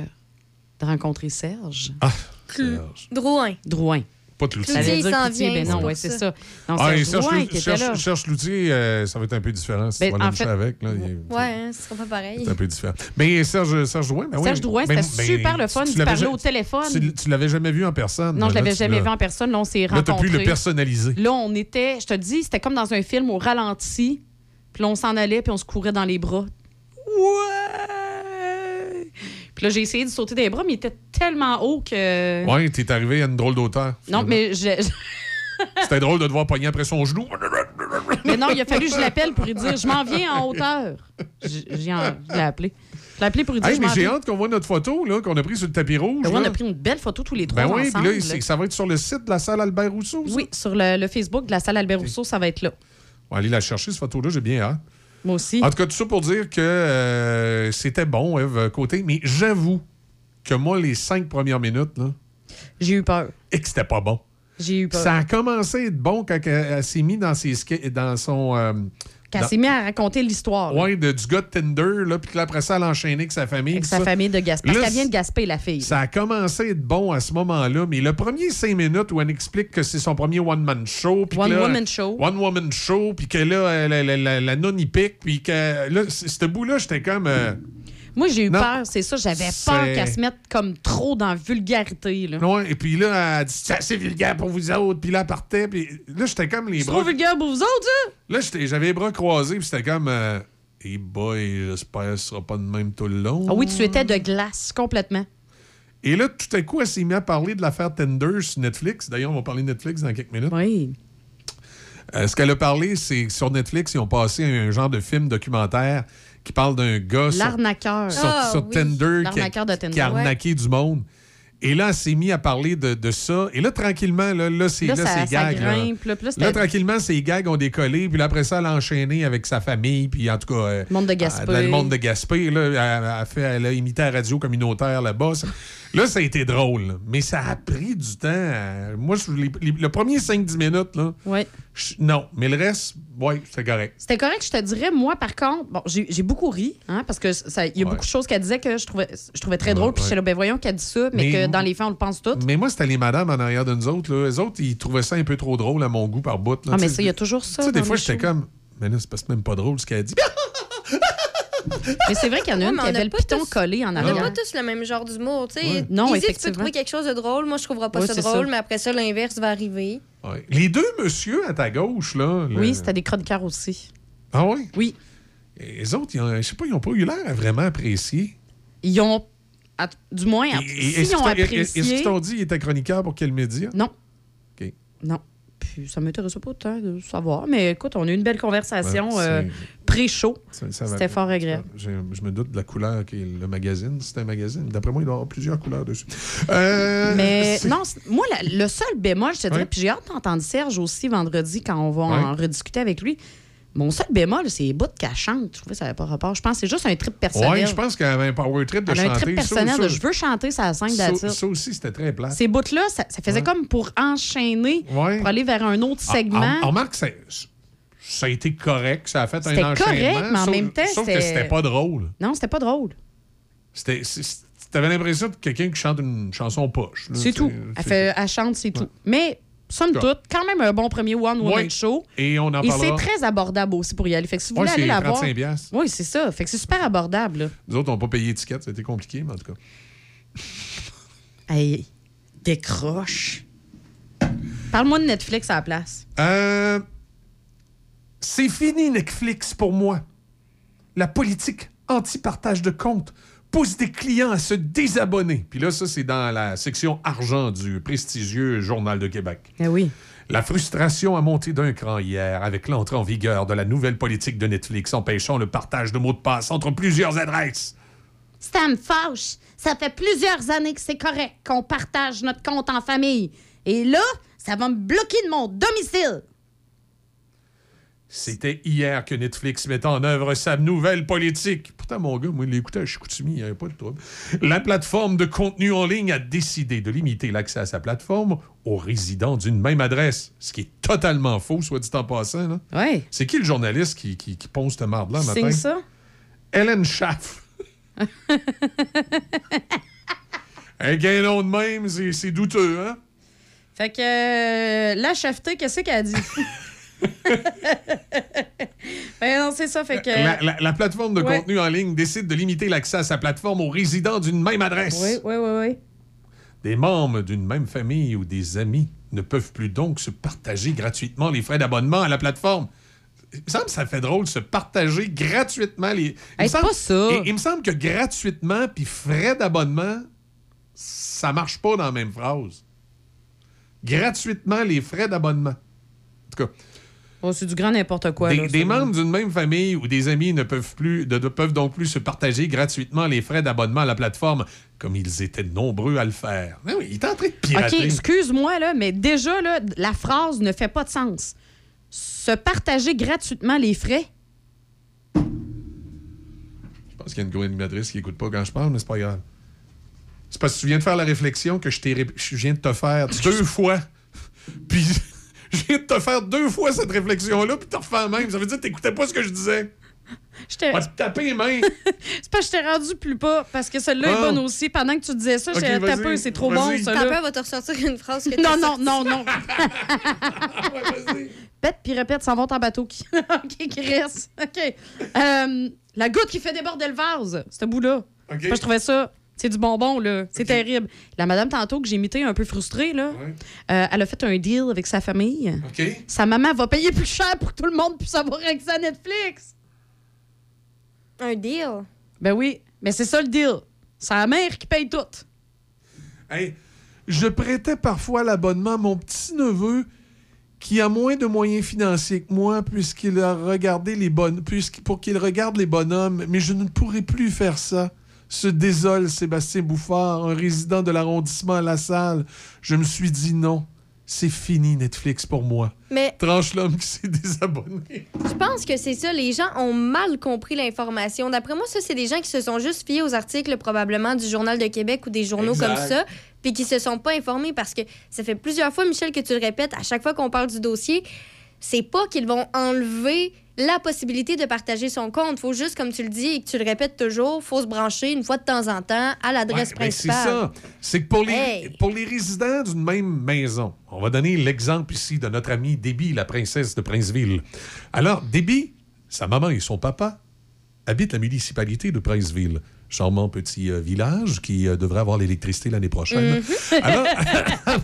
de rencontrer Serge. Ah, Drouin. Drouin. Pas. Ça veut Cloutier, dire il s'en Cloutier, vient, ben c'est non, pour ouais, c'est ça. ça. Non, Ah, Serge et Serge, Drouin Lou- qui était Serge- là. Serge Loutier, euh, ça va être un peu différent. Si Ben, tu vas en fait- avec, là, il Ouais, hein, ce sera pas pareil. c'est un peu différent. Mais Serge, Serge Drouin, ben oui. Serge Drouin, Ben- c'était ben, super le fun. tu Tu l'avais parlais ja- au téléphone. Tu, tu l'avais jamais vu en personne. Non, je là, l'avais tu jamais l'as- vu en personne. Là, on s'est Là, t'as pu le personnaliser. Là, on était, je te dis, c'était comme dans un film au ralenti. Puis là, on s'en allait, puis on se courait dans les bras. Ouais! Là, j'ai essayé de sauter des bras, mais il était tellement haut que. Ouais, t'es arrivé à une drôle d'auteur. Non, mais je... C'était drôle de te voir pogner après son genou. mais non, il a fallu que je l'appelle pour lui dire je m'en viens en hauteur. J'ai en- l'ai appelé. Je l'ai appelé pour lui dire Hey, mais j'ai hâte qu'on voit notre photo qu'on a prise sur le tapis rouge. Ben oui, on a pris une belle photo tous les trois Ben oui, puis ensemble. là, ça va être sur le site de la salle Albert Rousseau. ça? Oui, sur le, le Facebook de la salle Albert Rousseau, ça va être là. On va aller la chercher, cette photo-là, j'ai bien hâte. Moi aussi. En tout cas, tout ça pour dire que euh, c'était bon, Eve Côté, mais j'avoue que moi, les cinq premières minutes, là, J'ai eu peur. et que c'était pas bon. J'ai eu peur. Ça a commencé à être bon quand elle, elle s'est mise dans, ses, dans son. euh, Quand s'est mis à raconter l'histoire. de, du gars de Tinder, là, puis que après ça, elle a enchaîné avec sa famille. Avec sa ça. famille de Gaspé. Parce qu'elle vient de Gaspé, la fille. Ça a commencé à être bon à ce moment-là, mais le premier cinq minutes où elle explique que c'est son premier one-man show. One là, woman show. One woman show, puis que là, la, la, la, y pique, puis que là, ce bout-là, j'étais comme. euh, Moi, j'ai eu Non. peur, c'est ça. J'avais peur qu'elle se mette comme trop dans la vulgarité. Là. ouais, et puis là, elle dit c'est assez vulgaire pour vous autres, puis là, elle partait, puis là, j'étais comme les C'est bras. trop vulgaire pour vous autres, ça? Là, j'avais les bras croisés, puis c'était comme. euh, Hey boy, j'espère que ce sera pas de même tout le long. Ah oui, tu étais de glace, complètement. Et là, tout à coup, elle s'est mise à parler de l'affaire Tender sur Netflix. D'ailleurs, on va parler de Netflix dans quelques minutes. Oui. Euh, ce qu'elle a parlé, c'est que sur Netflix, ils ont passé un genre de film documentaire qui parle d'un gars L'arnaqueur. sur, Ah, sur oui. Tinder qui, L'arnaqueur de Tinder, qui a ouais. arnaqué du monde. Et là, elle s'est mis à parler de, de ça. Et là, tranquillement, là, là, c'est Là, là, ça- c'est ça gags. là. grimpe, tranquillement, ces gags ont décollé. Puis là, après ça, elle a enchaîné avec sa famille. Puis en tout cas... euh, Le monde de Gaspé. euh, le monde de Gaspé. Là, elle, a fait, elle a imité la radio communautaire là-bas. Là, ça a été drôle. Mais ça a pris du temps. Moi, je- les- les- le premier 5-10 minutes, là, Ouais. Je- non. Mais le reste, oui, c'est correct. C'était correct, je te dirais. Moi, par contre, bon, j'ai beaucoup ri, hein, parce que ça- il y a Ouais. beaucoup de choses qu'elle disait que je trouvais, je trouvais très Ouais, drôle. Puis ouais. j'étais là, ben voyons qu'elle dit ça, mais, Mais- que dans les faits, on le pense tout. Mais moi, c'était les madames en arrière de nous autres. Là. Les autres, ils trouvaient ça un peu trop drôle à mon goût par bout. là. Ah, mais ça, il y a toujours ça Tu sais, des fois, j'étais comme. Mais là, c'est même pas drôle ce qu'elle a dit. Mais c'est vrai qu'il y en a une mais qui on avait a le piton tous- collé en On n'a arrière. pas tous le même genre d'humour. tu sais. Ouais. Non, Izzy, tu peux trouver quelque chose de drôle. Moi, je trouverai pas Ouais, ça drôle, ça. mais après ça, l'inverse va arriver. Ouais. Les deux messieurs à ta gauche, là. Oui, c'était des chroniqueurs aussi. Ah oui? Oui. Et les autres, je sais pas, ils n'ont pas eu l'air à vraiment apprécier. Ils ont, à- du moins, Et- et- s'ils Est-ce ont qu'ils apprécié... est-ce qu'ils t'ont dit qu'il était chroniqueur pour quel média? Non. OK. Non. Puis ça m'intéressait pas tant de savoir. Mais écoute, on a eu une belle conversation euh, va- C'était fort agréable. Je, je me doute de la couleur qui est le magazine. C'est un magazine. D'après moi, il doit y avoir plusieurs couleurs dessus. Euh, Mais non, moi, la- le seul bémol, je te dirais, puis j'ai hâte d'entendre Serge aussi vendredi quand on va en rediscuter avec lui. Mon seul bémol, c'est les bouts qu'elle chante. Je trouvais que ça n'avait pas rapport. Je pense que c'est juste un trip personnel. Ouais, je pense qu'elle avait un power trip de Elle a un chanter. trip Ça- personnel ça- de je veux chanter sa scène ça, d'attitude. ça aussi, c'était très plat. Ces bouts-là, ça, ça faisait Ouais. comme pour enchaîner, Ouais. pour aller vers un autre Ah, segment. ah, remarque, ça, ça a été correct. Ça a fait un C'était enchaînement. correct, mais en sauf- même temps, Sauf que c'était- c'était pas drôle. Non, c'était pas drôle. C'était. T'avais l'impression de quelqu'un qui chante une chanson poche. C'est tout. Elle, fait, elle chante, c'est tout. Mais somme toute, quand même un bon premier One Woman. Show. Et on en Et c'est très abordable aussi pour y aller. Fait que si vous voulez aller la voir. 35 piastres. Oui, c'est ça. Fait que c'est super abordable. là. Nous autres, on n'a pas payé étiquette, ça a été compliqué, mais en tout cas. Hey, décroche. Parle-moi de Netflix à la place. Euh, c'est fini Netflix pour moi. La politique anti-partage de comptes pousse des clients à se désabonner. Puis là, ça, c'est dans la section argent du prestigieux Journal de Québec. Eh oui. La frustration a monté d'un cran hier avec l'entrée en vigueur de la nouvelle politique de Netflix empêchant le partage de mots de passe entre plusieurs adresses. Ça me fâche. Ça fait plusieurs années que c'est correct qu'on partage notre compte en famille. Et là, ça va me bloquer de mon domicile. C'était hier que Netflix met en œuvre sa nouvelle politique. Pourtant, mon gars, moi, il l'écoutait à Chicoutimi, il n'y avait pas de trouble. La plateforme de contenu en ligne a décidé de limiter l'accès à sa plateforme aux résidents d'une même adresse. Ce qui est totalement faux, soit dit en passant. là. Ouais. C'est qui le journaliste qui, qui, qui ponce cette marde-là matin? signe ça? Hélène Schaff. Un gain de même, c'est c'est douteux, hein? Fait que euh, la chefté, qu'est-ce qu'elle a dit? ben non, c'est ça. Fait que. La, la- la plateforme de Ouais. contenu en ligne décide de limiter l'accès à sa plateforme aux résidents d'une même adresse. Oui, oui, oui, oui. Des membres d'une même famille ou des amis ne peuvent plus donc se partager gratuitement les frais d'abonnement à la plateforme. Il me semble que ça fait drôle, se partager gratuitement les. Hey, c'est pas ça. Il, il me semble que gratuitement puis frais d'abonnement, ça marche pas dans la même phrase. Gratuitement les frais d'abonnement. En tout cas, Oh, c'est du grand n'importe quoi. des, là, des membres d'une même famille ou des amis ne peuvent, plus, ne, peuvent donc plus se partager gratuitement les frais d'abonnement à la plateforme, comme ils étaient nombreux à le faire. Mais oui, il est en train de OK, pirater. excuse-moi, là, mais déjà, là, la phrase ne fait pas de sens. Se partager gratuitement les frais? Je pense qu'il y a une co-animatrice qui écoute pas quand je parle, mais c'est pas grave. C'est parce que tu viens de faire la réflexion que je, je viens de te faire deux fois. Puis je viens de te faire deux fois cette réflexion-là, puis tu refais la même. Ça veut dire que t'écoutais pas ce que je disais. Va te taper les mains. C'est pas que je t'ai rendu plus pas, parce que celle-là est Ah. bonne aussi. Pendant que tu disais ça, j'ai tapé, c'est trop bon, ça. Peur, va te ressortir une phrase que Non, non, sortie. non, non. Pète puis répète, s'en va ton bateau qui, qui, qui reste. OK. Euh, la goutte qui fait déborder le vase, ce bout-là. Moi, je trouvais ça, c'est du bonbon, là. C'est terrible. La madame, tantôt, que j'ai imité un peu frustrée, là, euh, elle a fait un deal avec sa famille. OK. Sa maman va payer plus cher pour que tout le monde puisse avoir accès à Netflix. Un deal? Ben oui, mais c'est ça le deal. C'est la mère qui paye tout. Hey, je prêtais parfois l'abonnement à mon petit-neveu qui a moins de moyens financiers que moi puisqu'il a regardé les bonnes pour qu'il regarde les bonhommes, mais je ne pourrai plus faire ça. Se désole Sébastien Bouffard, un résident de l'arrondissement à La Salle. Je me suis dit non, c'est fini Netflix pour moi. Mais Tranche l'homme qui s'est désabonné. je pense que c'est ça. Les gens ont mal compris l'information. D'après moi, ça, c'est des gens qui se sont juste fiés aux articles probablement du Journal de Québec ou des journaux Exact. comme ça, puis qui se sont pas informés parce que ça fait plusieurs fois, Michel, que tu le répètes à chaque fois qu'on parle du dossier. C'est pas qu'ils vont enlever la possibilité de partager son compte. Faut juste, comme tu le dis et que tu le répètes toujours, faut se brancher une fois de temps en temps à l'adresse Ouais, ben, c'est principale. ça. C'est que pour les, Hey. pour les résidents d'une même maison, on va donner l'exemple ici de notre amie Déby, la princesse de Princeville. Alors, Déby, sa maman et son papa habitent la municipalité de Princeville. Charmant petit euh, village qui euh, devrait avoir l'électricité l'année prochaine. Mhm. Alors,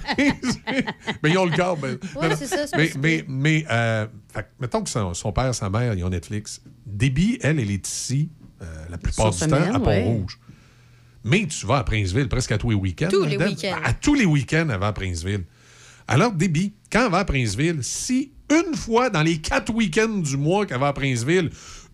mais ils ont le corps. Ouais, non, c'est ça, mais, mais, mais euh, fait mettons que son, son père, sa mère, ils ont Netflix. Déby, elle, elle est ici la plupart Sur du temps à ouais. Pont-Rouge. Mais tu vas à Princeville presque à tous les week-ends. Tous les Deb? week-ends. À tous les week-ends, elle va à Princeville. Alors, Déby, quand elle va à Princeville, si une fois dans les quatre week-ends du mois qu'elle va à Princeville,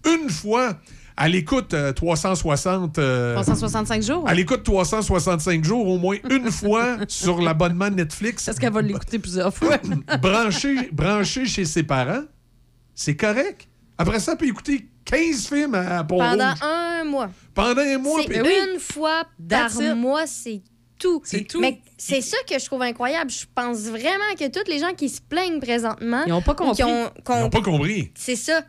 une fois, elle écoute euh, 360... euh, 365 jours. elle écoute 365 jours au moins une fois sur l'abonnement Netflix. Est-ce qu'elle va l'écouter plusieurs fois? branché, branché chez ses parents, c'est correct. Après ça, elle peut écouter 15 films à, à. Pendant un mois. Pendant un mois. Puis- une fois par mois, c'est tout. C'est tout. Mais c'est ça que je trouve incroyable. Je pense vraiment que tous les gens qui se plaignent présentement. Ils ont pas compris. ont- Ils n'ont pas compris. C'est ça.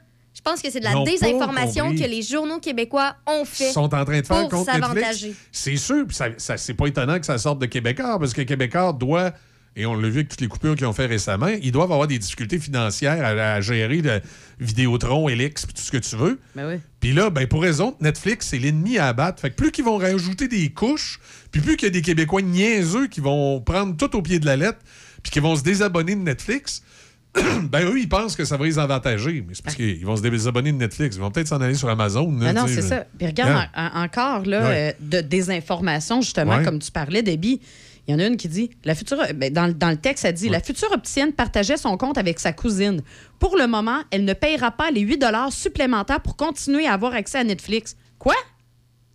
Je pense que c'est de la désinformation que les journaux québécois ont fait. Ils sont en train de faire pour contre s'avantager. Netflix. C'est sûr, puis ça, ça- c'est pas étonnant que ça sorte de Québécois, parce que Québécois doit et on l'a vu avec toutes les coupures qu'ils ont fait récemment, ils doivent avoir des difficultés financières à, à gérer le Vidéotron, Elix, puis tout ce que tu veux. Ben oui. Puis là, ben pour raison, Netflix, c'est l'ennemi à abattre. Fait que plus qu'ils vont rajouter des couches, puis plus qu'il y a des Québécois niaiseux qui vont prendre tout au pied de la lettre, puis qui vont se désabonner de Netflix, ben eux, ils pensent que ça va les avantager. Mais c'est parce qu'ils vont se désabonner de Netflix. Ils vont peut-être s'en aller sur Amazon. là, Ah non, c'est ça. Puis regarde, en- en- encore, là, Ouais. euh, de désinformation, justement, Ouais. comme tu parlais, Debbie. Il y en a une qui dit, la future, ben, dans, le- dans le texte, elle dit, la future opticienne partageait son compte avec sa cousine. Pour le moment, elle ne payera pas les 8 supplémentaires pour continuer à avoir accès à Netflix. Quoi?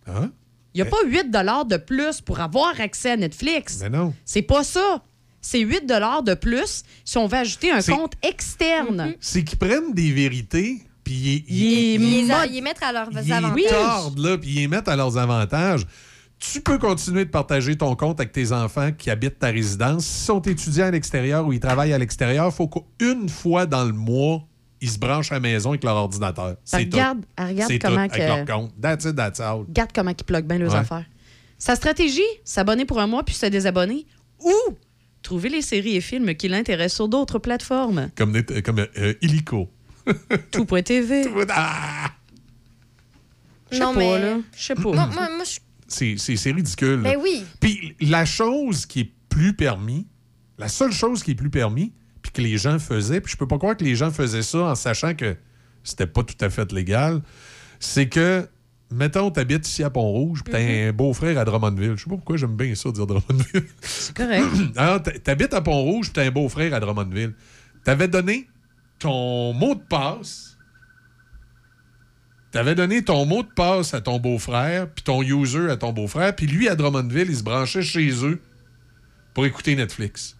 Hein? Il n'y a pas 8 de plus pour avoir accès à Netflix. Mais non. C'est pas ça. C'est 8 de plus si on veut ajouter un C'est- compte externe. C'est qu'ils prennent des vérités, puis ils, Ils- Ils les, ils mettent à leurs ils avantages. les tordent, là, puis ils les mettent à leurs avantages. Tu peux continuer de partager ton compte avec tes enfants qui habitent ta résidence. S'ils sont étudiants à l'extérieur ou ils travaillent à l'extérieur, il faut qu'une fois dans le mois, ils se branchent à la maison avec leur ordinateur. C'est tout. regarde- elle regarde C'est comment tout, avec leur compte. That's it, that's all. Regarde comment ils plug bien leurs Ouais. affaires. Sa stratégie, s'abonner pour un mois puis se désabonner ou trouver les séries et films qui l'intéressent sur d'autres plateformes. Comme, net- comme euh, Illico. Tout.tv. Ah! Je sais Non, pas, mais- là. Je sais pas. Moi, moi, moi, je- C'est ridicule. Ben oui. Puis la chose qui est plus permis, la seule chose qui est plus permis, puis que les gens faisaient, puis je peux pas croire que les gens faisaient ça en sachant que c'était pas tout à fait légal, c'est que, mettons, t'habites ici à Pont-Rouge, puis t'as Mm-hmm. un beau-frère à Drummondville. Je sais pas pourquoi j'aime bien ça, dire Drummondville. C'est correct. Alors, t'habites à Pont-Rouge, puis t'as un beau-frère à Drummondville. T'avais donné ton mot de passe. T'avais donné ton mot de passe à ton beau-frère, puis ton user à ton beau-frère, puis lui, à Drummondville, il se branchait chez eux pour écouter Netflix.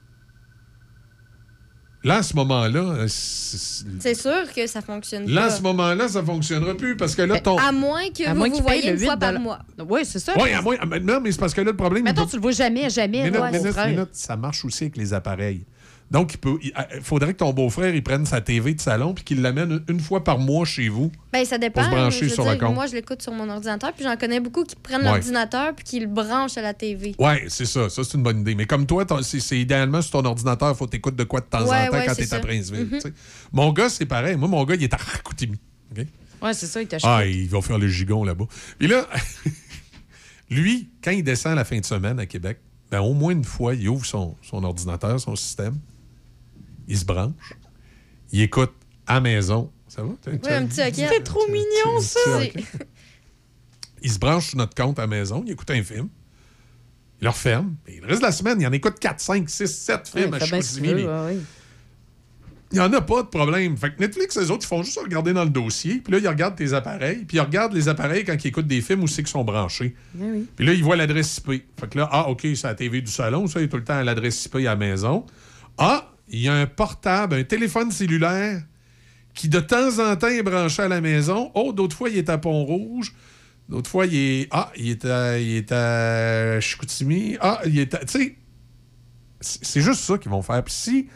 Là, à ce moment-là, euh, c'est- sûr que ça fonctionne là, à pas. ce moment-là, ça fonctionnera plus parce que là, ton. À moins que À vous moins vous voyez une fois 8 par mois. Oui, c'est ça. Oui, à moins. mais Non, mais c'est parce que là, le problème. Mettons, tu le vois jamais, jamais. Ouais, frère. minute, ça marche aussi avec les appareils. Donc, il peut, il il faudrait que ton beau-frère il prenne sa TV de salon puis qu'il l'amène une fois par mois chez vous. Ben, ça dépend. Pour se brancher sur le compte. Moi, je l'écoute sur mon ordinateur, puis j'en connais beaucoup qui prennent Ouais. l'ordinateur puis qui le branchent à la TV. Oui, c'est ça. Ça, c'est une bonne idée. Mais comme toi, c'est idéalement sur ton ordinateur, il faut t'écouter de quoi de temps Ouais, en temps ouais, quand t'es à. Princeville. Mhm. Mon gars, c'est pareil. Moi, mon gars, il est à Chicoutimi. OK? Ouais, c'est ça, il t'achète. Ah, il va faire le gigon là-bas. Puis là, lui, quand il descend la fin de semaine à Québec, ben, au moins une fois, il ouvre son, son ordinateur, son système, il se branche, il écoute à maison. Ça va? T'as- Oui, un petit hockey. C'est trop mignon, ça. Il se branche sur notre compte à maison, il écoute un film, il le referme, et le reste de la semaine, il en écoute 4, 5, 6, 7 Ouais, films à fais bien ce que tu Chicoutimi, il n'y en a pas de problème. Fait que Netflix, les autres, ils font juste regarder dans le dossier. Puis là, ils regardent tes appareils. Puis ils regardent les appareils quand ils écoutent des films où c'est qu'ils sont branchés. Oui. Puis là, ils voient l'adresse IP. Fait que là, ah, OK, c'est la TV du salon. Ça, il est tout le temps à l'adresse IP à la maison. Ah, il y a un portable, un téléphone cellulaire qui, de temps en temps, est branché à la maison. Oh, d'autres fois, il est à Pont-Rouge. D'autres fois, il est... Ah, il est à, il est à Chicoutimi. Ah, il est. Tu sais, c'est juste ça qu'ils vont faire. Puis si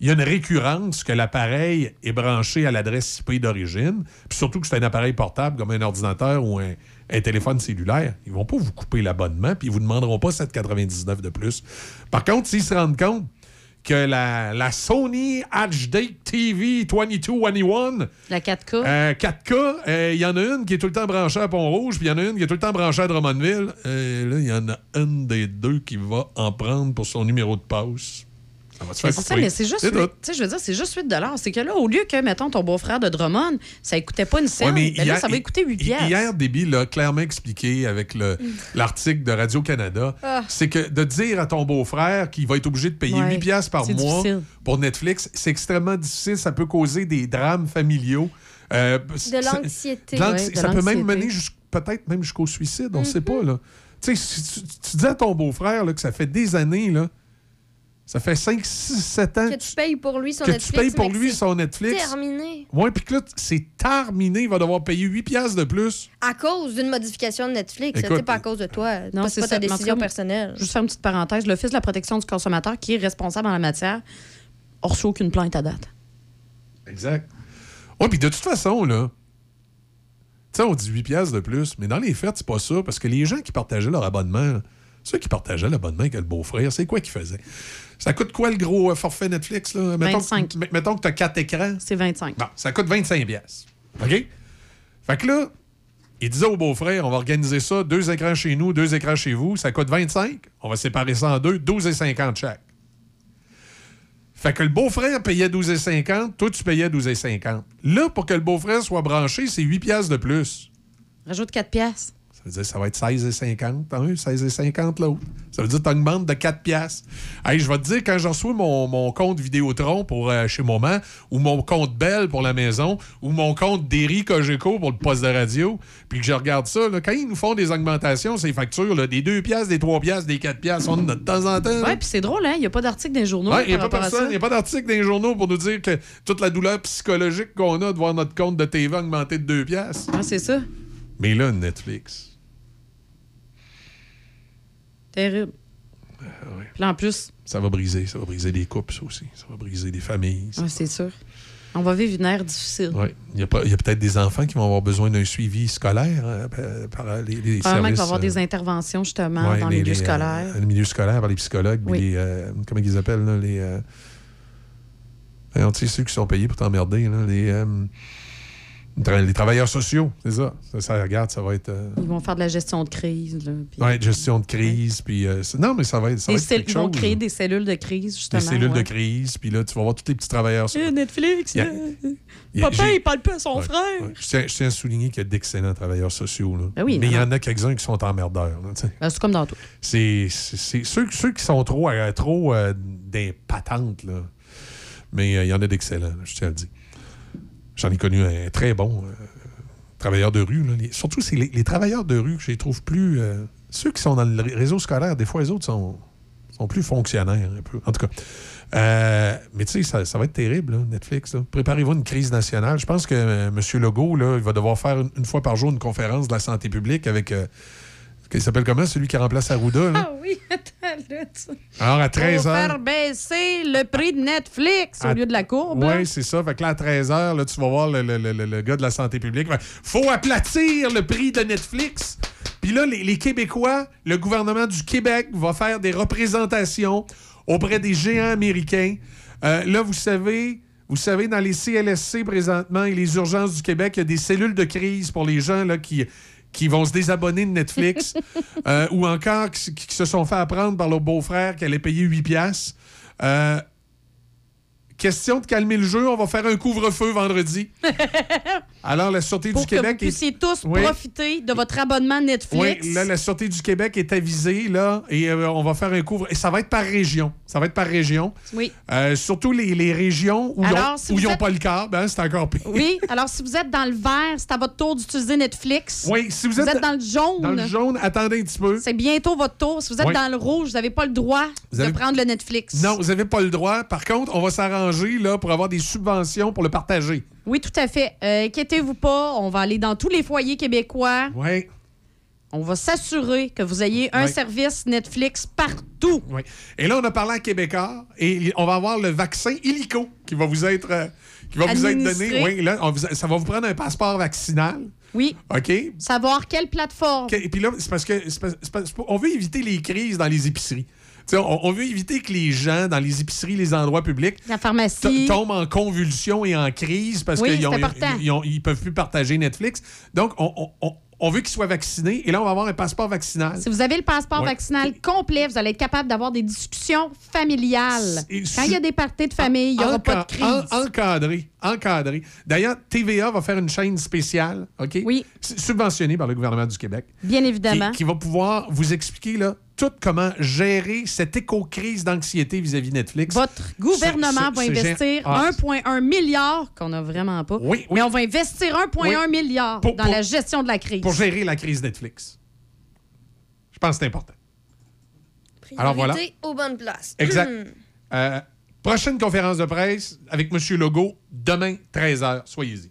il y a une récurrence que l'appareil est branché à l'adresse IP d'origine, puis surtout que c'est un appareil portable comme un ordinateur ou un, un téléphone cellulaire, ils vont pas vous couper l'abonnement, puis ils vous demanderont pas 7,99 de plus. Par contre, s'ils se rendent compte que la, la Sony HD TV 2221 La 4K. euh, 4K, euh, il y en a une qui est tout le temps branchée à Pont-Rouge, puis il y en a une qui est tout le temps branchée à Drummondville. Euh, là, il y en a une des deux qui va en prendre pour son numéro de passe. C'est ça, mais c'est juste, tu sais, je veux dire, c'est juste 8 C'est que là, au lieu que, mettons, ton beau-frère de Drummond, ça écoutait pas une scène, Ouais, mais ben là, ça va écouter 8 hi- piastres. Hier, Déby l'a clairement expliqué avec le- l'article de Radio-Canada. Ah. C'est que de dire à ton beau-frère qu'il va être obligé de payer Ouais, 8 piastres par mois difficile. pour Netflix, c'est extrêmement difficile. Ça peut causer des drames familiaux. Euh, De l'anxiété. Ouais, ça peut même mener jusqu'- peut-être même jusqu'au suicide, on ne sait pas. Là. Tu sais, si tu, tu dis à ton beau-frère là, que ça fait des années, là, ça fait 5, 6, 7 ans Que tu payes pour lui son que Netflix. tu payes pour lui c'est son Netflix. Terminé. Ouais, puis que là, c'est terminé, il va devoir payer 8 piastres de plus. À cause d'une modification de Netflix. Écoute, C'est pas à cause de toi. Non, Non, c'est pas ta décision cas, personnelle. Juste faire une petite parenthèse. L'Office de la protection du consommateur, qui est responsable en la matière, n'a reçu aucune plainte à date. Exact. Ouais, puis de toute façon, là, tu sais, on dit 8 piastres de plus, mais dans les faits, c'est pas ça, parce que les gens qui partageaient leur abonnement, là, Ceux qui partageaient l'abonnement avec le beau-frère, c'est quoi qu'ils faisaient? Ça coûte quoi le gros euh, forfait Netflix? Là? Mettons, 25. que- mettons que tu as quatre écrans. C'est 25. Bon, ça coûte 25 pièces. OK? Fait que là, il disait au beau-frère, on va organiser ça, deux écrans chez nous, deux écrans chez vous, ça coûte 25. On va séparer ça en deux, 12,50 chaque. Fait que le beau-frère payait 12,50, toi tu payais 12,50. Là, pour que le beau-frère soit branché, c'est 8 pièces de plus. Rajoute 4 piastres. Ça veut dire ça va être 16,50 un, 16,50 l'autre. Ça veut dire que tu augmentes de 4 piastres. Hey, je vais te dire, quand je reçois mon, mon compte Vidéotron pour euh, chez Moment, ou mon compte Bell pour la maison, ou mon compte Derry Cogeco pour le poste de radio, puis que je regarde ça, là, quand ils nous font des augmentations, ces factures, là, des 2 piastres, des 3 piastres, des 4 piastres, on en a de temps en temps. Ouais, puis c'est drôle, hein? Il n'y a pas d'article dans les journaux Ouais, Il n'y a pas a d'article dans les journaux pour nous dire que toute la douleur psychologique qu'on a de voir notre compte de TV augmenter de 2 piastres. Ouais, c'est ça. Mais là, Netflix. Terrible. Puis là, en plus, Ça va briser, ça va briser des couples, ça aussi. Ça va briser des familles. ouais, c'est sûr. On va vivre une ère difficile. Ouais. Il y a, peut-être des enfants qui vont avoir besoin d'un suivi scolaire euh, par- les, les qu'il services. va avoir euh, des interventions, justement, ouais, dans les- le milieu les, euh, scolaire. le milieu scolaire par les psychologues, Oui. les, euh, comment ils appellent, là, les... Euh, tu sais, ceux qui sont payés pour t'emmerder, là, les, euh, les travailleurs sociaux, c'est ça. ça. ça, regarde, ça va être... euh, Ils vont faire de la gestion de crise. Puis ouais, gestion de crise, puis... euh, non, mais ça va être, ça des va être cell- quelque ils vont créer des cellules de crise, justement. Des cellules ouais. de crise, puis là, tu vas voir tous les petits travailleurs sociaux. Eh, Netflix, Il y a- là. il y a- Papa, il parle pas à son Ouais, frère. ouais. Je, tiens, je tiens à souligner qu'il y a d'excellents travailleurs sociaux. Là. Ben oui, mais il y en a quelques-uns qui sont emmerdeurs. Ben, c'est comme dans tout. C'est ceux, ceux qui sont trop, euh, trop euh, des patentes. Là. Mais euh, il y en a d'excellents, je tiens à le dire. J'en ai connu un très bon euh, travailleur de rue. surtout, c'est les, travailleurs de rue que je les trouve plus. euh, ceux qui sont dans le réseau scolaire, des fois, les autres sont, sont plus fonctionnaires un peu. En tout cas. Euh, mais tu sais, ça, va être terrible, Netflix. Préparez-vous une crise nationale. Je pense que M. Legault, là, il va devoir faire une, fois par jour une conférence de la santé publique avec. Il s'appelle comment, celui qui remplace Arruda? Là? Ah oui, attends, là. tu- Alors, à Pour 13 h faire baisser le prix de Netflix au lieu de la courbe. hein? Oui, c'est ça. Fait que là, à 13 h, là, tu vas voir le, le- le- le- le gars de la santé publique. Fait, faut aplatir le prix de Netflix. Puis là, les, les Québécois, le gouvernement du Québec va faire des représentations auprès des géants américains. Euh, là, vous savez, vous savez, dans les CLSC présentement et les urgences du Québec, il y a des cellules de crise pour les gens là, qui, qui vont se désabonner de Netflix euh, ou encore qui, qui se sont fait apprendre par leur beau-frère qu'elle allait payer 8 piastres. Euh, question de calmer le jeu, on va faire un couvre-feu vendredi. Alors, la Sûreté Pour du que vous Québec... est- puissiez tous Oui. profiter de votre abonnement Oui, Netflix. là, la Sûreté du Québec est avisée, là, et euh, on va faire un couvre... Et ça va être par région. Ça va être par région. Oui. Euh, surtout les, les régions où Alors, ils n'ont vous êtes- pas le câble, hein, c'est encore pire. Oui, alors si vous êtes dans le vert, c'est à votre tour d'utiliser Netflix. Oui, si vous êtes dans le jaune, Dans le jaune, attendez un petit peu. c'est bientôt votre tour. Si vous êtes Oui. dans le rouge, vous n'avez pas le droit Vous de avez- prendre le Netflix. Non, vous n'avez pas le droit. Par contre, on va s'arranger là, pour avoir des subventions pour le partager. Oui, tout à fait. Euh, inquiétez-vous pas, on va aller dans tous les foyers québécois. Oui. On va s'assurer que vous ayez un service Netflix partout. Oui. Et là, on a parlé à Québécois et on va avoir le vaccin illico qui va vous être, euh, qui va vous être donné. Oui, là, on ça va vous prendre un passeport vaccinal. Oui. OK? Savoir quelle plateforme. Et puis là, c'est parce que c'est parce- c'est parce- on veut éviter les crises dans les épiceries. On, on veut éviter que les gens dans les épiceries, les endroits publics, La to- pharmacie. tombent en convulsion et en crise parce Oui, qu'ils ils peuvent plus partager Netflix. Donc, on, on- on- on veut qu'ils soient vaccinés et là, on va avoir un passeport vaccinal. Si vous avez le passeport Ouais. vaccinal complet, vous allez être capable d'avoir des discussions familiales. Quand il y a des parties de famille, il n'y aura pas de crise. en- encadré. Encadré. D'ailleurs, TVA va faire une chaîne spéciale, OK? Oui. Subventionnée par le gouvernement du Québec. Bien Qui, évidemment. qui va pouvoir vous expliquer là, tout comment gérer cette éco-crise d'anxiété vis-à-vis Netflix. Votre gouvernement Ce- ce- va investir gé- Ah, 1,1 milliard, qu'on n'a vraiment pas. Oui, oui. Mais on va investir 1,1 Oui. milliard Pour- dans pour- la gestion de la crise. Pour gérer la crise Netflix. Je pense que c'est important. Alors voilà. Aux bonnes places. Exact. Hmm. Euh, prochaine conférence de presse avec M. Legault, demain, 13h. Soyez-y.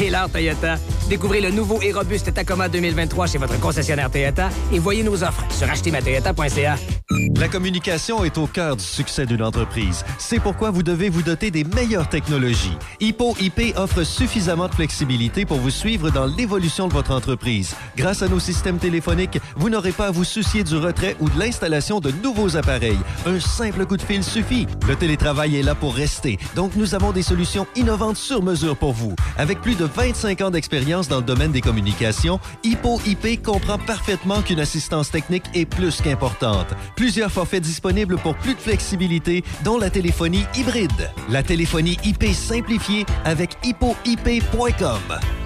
L'heure Toyota. Découvrez le nouveau et robuste Tacoma 2023 chez votre concessionnaire Toyota et voyez nos offres sur achetermatoyota.ca. La communication est au cœur du succès d'une entreprise. C'est pourquoi vous devez vous doter des meilleures technologies. Hippo IP offre suffisamment de flexibilité pour vous suivre dans l'évolution de votre entreprise. Grâce à nos systèmes téléphoniques, vous n'aurez pas à vous soucier du retrait ou de l'installation de nouveaux appareils. Un simple coup de fil suffit. Le télétravail est là pour rester, donc nous avons des solutions innovantes sur mesure pour vous. Avec plus de 25 ans d'expérience dans le domaine des communications, Hippo IP comprend parfaitement qu'une assistance technique est plus qu'importante. Plusieurs forfaits disponibles pour plus de flexibilité, dont la téléphonie hybride. La téléphonie IP simplifiée avec hippoip.com.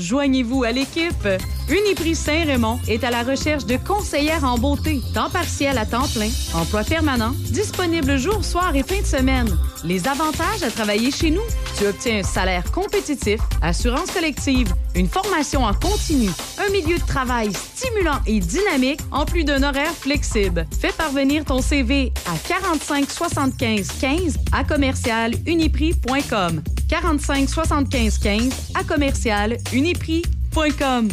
Joignez-vous à l'équipe. Uniprix Saint-Raymond est à la recherche de conseillères en beauté, temps partiel à temps plein, emploi permanent, disponible jour, soir et fin de semaine. Les avantages à travailler chez nous, tu obtiens un salaire compétitif, assurance collective, une formation en continu, un milieu de travail stimulant et dynamique, en plus d'un horaire flexible. Fais parvenir ton CV à 45 75 15 à commercial uniprix.com. 45 75 15 à commercial uniprix.com.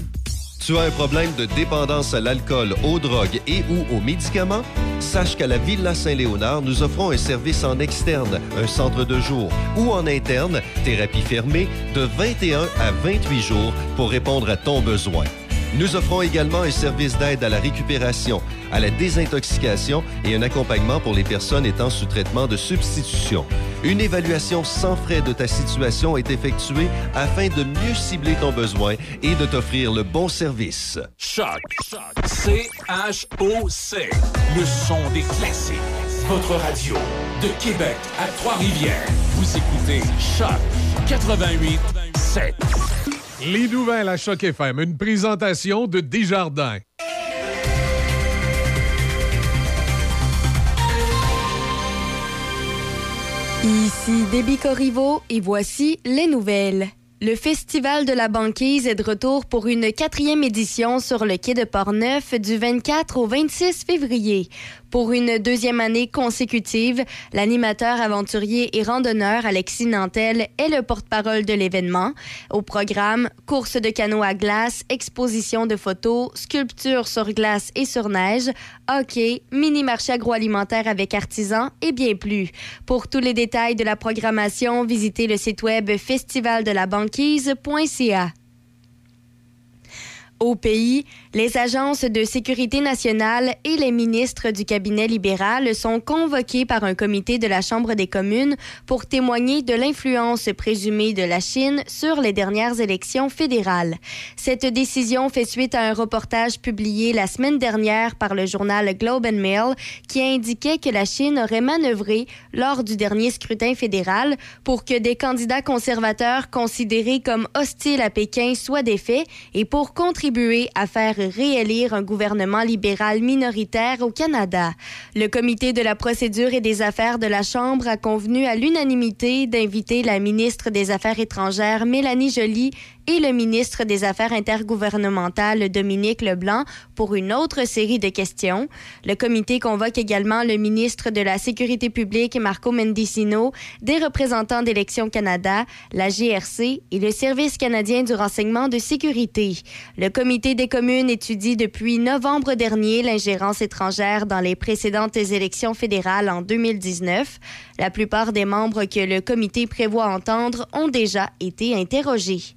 Tu as un problème de dépendance à l'alcool, aux drogues et ou aux médicaments? Sache qu'à la Villa Saint-Léonard, nous offrons un service en externe, un centre de jour, ou en interne, thérapie fermée, de 21 à 28 jours pour répondre à ton besoin. Nous offrons également un service d'aide à la récupération, à la désintoxication et un accompagnement pour les personnes étant sous traitement de substitution. Une évaluation sans frais de ta situation est effectuée afin de mieux cibler ton besoin et de t'offrir le bon service. Choc. C-H-O-C. Le son des classiques. Votre radio de Québec à Trois-Rivières. Vous écoutez Choc 88 7. Les nouvelles à Choc FM, une présentation de Desjardins. Ici Déby Corriveau et voici les nouvelles. Le Festival de la banquise est de retour pour une quatrième édition sur le quai de Portneuf du 24 au 26 février. Pour une deuxième année consécutive, l'animateur aventurier et randonneur Alexis Nantel est le porte-parole de l'événement. Au programme, course de canot à glace, exposition de photos, sculpture sur glace et sur neige, hockey, mini-marché agroalimentaire avec artisans et bien plus. Pour tous les détails de la programmation, visitez le site web festivaldelabanquise.ca. Au pays, les agences de sécurité nationale et les ministres du cabinet libéral sont convoqués par un comité de la Chambre des communes pour témoigner de l'influence présumée de la Chine sur les dernières élections fédérales. Cette décision fait suite à un reportage publié la semaine dernière par le journal Globe and Mail qui indiquait que la Chine aurait manœuvré lors du dernier scrutin fédéral pour que des candidats conservateurs considérés comme hostiles à Pékin soient défaits et pour contribuer à faire réélire un gouvernement libéral minoritaire au Canada. Le comité de la procédure et des affaires de la Chambre a convenu à l'unanimité d'inviter la ministre des Affaires étrangères Mélanie Joly et le ministre des Affaires intergouvernementales Dominique Leblanc pour une autre série de questions. Le comité convoque également le ministre de la Sécurité publique Marco Mendicino, des représentants d'Élections Canada, la GRC et le Service canadien du renseignement de sécurité. Le comité des communes étudie depuis novembre dernier l'ingérence étrangère dans les précédentes élections fédérales en 2019. La plupart des membres que le comité prévoit entendre ont déjà été interrogés.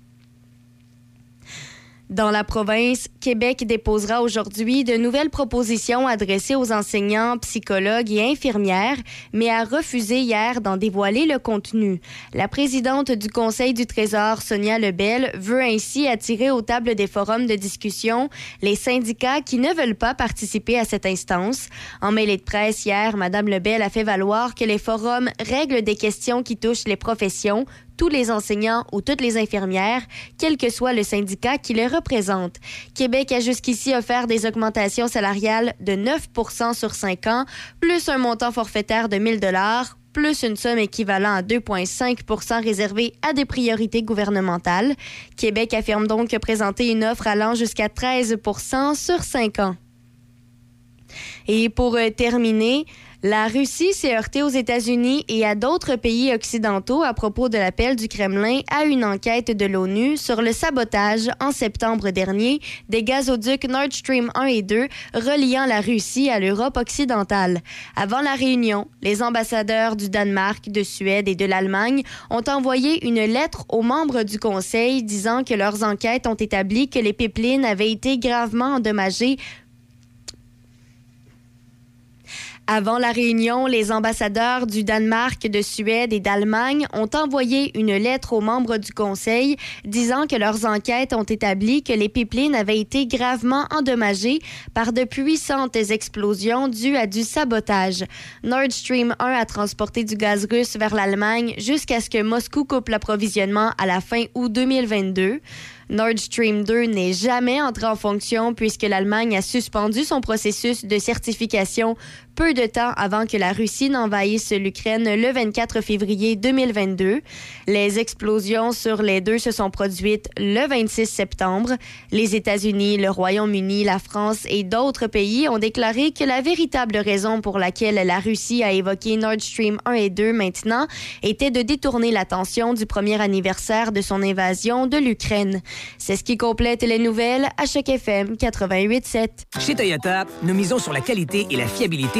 Dans la province, Québec déposera aujourd'hui de nouvelles propositions adressées aux enseignants, psychologues et infirmières, mais a refusé hier d'en dévoiler le contenu. La présidente du Conseil du Trésor, Sonia Lebel, veut ainsi attirer aux tables des forums de discussion les syndicats qui ne veulent pas participer à cette instance. En mêlée de presse hier, Mme Lebel a fait valoir que les forums règlent des questions qui touchent les professions, tous les enseignants ou toutes les infirmières, quel que soit le syndicat qui les représente. Québec a jusqu'ici offert des augmentations salariales de 9% sur 5 ans, plus un montant forfaitaire de 1000 dollars plus une somme équivalent à 2,5% réservée à des priorités gouvernementales. Québec affirme donc présenter une offre allant jusqu'à 13% sur 5 ans. Et pour euh, terminer, la Russie s'est heurtée aux États-Unis et à d'autres pays occidentaux à propos de l'appel du Kremlin à une enquête de l'ONU sur le sabotage en septembre dernier des gazoducs Nord Stream 1 et 2 reliant la Russie à l'Europe occidentale. Avant la réunion, les ambassadeurs du Danemark, de Suède et de l'Allemagne ont envoyé une lettre aux membres du Conseil disant que leurs enquêtes ont établi que les pipelines avaient été gravement endommagées Avant la réunion, les ambassadeurs du Danemark, de Suède et d'Allemagne ont envoyé une lettre aux membres du Conseil disant que leurs enquêtes ont établi que les pipelines avaient été gravement endommagées par de puissantes explosions dues à du sabotage. Nord Stream 1 a transporté du gaz russe vers l'Allemagne jusqu'à ce que Moscou coupe l'approvisionnement à la fin août 2022. Nord Stream 2 n'est jamais entré en fonction puisque l'Allemagne a suspendu son processus de certification peu de temps avant que la Russie n'envahisse l'Ukraine le 24 février 2022. Les explosions sur les deux se sont produites le 26 septembre. Les États-Unis, le Royaume-Uni, la France et d'autres pays ont déclaré que la véritable raison pour laquelle la Russie a évoqué Nord Stream 1 et 2 maintenant était de détourner l'attention du premier anniversaire de son invasion de l'Ukraine. C'est ce qui complète les nouvelles à FM 88.7. Chez Toyota, nous misons sur la qualité et la fiabilité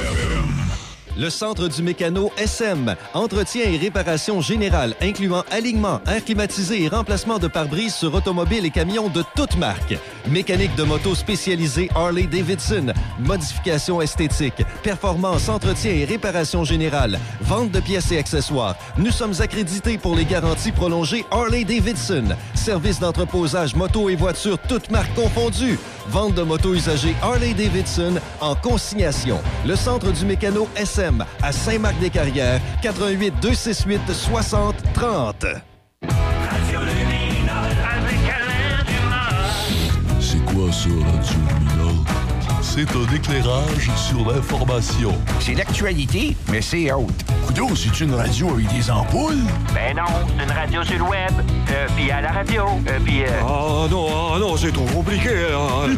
Le Centre du Mécano SM. Entretien et réparation générale, incluant alignement, air climatisé et remplacement de pare-brise sur automobiles et camions de toutes marques. Mécanique de moto spécialisée Harley-Davidson. Modification esthétique. Performance, entretien et réparation générale. Vente de pièces et accessoires. Nous sommes accrédités pour les garanties prolongées Harley-Davidson. Service d'entreposage moto et voitures toutes marques confondues. Vente de motos usagées Harley-Davidson en consignation. Le Centre du Mécano SM à Saint-Marc-des-Carrières, 88 268 60 30. C'est quoi ça, Radio Luminol? C'est un éclairage sur l'information. C'est l'actualité, mais c'est autre. Coudon, c'est une radio avec des ampoules? Ben non, c'est une radio sur le web. Euh, puis à la radio. Euh, puis... Ah non, ah non, c'est trop compliqué. hein.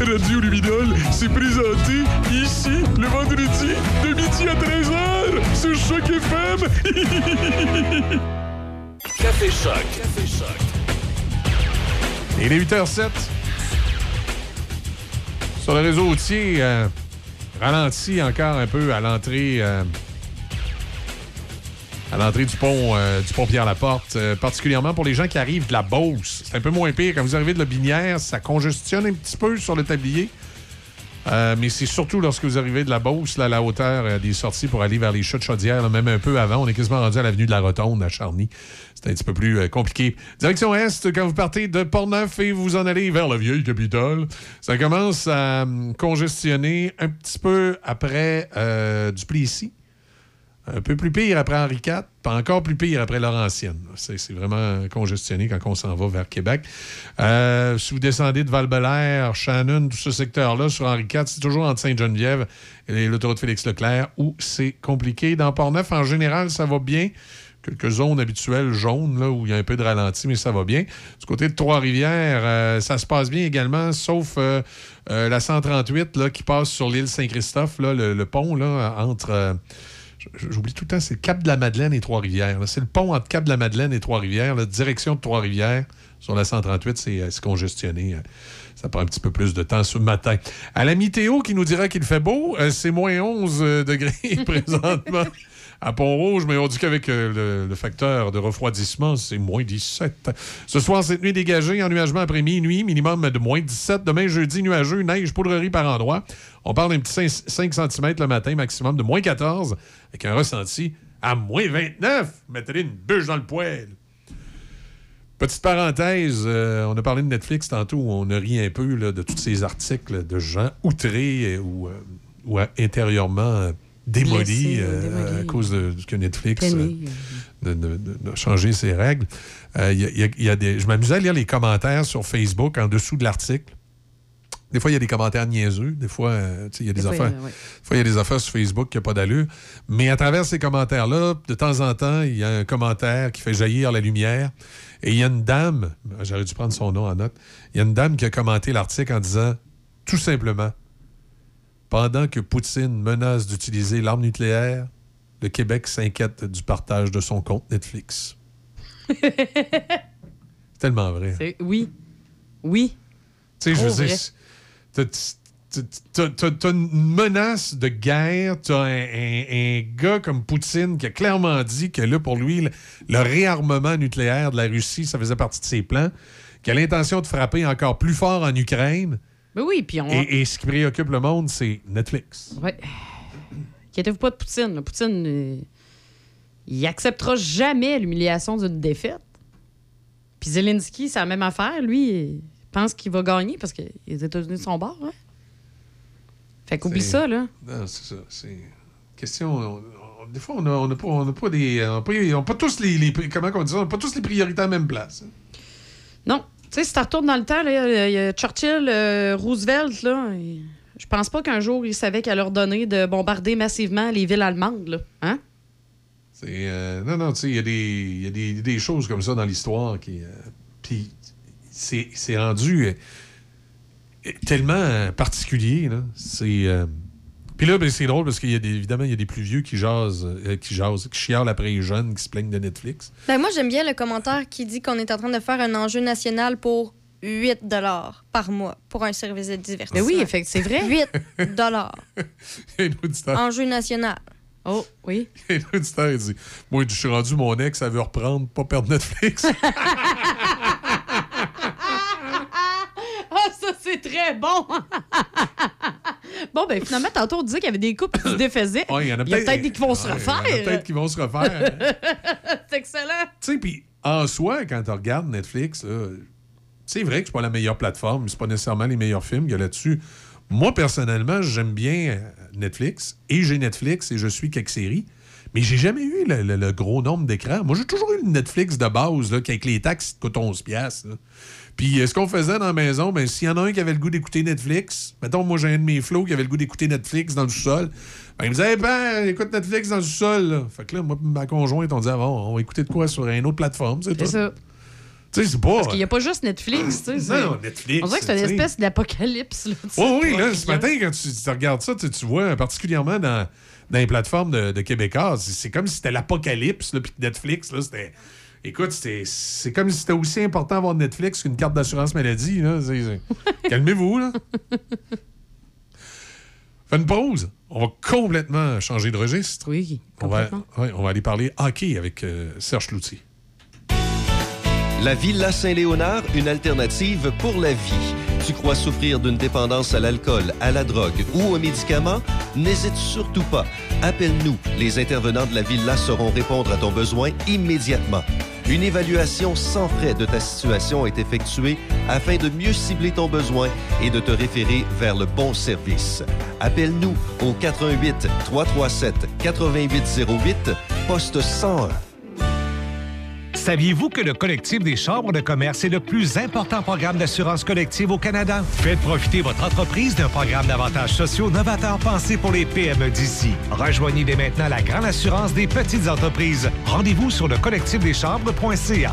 Radio Luminol, c'est présenté ici le vendredi de midi à 13h sur Choc FM. Café Choc. Café Choc. Il est 8h07. Sur le réseau routier, euh, ralenti encore un peu à l'entrée. euh, à l'entrée du pont, euh, du pont Pierre-Laporte, euh, particulièrement pour les gens qui arrivent de la Beauce. C'est un peu moins pire. Quand vous arrivez de la Binière, ça congestionne un petit peu sur le tablier. Euh, mais c'est surtout lorsque vous arrivez de la Beauce, là, à la hauteur euh, des sorties pour aller vers les chutes chaudières, là, même un peu avant. On est quasiment rendu à l'avenue de la Rotonde à Charny. C'est un petit peu plus euh, compliqué. Direction Est, quand vous partez de Portneuf et vous en allez vers la vieille capitale, ça commence à hum, congestionner un petit peu après euh, Duplessis. Un peu plus pire après Henri IV, pas encore plus pire après Laurentienne. C'est vraiment congestionné quand on s'en va vers Québec. Euh, si vous descendez de val Shannon, tout ce secteur-là, sur Henri IV, c'est toujours entre Sainte-Geneviève et l'autoroute Félix-Leclerc où c'est compliqué. Dans Port-Neuf, en général, ça va bien. Quelques zones habituelles jaunes, là, où il y a un peu de ralenti, mais ça va bien. Du côté de Trois-Rivières, euh, ça se passe bien également, sauf euh, la 138 là, qui passe sur l'île Saint-Christophe, le, le pont là, entre... J'oublie tout le temps, c'est Cap de la Madeleine et Trois-Rivières. C'est le pont entre Cap de la Madeleine et Trois-Rivières. La direction de Trois-Rivières sur la 138, c'est euh, c'est congestionné. Euh, Ça prend un petit peu plus de temps ce matin. À la météo qui nous dira qu'il fait beau, euh, c'est moins 11 euh, degrés présentement à Pont-Rouge, mais on dit qu'avec euh, le, facteur de refroidissement, c'est moins 17. Ce soir, cette nuit dégagée, ennuagement après minuit, minimum de moins 17. Demain, jeudi, nuageux, neige, poudrerie par endroit. On parle d'un petit 5, cm le matin, maximum de moins 14, avec un ressenti à moins 29. Mettez une bûche dans le poêle. Petite parenthèse, euh, on a parlé de Netflix tantôt, on a ri un peu de tous ces articles de gens outrés euh, ou, intérieurement euh, Blessés, euh, démolis. à cause de, que Netflix Peinés, euh, de, de- changer ses règles. Euh, y a- y a- y a des, je m'amusais à lire les commentaires sur Facebook en dessous de l'article. Des fois, il y a des commentaires niaiseux. Des fois, euh, il y a des, affaires. euh, ouais. Des fois, il y a des affaires sur Facebook qui n'ont pas d'allure. Mais à travers ces commentaires-là, de temps en temps, il y a un commentaire qui fait jaillir la lumière. Et il y a une dame, j'aurais dû prendre son nom en note, il y a une dame qui a commenté l'article en disant tout simplement Pendant que Poutine menace d'utiliser l'arme nucléaire, le Québec s'inquiète du partage de son compte Netflix. C'est tellement vrai. Oui. Oui. Tu sais, je veux dire, t'as- une menace de guerre, t'as un, un- un gars comme Poutine qui a clairement dit que là, pour lui, le, le réarmement nucléaire de la Russie, ça faisait partie de ses plans, qu'il a l'intention de frapper encore plus fort en Ukraine. Mais oui, puis on. Et, et ce qui préoccupe le monde, c'est Netflix. Ouais. Inquiétez-vous pas de Poutine. là. Poutine, euh, il acceptera jamais l'humiliation d'une défaite. Puis Zelensky, c'est la même affaire. Lui, il pense qu'il va gagner parce que les États-Unis sont bord. Hein? Fait qu'oublie ça, là. Non, c'est ça. C'est question. on- on- des fois, on n'a on a pas, on a pas des. On pas, on a pas tous les, les- Comment on dit ça? On n'a pas tous les priorités à la même place. hein. Non. Tu sais, si tu retournes dans le temps, il y a Churchill, euh, Roosevelt, là, et je pense pas qu'un jour, il savait qu'elle leur donnait de bombarder massivement les villes allemandes. Là. Hein? Euh, non, non, tu sais, il y a, des, y a des, des choses comme ça dans l'histoire qui. euh, Puis c'est, rendu euh, tellement particulier. C'est. Puis là, ben, c'est drôle parce qu'il y a des, évidemment, il y a des plus vieux qui jasent, euh, qui jasent, qui chialent après les jeunes, qui se plaignent de Netflix. Ben, moi, j'aime bien le commentaire qui dit qu'on est en train de faire un enjeu national pour 8 par mois pour un service de divertissement. Mais oui, effect- c'est vrai. 8 Un auditeur, Enjeu national. Oh, oui. un auditeur, il dit Moi, je suis rendu mon ex, elle veut reprendre, pas perdre Netflix. Ah, ça, c'est très bon! Bon, ben finalement, tantôt, on disait qu'il y avait des couples qui se défaisaient. Ouais, il y en a peut-être peut-être des qui vont se refaire. Il y en a peut-être qui vont se refaire. c'est excellent. Tu sais, puis en soi, quand tu regardes Netflix, c'est vrai que c'est pas la meilleure plateforme, c'est pas nécessairement les meilleurs films qu'il y a là-dessus. Moi, personnellement, j'aime bien euh, Netflix et j'ai Netflix et je suis quelques séries. Mais j'ai jamais eu le, le- le gros nombre d'écrans. Moi, j'ai toujours eu le Netflix de base, là, qui avec les taxes, coûte 11 piastres, là. Puis, euh, ce qu'on faisait dans la maison, ben, s'il y en a un qui avait le goût d'écouter Netflix, mettons, moi, j'ai un de mes flots qui avait le goût d'écouter Netflix dans le sous-sol, ben, il me disait, Eh ben, écoute Netflix dans le sous-sol, là. Fait que là, moi, ma conjointe, on disait, ah, bon, on va écouter de quoi sur une autre plateforme, c'est C'est tout. ça. Tu sais, c'est pas. Parce qu'il n'y a pas juste Netflix, tu sais. Non, non, Netflix, On dirait que c'est une espèce d'apocalypse, là. Oui, oui, là, ce matin, quand tu, tu regardes ça, tu, tu vois, particulièrement dans, dans les plateformes de, de Québécois, c'est comme si c'était l'apocalypse, puis Netflix, là, c'était. Écoute, c'est comme si c'était aussi important d'avoir Netflix qu'une carte d'assurance maladie, Calmez-vous, là. Fait une pause. On va complètement changer de registre. Oui, On va, complètement. ouais, on va aller parler hockey avec euh, Serge Cloutier. La Villa Saint-Léonard, une alternative pour la vie. Tu crois souffrir d'une dépendance à l'alcool, à la drogue ou aux médicaments? N'hésite surtout pas. Appelle-nous. Les intervenants de la Villa sauront répondre à ton besoin immédiatement. Une évaluation sans frais de ta situation est effectuée afin de mieux cibler ton besoin et de te référer vers le bon service. Appelle-nous au 88 337 8808 poste 101. Saviez-vous que le collectif des chambres de commerce est le plus important programme d'assurance collective au Canada? Faites profiter votre entreprise d'un programme d'avantages sociaux novateurs pensé pour les PME d'ici. Rejoignez dès maintenant la grande assurance des petites entreprises. Rendez-vous sur le collectifdeschambres.ca.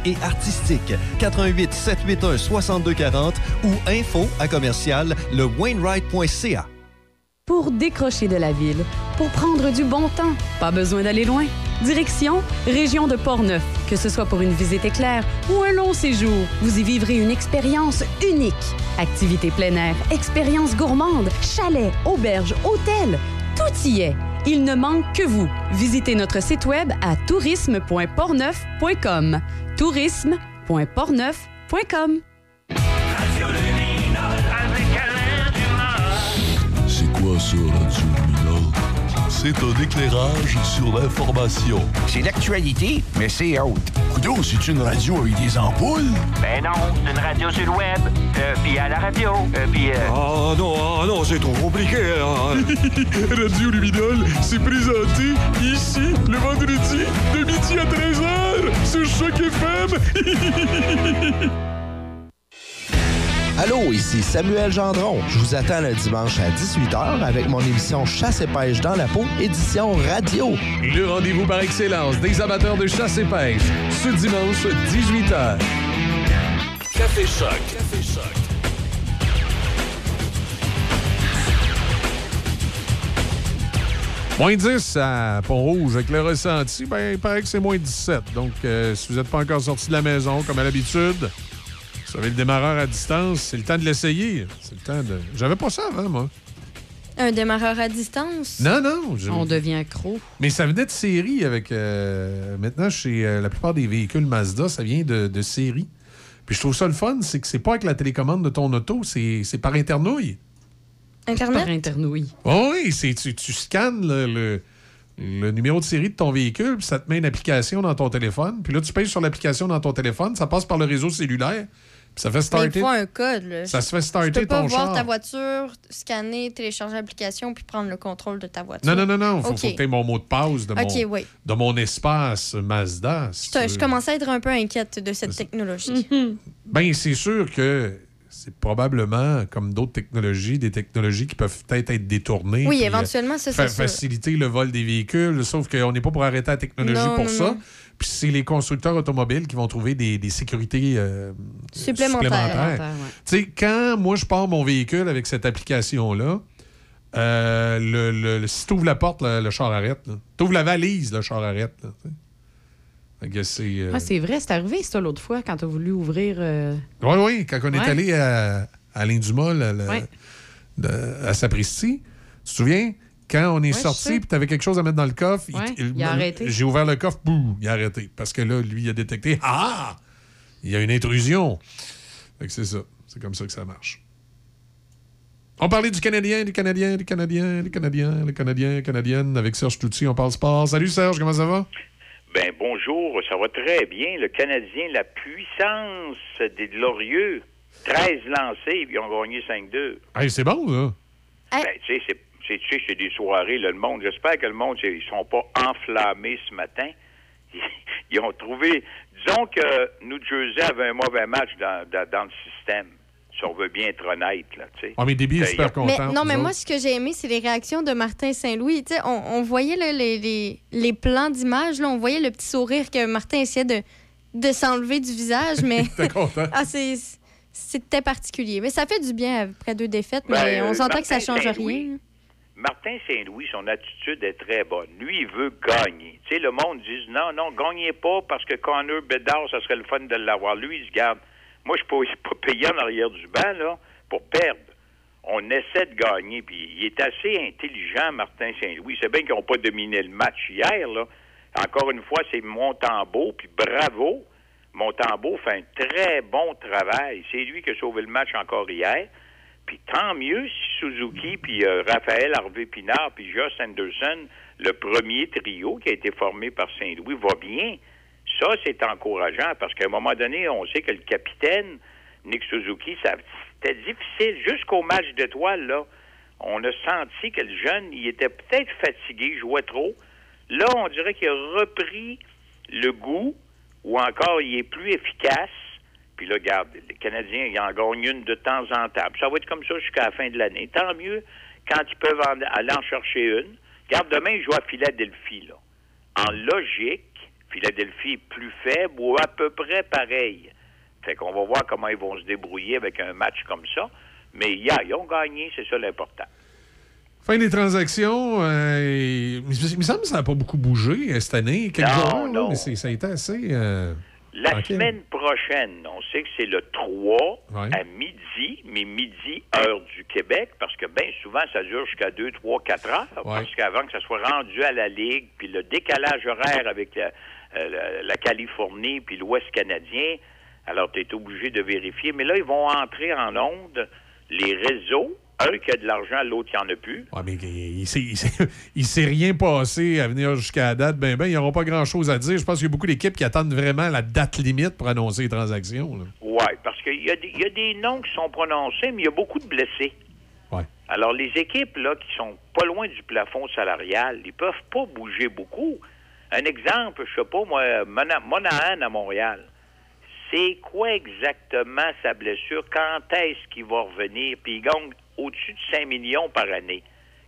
et artistique. 88 781 6240 ou info à commercial le Wainwright.ca. Pour décrocher de la ville, pour prendre du bon temps, pas besoin d'aller loin. Direction Région de Portneuf. Que ce soit pour une visite éclair ou un long séjour, vous y vivrez une expérience unique. Activités plein air, expériences gourmandes, chalets, auberges, hôtels, tout y est. Il ne manque que vous. Visitez notre site web à tourisme.portneuf.com. tourisme.portneuf.com. C'est quoi ça, Radio? C'est un éclairage sur l'information. C'est l'actualité, mais c'est haute. Coudon, c'est une radio avec des ampoules? Ben non, c'est une radio sur le web, euh, puis à la radio, euh, puis... euh, Ah non, ah non, c'est trop compliqué. hein. Radio Luminol, c'est présenté ici le vendredi de midi à 13h sur Choc FM. Allô, ici Samuel Gendron. Je vous attends le dimanche à 18h avec mon émission Chasse et pêche dans la peau, édition radio. Le rendez-vous par excellence des amateurs de chasse et pêche. Ce dimanche, 18h. Café Choc. Café Choc. Moins 10 à Pont-Rouge avec le ressenti, ben, il paraît que c'est moins 17. Donc, euh, si vous n'êtes pas encore sorti de la maison, comme à l'habitude, vous avez le démarreur à distance, c'est le temps de l'essayer. C'est le temps de. J'avais pas ça avant, moi. Un démarreur à distance? Non, non. je- On devient accro. Mais ça venait de série avec. euh, maintenant, chez euh, la plupart des véhicules Mazda, ça vient de, de série. Puis je trouve ça le fun, c'est que c'est pas avec la télécommande de ton auto, c'est c'est par internouille. Internet? Par internouille. Oh oui, c'est tu, tu scannes le, le- le numéro de série de ton véhicule, puis ça te met une application dans ton téléphone. Puis là, tu payes sur l'application dans ton téléphone, ça passe par le réseau cellulaire, puis ça fait Mais il starter. faut un code. Là. Ça se fait Tu starter peux pas ton voir char. ta voiture, scanner, télécharger l'application puis prendre le contrôle de ta voiture. Non, non, non, non. Il faut, OK. faut que tu aies mon mot de passe de, mon, oui. de mon espace Mazda. si Je, tu je commençais à être un peu inquiète de cette technologie. Ben, c'est sûr que c'est probablement, comme d'autres technologies, des technologies qui peuvent peut-être être détournées. Oui, puis, éventuellement, ça, euh, c'est faciliter le vol des véhicules, sauf qu'on n'est pas pour arrêter la technologie Non, pour non, ça. non. Puis c'est les constructeurs automobiles qui vont trouver des, des sécurités euh, Supplémentaires. Supplémentaires, ouais. Tu sais, quand moi je pars mon véhicule avec cette application-là, euh, le, le- le- si tu ouvres la porte, le, le char arrête. Tu ouvres la valise, le char arrête. là, c'est. euh, Ah, c'est vrai, c'est arrivé ça l'autre fois quand tu as voulu ouvrir. euh, Oui, oui, quand on est Ouais. allé à, à Ouais. de- à Sapristi, tu te souviens? Quand on est Ouais, sorti puis tu avais quelque chose à mettre dans le coffre, il- Ouais, il, il a arrêté. J'ai ouvert le coffre, boum, il a arrêté. Parce que là, lui, il a détecté Ah! Il y a une intrusion. Fait que c'est ça. C'est comme ça que ça marche. On parlait du Canadien, du Canadien, du Canadien, du Canadien, le Canadien, Canadienne avec Serge Touty. On parle sport. Salut Serge, comment ça va? Ben bonjour, ça va très bien. Le Canadien, la puissance des Glorieux. 13 lancés, puis ils ont gagné 5-2. Hey, c'est bon, ça. Ben, tu sais, c'est- c'est tu sais, c'est des soirées, là, le monde. J'espère que le monde, ils sont pas enflammés ce matin. Ils ont trouvé... Disons que New Jersey avait un mauvais match dans, dans, dans le système. Si on veut bien être honnête, là, tu sais. Ah, mais Déby est Ben, super content. Mais, non, mais moi, ce que j'ai aimé, c'est les réactions de Martin Saint-Louis. Tu sais, on, on voyait là, les, les, les plans d'image, là, on voyait le petit sourire que Martin essayait de, de s'enlever du visage, mais T'es content? ah, c'est- c'était particulier. Mais ça fait du bien après deux défaites, mais Ben, on s'entend que ça change Saint-Louis, rien. Martin Saint-Louis, son attitude est très bonne. Lui, il veut gagner. Tu sais, le monde dit non, non, gagnez pas parce que Connor Bedard, ça serait le fun de l'avoir. Lui, il se garde. Moi, je ne suis pas payé en arrière du banc, pour perdre. On essaie de gagner, puis il est assez intelligent, Martin Saint-Louis. C'est bien qu'ils n'ont pas dominé le match hier, là. Encore une fois, c'est Montembeau, puis bravo. Montembeau fait un très bon travail. C'est lui qui a sauvé le match encore hier. Puis tant mieux si Suzuki, puis euh, Raphaël Harvey Pinard, puis Josh Anderson, le premier trio qui a été formé par Saint-Louis, va bien. Ça, c'est encourageant parce qu'à un moment donné, on sait que le capitaine, Nick Suzuki, c'était difficile jusqu'au match d'étoiles, là. On a senti que le jeune, il était peut-être fatigué, jouait trop. Là, on dirait qu'il a repris le goût ou encore il est plus efficace. Puis là, regarde, les Canadiens, ils en gagnent une de temps en temps. Puis ça va être comme ça jusqu'à la fin de l'année. Tant mieux quand ils peuvent en- aller en chercher une. Regarde, demain, ils jouent à Philadelphie, là. En logique, Philadelphie est plus faible ou à peu près pareil. Fait qu'on va voir comment ils vont se débrouiller avec un match comme ça. Mais ils ont gagné, c'est ça l'important. Fin des transactions, euh, il me semble que ça n'a pas beaucoup bougé euh, cette année. Quelques Non, joueurs, là, non. mais ça a été assez. euh, La semaine prochaine, on sait que c'est le 3 Ouais. à midi, mais midi, heure du Québec, parce que bien souvent, ça dure jusqu'à 2, 3, 4 heures, parce qu'avant que ça soit rendu à la Ligue, puis le décalage horaire avec la, euh, la- la Californie puis l'Ouest canadien, alors tu es obligé de vérifier. Mais là, ils vont entrer en onde les réseaux, un qui a de l'argent, l'autre qui en a plus. Ouais, mais il il s'est- rien passé à venir jusqu'à la date. Ben, ben, ils n'auront pas grand-chose à dire. Je pense qu'il y a beaucoup d'équipes qui attendent vraiment la date limite pour annoncer les transactions. Oui, parce qu'il y, a des- il y a des noms qui sont prononcés, mais il y a beaucoup de blessés. Ouais. Alors, les équipes là, qui sont pas loin du plafond salarial, ils peuvent pas bouger beaucoup. Un exemple, je sais pas, moi, Mona- Monahan à Montréal. C'est quoi exactement sa blessure? Quand est-ce qu'il va revenir? Puis il gagne au-dessus de 5 millions par année.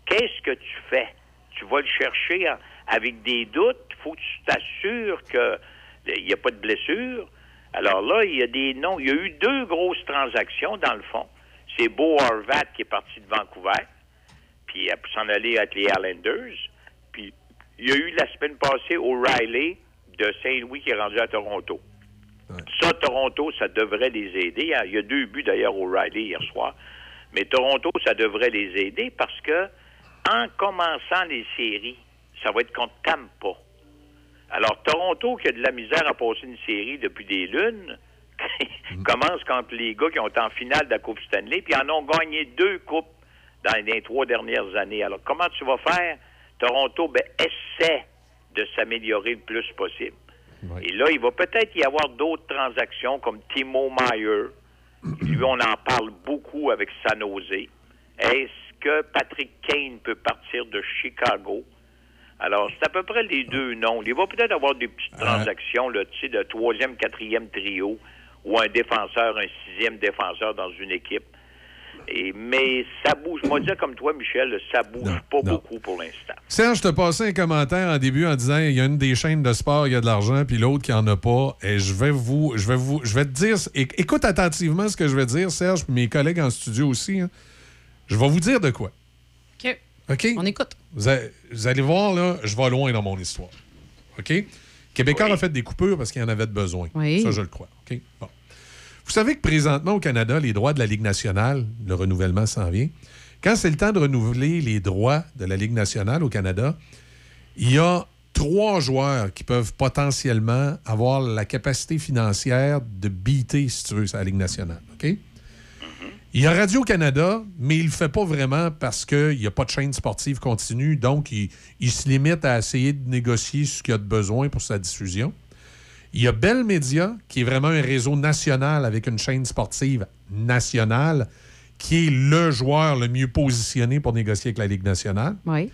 Qu'est-ce que tu fais? Tu vas le chercher en- avec des doutes? faut que tu t'assures qu'il n'y a pas de blessure. Alors là, il y a des noms. Il y a eu deux grosses transactions, dans le fond. C'est Beau Horvat qui est parti de Vancouver, puis euh, pour s'en aller avec les Islanders. Puis il y a eu la semaine passée O'Reilly de Saint-Louis qui est rendu à Toronto. Ça, Toronto, ça devrait les aider. Il y a deux buts d'ailleurs O'Reilly hier soir. Mais Toronto, ça devrait les aider parce que en commençant les séries, ça va être contre Tampa. Alors, Toronto, qui a de la misère à passer une série depuis des lunes, commence contre les gars qui ont été en finale de la Coupe Stanley, puis en ont gagné deux coupes dans les trois dernières années. Alors, comment tu vas faire? Toronto, ben, essaie de s'améliorer le plus possible. Et là, il va peut-être y avoir d'autres transactions comme Timo Meyer. Lui, on en parle beaucoup avec San Jose. Est-ce que Patrick Kane peut partir de Chicago? Alors, c'est à peu près les deux noms. Il va peut-être avoir des petites transactions, là, tu sais, de troisième, quatrième trio, ou un défenseur, un sixième défenseur dans une équipe. Et, mais ça bouge. Moi, dire comme toi, Michel, ça bouge pas beaucoup pour l'instant. Serge, je te passais un commentaire en début en disant il y a une des chaînes de sport, il y a de l'argent, puis l'autre qui en a pas. Et je vais vous, je vais vous, je vais te dire, écoute attentivement ce que je vais dire, Serge, puis mes collègues en studio aussi. hein. Je vais vous dire de quoi. OK. OK? On écoute. Vous, a- vous allez voir, là, je vais loin dans mon histoire. OK? Québécois a fait des coupures parce qu'il y en avait de besoin. Oui. Ça, je le crois. OK? Bon. Vous savez que présentement, au Canada, les droits de la Ligue nationale, le renouvellement s'en vient. Quand c'est le temps de renouveler les droits de la Ligue nationale au Canada, il y a trois joueurs qui peuvent potentiellement avoir la capacité financière de beater, si tu veux, sa Ligue nationale. Il y a Radio-Canada, mais il le fait pas vraiment parce qu'il n'y a pas de chaîne sportive continue, donc il se limite à essayer de négocier ce qu'il y a de besoin pour sa diffusion. Il y a Bell Media, qui est vraiment un réseau national avec une chaîne sportive nationale, qui est le joueur le mieux positionné pour négocier avec la Ligue nationale. Oui.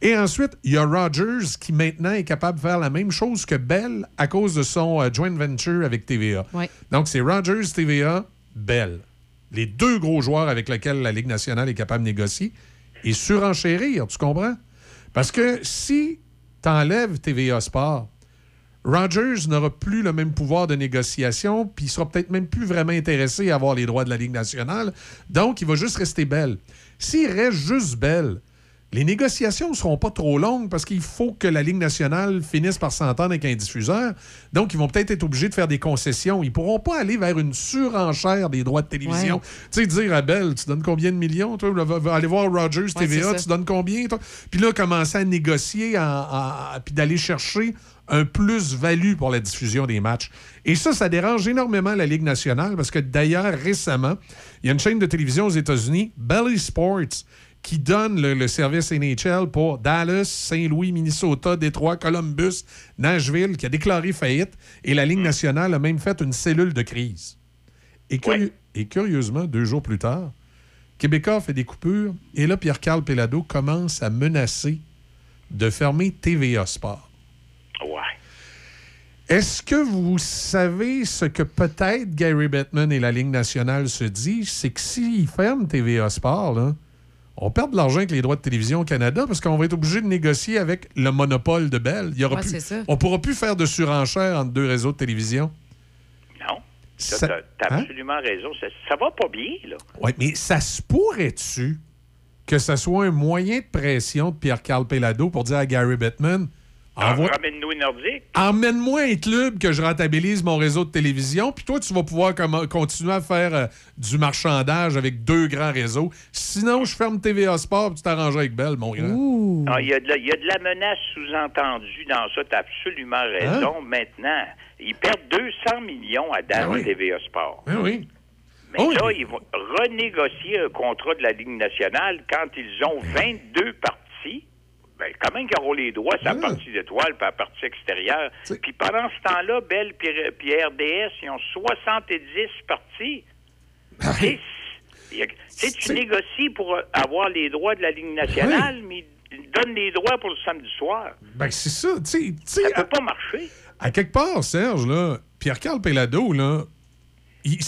Et ensuite, il y a Rogers qui maintenant est capable de faire la même chose que Bell à cause de son euh, joint venture avec TVA. Oui. Donc, c'est Rogers, TVA, Bell. les deux gros joueurs avec lesquels la Ligue nationale est capable de négocier, et surenchérir, tu comprends? Parce que si tu enlèves TVA Sport, Rogers n'aura plus le même pouvoir de négociation, puis il sera peut-être même plus vraiment intéressé à avoir les droits de la Ligue nationale. Donc, il va juste rester belle. S'il reste juste belle, les négociations ne seront pas trop longues parce qu'il faut que la Ligue nationale finisse par s'entendre avec un diffuseur. Donc, ils vont peut-être être obligés de faire des concessions. Ils ne pourront pas aller vers une surenchère des droits de télévision. Ouais. Tu sais, dire à Bell, tu donnes combien de millions? Toi, aller voir Rogers TVA, tu donnes combien? toi? Puis là, commencer à négocier, puis d'aller chercher un plus-value pour la diffusion des matchs. Et ça, ça dérange énormément la Ligue nationale parce que d'ailleurs, récemment, il y a une chaîne de télévision aux États-Unis, Belly Sports, qui donne le, le service NHL pour Dallas, Saint-Louis, Minnesota, Détroit, Columbus, Nashville, qui a déclaré faillite. Et la Ligue nationale a même fait une cellule de crise. Et curieusement, deux jours plus tard, Québécois fait des coupures et là, Pierre-Carl Pelado commence à menacer de fermer TVA Sport. Ouais. Est-ce que vous savez ce que peut-être Gary Bettman et la Ligue nationale se disent? C'est que s'ils ferment TVA Sport, là, on perd de l'argent avec les droits de télévision au Canada parce qu'on va être obligé de négocier avec le monopole de Bell. Il y aura Ouais, plus- c'est ça. on ne pourra plus faire de surenchère entre deux réseaux de télévision. Non. Ça- Tu as Hein? absolument raison. Ça, ça va pas bien, là. Oui, mais ça se pourrait-tu que ce soit un moyen de pression de Pierre-Carl Pelado pour dire à Gary Bettman envoie- Ramène-nous une nordique. Emmène-moi un club que je rentabilise mon réseau de télévision, puis toi, tu vas pouvoir comme- continuer à faire euh, du marchandage avec deux grands réseaux. Sinon, je ferme TVA Sport, puis tu t'arrangeras avec Bell, mon grand. Ah, Il y, a de la- il y a de la menace sous-entendue dans ça. Tu as absolument raison. Maintenant, ils perdent 200 millions à date Hein? Ben oui. TVA Sport. Ben oui. Mais là, ils vont renégocier un contrat de la Ligue nationale quand ils ont 22 parties. Ben, quand même qu'ils auront les droits sur la partie d'étoile et la partie extérieure. Puis pendant ce temps-là, Bell puis puis RDS, ils ont 70 parties. Y a- tu négocies pour euh, avoir les droits de la Ligue nationale, mais ils donnent les droits pour le samedi soir. Ben, c'est ça. Tu sais- tu sais, Ça peut pas marcher. À quelque part, Serge, là, Pierre-Carl Pelado, là, il-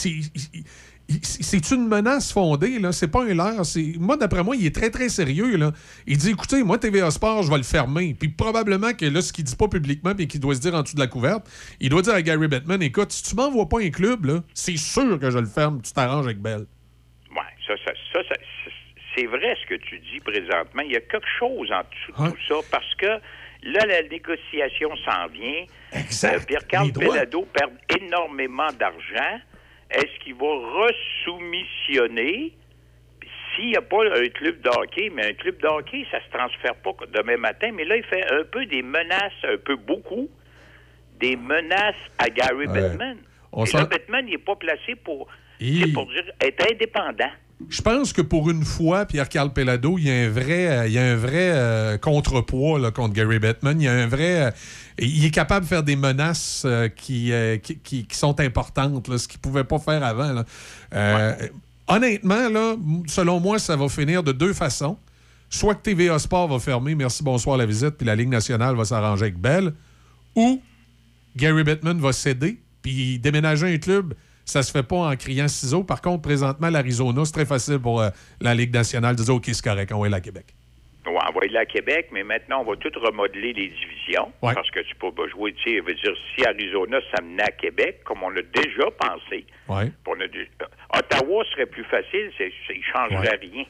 c'est une menace fondée, là. C'est pas un leurre. c'est- Moi, d'après moi, il est très, très sérieux, là. Il dit, écoutez, moi, TVA Sport, je vais le fermer. Puis probablement que là, ce qu'il dit pas publiquement, puis qu'il doit se dire en dessous de la couverte, il doit dire à Gary Bettman, écoute, si tu m'envoies pas un club, là, c'est sûr que je le ferme. Tu t'arranges avec Bell. Oui, ça, ça, ça, ça, c'est- vrai ce que tu dis présentement. Il y a quelque chose en dessous de tout ça parce que là, la négociation s'en vient. Exact. Euh, Pierre-Carl perd énormément d'argent. Est-ce qu'il va resoumissionner? S'il n'y a pas un club de hockey, mais un club de hockey, ça se transfère pas demain matin. Mais là, il fait un peu des menaces, un peu beaucoup, des menaces à Gary Ouais. Bettman. On Et là, Bettman, il n'est pas placé pour, Il- c'est pour dire être indépendant. Je pense que pour une fois, Pierre-Carl Pelado, il y a un vrai, il y a un vrai euh, contrepoids là, contre Gary Bettman. Il y a un vrai. euh, il est capable de faire des menaces euh, qui, euh, qui, qui- qui sont importantes, là, ce qu'il ne pouvait pas faire avant. là. Euh, Honnêtement, là, selon moi, ça va finir de deux façons. Soit que TVA Sport va fermer, merci, bonsoir la visite, puis la Ligue nationale va s'arranger avec Bell, ou Gary Bettman va céder, puis déménager un club, ça se fait pas en criant ciseaux. Par contre, présentement, l'Arizona, c'est très facile pour la Ligue nationale de dire OK, c'est correct, on va aller à Québec. On va aller à Québec, mais maintenant, on va tout remodeler les divisions. Ouais. Parce que tu peux pas jouer, tu sais, veut dire, si Arizona s'amenait à Québec, comme on a déjà pensé, Ouais. puis on a dé- euh, Ottawa serait plus facile, c'est, c'est- il changerait Ouais. rien.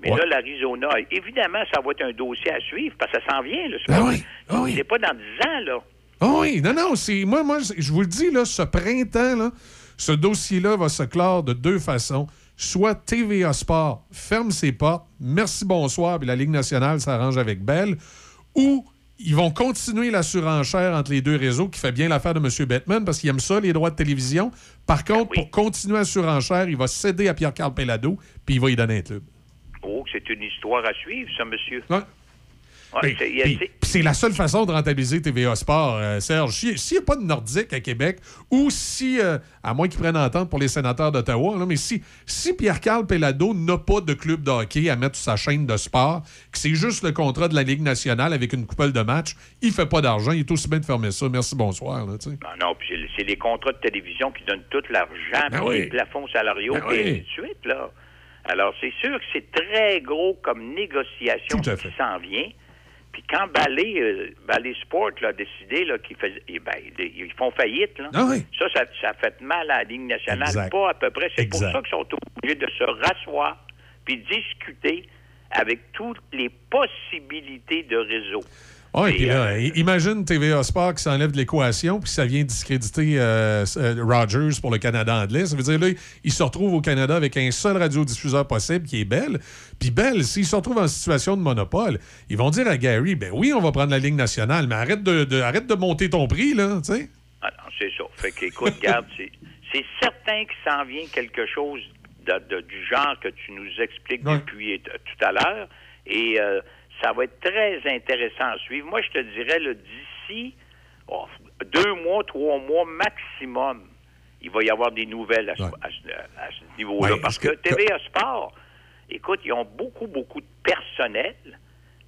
Mais là, l'Arizona, évidemment, ça va être un dossier à suivre, parce que ça s'en vient, là. C'est Ben pas, oui, ah oui. c'est pas dans 10 ans, là. Ah oui, non, non, c'est. Moi, moi, c'est- je vous le dis, là, ce printemps, là, ce dossier-là va se clore de deux façons. Soit TVA Sport ferme ses portes, merci, bonsoir, puis la Ligue nationale s'arrange avec Bell, ou ils vont continuer la surenchère entre les deux réseaux qui fait bien l'affaire de M. Bettman parce qu'il aime ça, les droits de télévision. Par contre, pour continuer la surenchère, il va céder à Pierre-Carl Pelado, puis il va y donner un club. Oh, c'est une histoire à suivre, ça, monsieur. Ouais. Puis- c'est- la seule façon de rentabiliser TVA Sport, euh, Serge. Si- S'il n'y a pas de Nordique à Québec, ou si, euh, à moins qu'ils prennent entente pour les sénateurs d'Ottawa, mais si, si Pierre-Carl Pellado n'a pas de club de hockey à mettre sur sa chaîne de sport, que c'est juste le contrat de la Ligue nationale avec une coupole de match, il fait pas d'argent. Il est aussi bien de fermer ça. Merci, bonsoir. là. Non, non, puis c'est- les contrats de télévision qui donnent tout l'argent, Ben oui. les plafonds salariaux, Ben oui. ainsi de suite, là. Alors, c'est sûr que c'est très gros comme négociation qui s'en vient. Puis quand Ballet, euh, Ballet Sport là, a décidé là, qu'ils faisaient- eh ben, ils font faillite, là. Ah oui. ça, ça, ça fait mal à la Ligue nationale. Exact. Pas à peu près. C'est pour ça qu'ils sont obligés de se rasseoir puis discuter avec toutes les possibilités de réseau. Oui, Et, puis là, euh, imagine TVA Sport qui s'enlève de l'équation, puis ça vient discréditer euh, euh, Rogers pour le Canada anglais. Ça veut dire, là, il se retrouve au Canada avec un seul radiodiffuseur possible, qui est Bell. Puis Bell, s'il se retrouve en situation de monopole, ils vont dire à Gary, ben oui, on va prendre la Ligue nationale, mais arrête de, de- arrête de monter ton prix, là, tu sais. Ah non, c'est ça. Fait qu'écoute, garde, c'est, certain qu'il s'en vient quelque chose de- de- du genre que tu nous expliques depuis tout à l'heure. Et euh, ça va être très intéressant à suivre. Moi, je te dirais, d'ici oh, deux mois, trois mois maximum, il va y avoir des nouvelles à ce, à ce- à ce niveau-là. Ouais, Parce que, que- TVA Sport, écoute, ils ont beaucoup, beaucoup de personnel.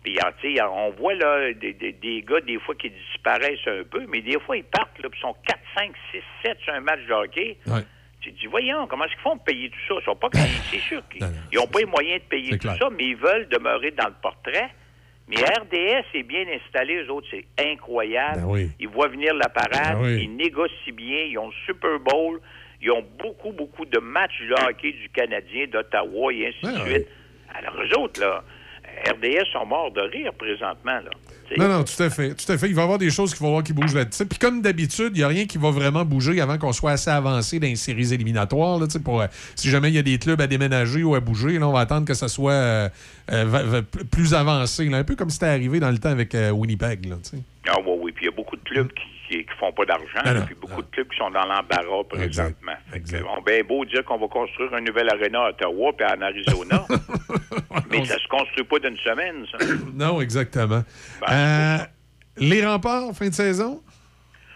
Puis, ah, tu sais, on voit là des, des- des gars, des fois, qui disparaissent un peu, mais des fois, ils partent, là, puis ils sont 4, 5, 6, 7 sur un match de hockey. Tu te dis, voyons, comment est-ce qu'ils font pour payer tout ça? Ils sont pas c'est sûr qu'ils n'ont pas les moyens de payer tout clair. ça, mais ils veulent demeurer dans le portrait. Mais RDS est bien installé, eux autres, c'est incroyable. Ben oui. Ils voient venir la parade, Ben oui. ils négocient bien, ils ont le Super Bowl, ils ont beaucoup, beaucoup de matchs de hockey du Canadien, d'Ottawa et ainsi de Ben suite. Alors, eux autres, là, RDS sont morts de rire présentement, là. Non, non, tout à fait. Tout à fait. Il va y avoir des choses qu'il va y avoir qui bougent là-dessus. Puis comme d'habitude, il n'y a rien qui va vraiment bouger avant qu'on soit assez avancé dans les séries éliminatoires. Là, pour, euh, si jamais il y a des clubs à déménager ou à bouger, là, on va attendre que ça soit euh, euh, plus avancé. là. un peu comme c'était arrivé dans le temps avec Winnipeg. Là. Ah oui, oui. Puis il y a beaucoup de clubs qui, qui, qui font pas d'argent, Ah puis beaucoup de clubs qui sont dans l'embarras présentement. Exact. On bien beau dire qu'on va construire un nouvel aréna à Ottawa puis en Arizona. mais ça se construit pas d'une semaine, ça. Non, exactement. Euh, les remparts, fin de saison?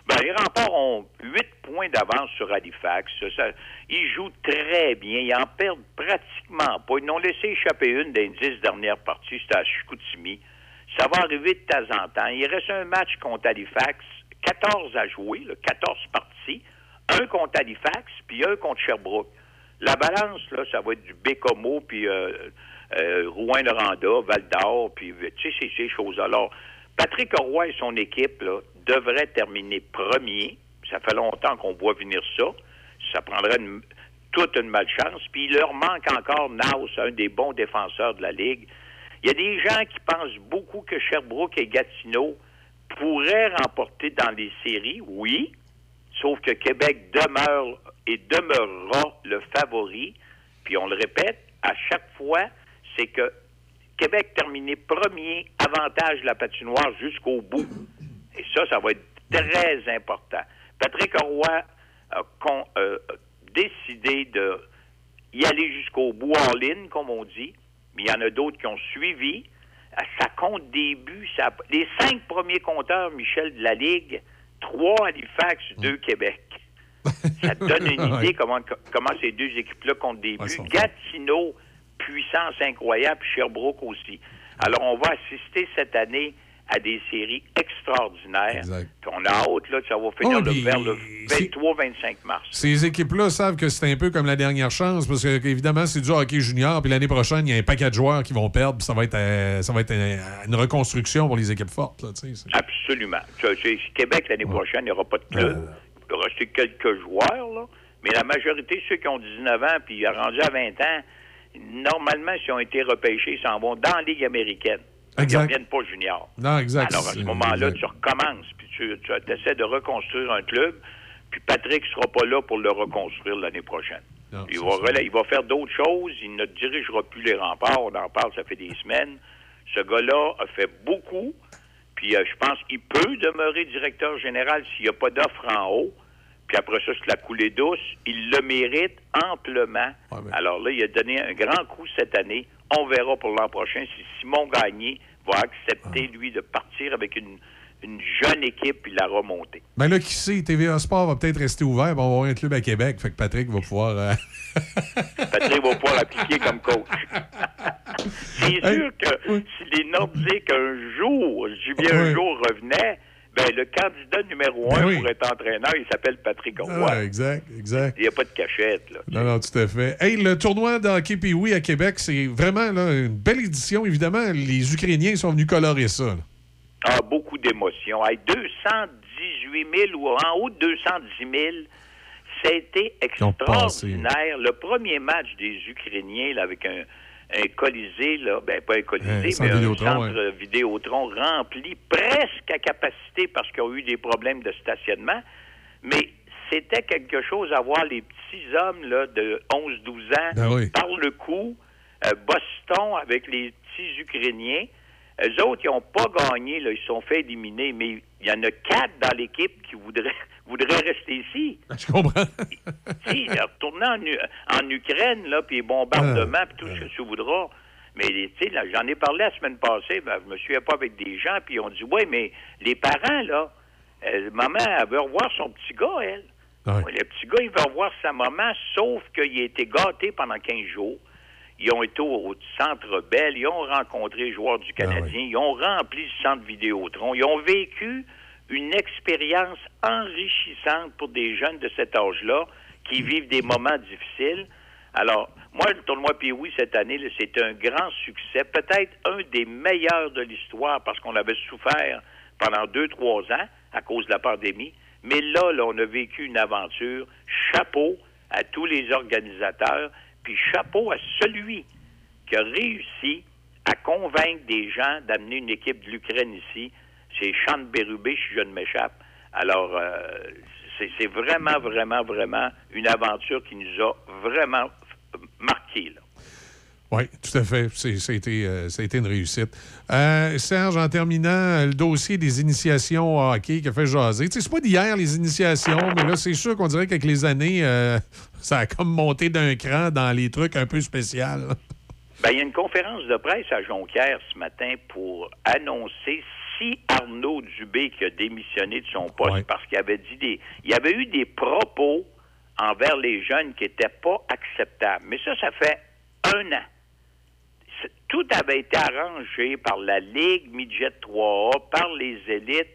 Ben, les remparts ont 8 points d'avance sur Halifax. Ça, ils jouent très bien. Ils en perdent pratiquement pas. Ils n'ont laissé échapper une des 10 dernières parties. C'était à Chicoutimi. Ça va arriver de temps en temps. Il reste un match contre Halifax. 14 à jouer, là, 14 parties. Un contre Halifax, puis un contre Sherbrooke. La balance, là, ça va être du Bécomo, puis euh, euh, Rouen-Noranda, Val-d'Or, puis tu sais, ces choses-là. Alors, Patrick Roy et son équipe devraient terminer premier. Ça fait longtemps qu'on voit venir ça. Ça prendrait toute une malchance. Puis il leur manque encore Naus, un des bons défenseurs de la Ligue. Il y a des gens qui pensent beaucoup que Sherbrooke et Gatineau pourraient remporter dans les séries, oui, sauf que Québec demeure et demeurera le favori. Puis on le répète, à chaque fois, c'est que Québec terminé premier, avantage de la patinoire jusqu'au bout. Et ça, ça va être très important. Patrick Roy a euh, décidé de y aller jusqu'au bout en ligne, comme on dit, mais il y en a d'autres qui ont suivi. Ça compte des buts. Ça, les cinq premiers compteurs, Michel, de la Ligue, trois Halifax, deux Québec. Ça te donne une idée comment, comment ces deux équipes-là comptent des buts. Gatineau, puissance incroyable, puis Sherbrooke aussi. Alors, on va assister cette année à des séries extraordinaires. Puis on a hâte, là, que ça va finir Oh, le- vers le 23-25 mars. Ces équipes-là savent que c'est un peu comme la dernière chance, parce que évidemment, c'est du hockey junior, puis l'année prochaine, il y a un paquet de joueurs qui vont perdre, puis ça va être, euh, ça va être euh, une reconstruction pour les équipes fortes. Là, c'est- Absolument. Québec, l'année prochaine, il n'y aura pas de club. Il va rester quelques joueurs, là. Mais la majorité, ceux qui ont 19 ans puis rendu à 20 ans, normalement, s'ils ont été repêchés, ils s'en vont dans la Ligue américaine. Ils Exact. ne reviennent pas junior. Non, exact. Alors, à ce moment-là, tu recommences, puis tu, tu essaies de reconstruire un club, puis Patrick ne sera pas là pour le reconstruire l'année prochaine. Non, Il va, il va faire d'autres choses. Il ne dirigera plus les remparts. On en parle, ça fait des semaines. Ce gars-là a fait beaucoup. Puis euh, je pense qu'il peut demeurer directeur général s'il n'y a pas d'offre en haut. Puis après ça, c'est la coulée douce. Il le mérite amplement. Alors là, il a donné un grand coup cette année. On verra pour l'an prochain si Simon Gagné va accepter, lui, de partir avec une, une jeune équipe puis la remonter. Ben là, qui sait, TVA Sport va peut-être rester ouvert, on va avoir un club à Québec. Fait que Patrick va pouvoir. euh, Patrick va pouvoir appliquer comme coach. C'est sûr que si les Nordiques un jour, je dis bien un jour, revenaient, ben le candidat numéro un Ben oui. pour être entraîneur, il s'appelle Patrick Roy. ah, exact, exact. Il n'y a pas de cachette, là. Non, non, tout à fait. Hey, le tournoi puis oui à Québec, c'est vraiment là, une belle édition. Évidemment, les Ukrainiens sont venus colorer ça. là. Ah, beaucoup d'émotions. Hey, 218 000 ou en haut de 210 000, ça a été extraordinaire. Le premier match des Ukrainiens là, avec un, un colisée, là, ben pas un colisée, mais un Vidéotron, centre Vidéotron rempli presque à capacité parce qu'ils ont eu des problèmes de stationnement. Mais c'était quelque chose à voir les petits hommes là, de 11-12 ans Ben oui. par le coup. euh, Boston avec les petits Ukrainiens. Eux autres, ils n'ont pas gagné, là, ils se sont fait éliminer, mais il y en a quatre dans l'équipe qui voudraient, voudraient rester ici. Je comprends. Si, retourner en, en Ukraine, là, puis les bombardements, puis tout ce que tu voudras. Mais, tu sais, j'en ai parlé la semaine passée, ben, je me souviens pas avec des gens, puis on dit, ouais, mais les parents, là, euh, maman, elle veut revoir son petit gars, elle. Ouais, Le petit gars, il veut revoir sa maman, sauf qu'il a été gâté pendant 15 jours. Ils ont été au, au centre Bell, ils ont rencontré les joueurs du Canadien, ils ont rempli le centre Vidéotron, ils ont vécu une expérience enrichissante pour des jeunes de cet âge-là qui vivent des moments difficiles. Alors, moi, le tournoi Pee-Wee cette année, c'est un grand succès, peut-être un des meilleurs de l'histoire parce qu'on avait souffert pendant deux, trois ans à cause de la pandémie. Mais là, là, on a vécu une aventure. Chapeau à tous les organisateurs, puis chapeau à celui qui a réussi à convaincre des gens d'amener une équipe de l'Ukraine ici. C'est Sean Bérubé, si je ne m'échappe. Alors, euh, c'est vraiment, vraiment, vraiment une aventure qui nous a vraiment marqués. là. Oui, tout à fait. C'est- Ça a, été, euh, une réussite. Euh, Serge, en terminant, le dossier des initiations au hockey qui a fait jaser. C'est pas d'hier, les initiations, mais là, c'est sûr qu'on dirait qu'avec les années, euh, ça a comme monté d'un cran dans les trucs un peu spéciaux. Ben, il y a une conférence de presse à Jonquière ce matin pour annoncer si Arnaud Dubé qui a démissionné de son poste parce qu'il avait dit des. Il y avait eu des propos envers les jeunes qui n'étaient pas acceptables. Mais ça, ça fait un an. Tout avait été arrangé par la Ligue Midget 3A, par les élites.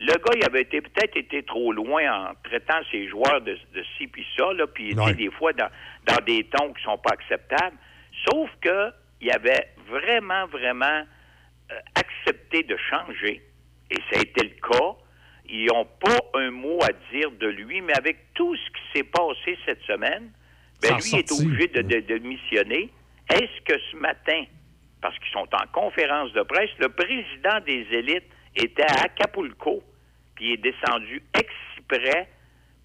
Le gars, il avait été peut-être été trop loin en traitant ses joueurs de, de ci puis ça, là, puis sais, Ouais. des fois dans, dans des tons qui sont pas acceptables. Sauf que il avait vraiment, vraiment euh, accepté de changer, et ça a été le cas. Ils n'ont pas un mot à dire de lui, mais avec tout ce qui s'est passé cette semaine, ben, lui est obligé de, de, de missionner. Est-ce que ce matin, parce qu'ils sont en conférence de presse, le président des élites était à Acapulco, puis est descendu exprès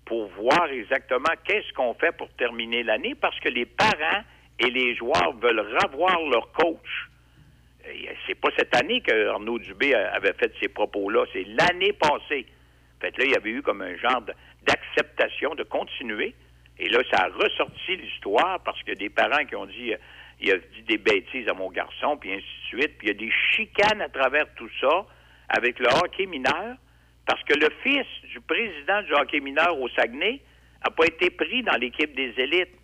pour voir exactement qu'est-ce qu'on fait pour terminer l'année, parce que les parents et les joueurs veulent revoir leur coach. C'est pas cette année que Arnaud Dubé avait fait ces propos-là, c'est l'année passée. Fait que là, il y avait eu comme un genre d'acceptation de continuer. Et là, ça a ressorti l'histoire parce a des parents qui ont dit euh, il a dit des bêtises à mon garçon, puis ainsi de suite. Puis il y a des chicanes à travers tout ça avec le hockey mineur parce que le fils du président du hockey mineur au Saguenay n'a pas été pris dans l'équipe des élites.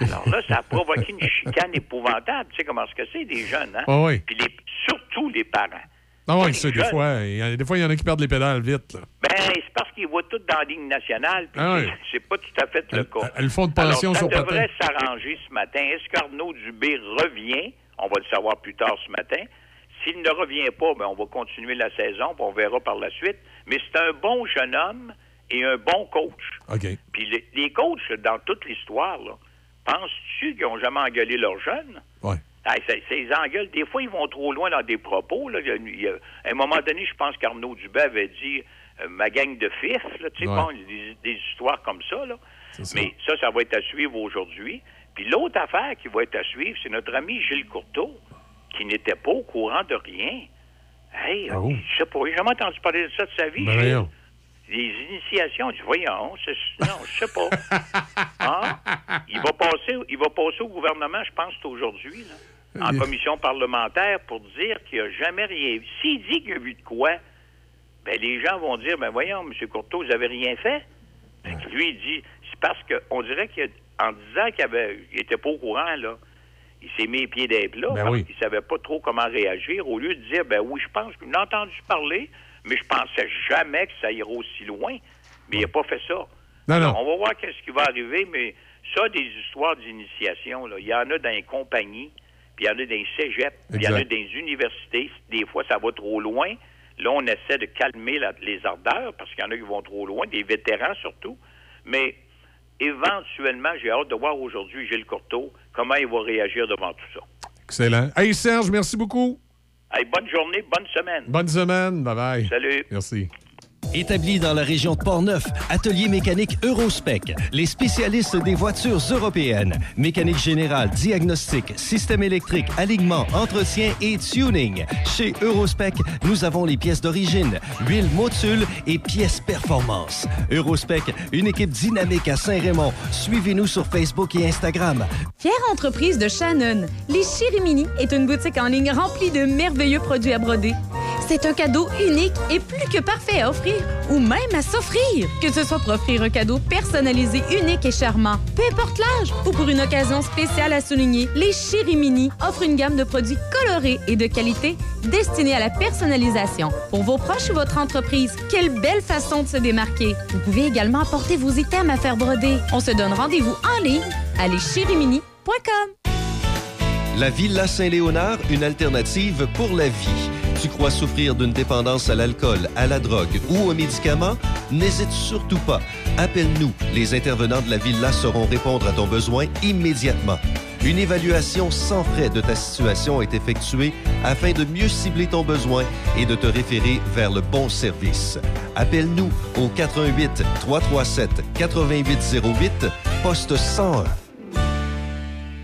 Alors là, ça a provoqué une chicane épouvantable. Tu sais comment ce que c'est, des jeunes, hein? Ah oui. Puis les- surtout les parents. Ah Pas oui, ça, des jeunes. fois, il y, en a- des fois, il y en a qui perdent les pédales vite. Là. Ben, c'est parce qu'ils voient tout dans la ligne nationale, puis Ah c'est- oui. c'est pas tout à fait le cas. Elles font de pension ça sur patin. devrait s'arranger ce matin. Est-ce qu'Arnaud Dubé revient? On va le savoir plus tard ce matin. S'il ne revient pas, ben, on va continuer la saison, puis on verra par la suite. Mais c'est un bon jeune homme et un bon coach. OK. Puis les, les coachs, dans toute l'histoire, penses-tu qu'ils n'ont jamais engueulé leurs jeunes? Ouais. Ah, ils engueulent. Des fois, ils vont trop loin dans des propos. Là. Il y a- à un moment donné, je pense qu'Arnaud Dubé avait dit euh, ma gang de fifs, là, tu sais, Ouais. bon, des, des histoires comme ça. Là. Mais ça, ça va être à suivre aujourd'hui. Puis l'autre affaire qui va être à suivre, c'est notre ami Gilles Courteau, qui n'était pas au courant de rien. Hey, euh, je sais pas, j'ai jamais entendu parler de ça de sa vie. Ben. Les initiations, je dis, voyons, c'est- non, je sais pas. Hein? Il va passer, il va passer au gouvernement, je pense, aujourd'hui. En commission parlementaire pour dire qu'il n'a jamais rien vu. S'il dit qu'il a vu de quoi, ben les gens vont dire, ben voyons, M. Courteau, vous n'avez rien fait. Que lui, il dit, c'est parce qu'on dirait qu'en disant qu'il n'était pas au courant, là, il s'est mis les pieds des plats Ben parce oui. qu'il savait pas trop comment réagir. Au lieu de dire, ben oui, je pense que j'ai entendu parler, mais je pensais jamais que ça irait aussi loin. Mais il n'a pas fait ça. Non, non. On va voir qu'est-ce qui va arriver, mais ça, des histoires d'initiation, il y en a dans les compagnies, il y en a dans les cégeps, il y en a dans les universités. Des fois, ça va trop loin. Là, on essaie de calmer la- les ardeurs, parce qu'il y en a qui vont trop loin, des vétérans surtout. Mais éventuellement, j'ai hâte de voir aujourd'hui Gilles Courteau, comment il va réagir devant tout ça. Excellent. Hey, Serge, merci beaucoup. Hey, bonne journée, bonne semaine. Bonne semaine. Bye-bye. Salut. Merci. Établi dans la région de Portneuf, Atelier mécanique Eurospec, les spécialistes des voitures européennes. Mécanique générale, diagnostic, système électrique, alignement, entretien et tuning. Chez Eurospec, nous avons les pièces d'origine, huile motule et pièces performance. Eurospec, une équipe dynamique à Saint-Raymond. Suivez-nous sur Facebook et Instagram. Fière entreprise de Shannon, les Chirimini est une boutique en ligne remplie de merveilleux produits à broder. C'est un cadeau unique et plus que parfait à offrir ou même à s'offrir. Que ce soit pour offrir un cadeau personnalisé, unique et charmant, peu importe l'âge, ou pour une occasion spéciale à souligner, les Chirimini offrent une gamme de produits colorés et de qualité destinés à la personnalisation. Pour vos proches ou votre entreprise, quelle belle façon de se démarquer. Vous pouvez également apporter vos items à faire broder. On se donne rendez-vous en ligne à leschirimini.com. La Villa Saint-Léonard, une alternative pour la vie. Tu crois souffrir d'une dépendance à l'alcool, à la drogue ou aux médicaments? N'hésite surtout pas. Appelle-nous. Les intervenants de la Villa sauront répondre à ton besoin immédiatement. Une évaluation sans frais de ta situation est effectuée afin de mieux cibler ton besoin et de te référer vers le bon service. Appelle-nous au 88 337 8808 poste 101.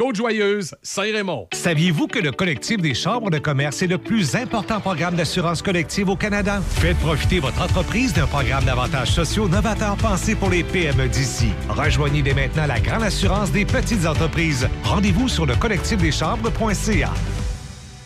Côte-Joyeuse, Saint-Raymond. Saviez-vous que le collectif des chambres de commerce est le plus important programme d'assurance collective au Canada? Faites profiter votre entreprise d'un programme d'avantages sociaux novateurs pensé pour les PME d'ici. Rejoignez dès maintenant la grande assurance des petites entreprises. Rendez-vous sur le collectifdeschambres.ca.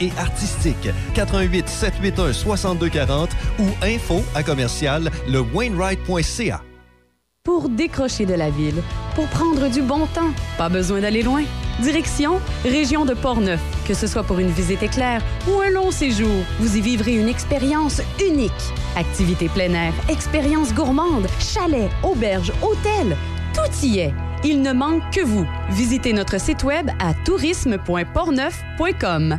et artistique. 88 781 6240 ou info à commercial le Wainwright.ca. Pour décrocher de la ville, pour prendre du bon temps, pas besoin d'aller loin. Direction Région de Portneuf. Que ce soit pour une visite éclair ou un long séjour, vous y vivrez une expérience unique. Activités plein air, expériences gourmandes, chalets, auberges, hôtels, tout y est. Il ne manque que vous. Visitez notre site web à tourisme.portneuf.com.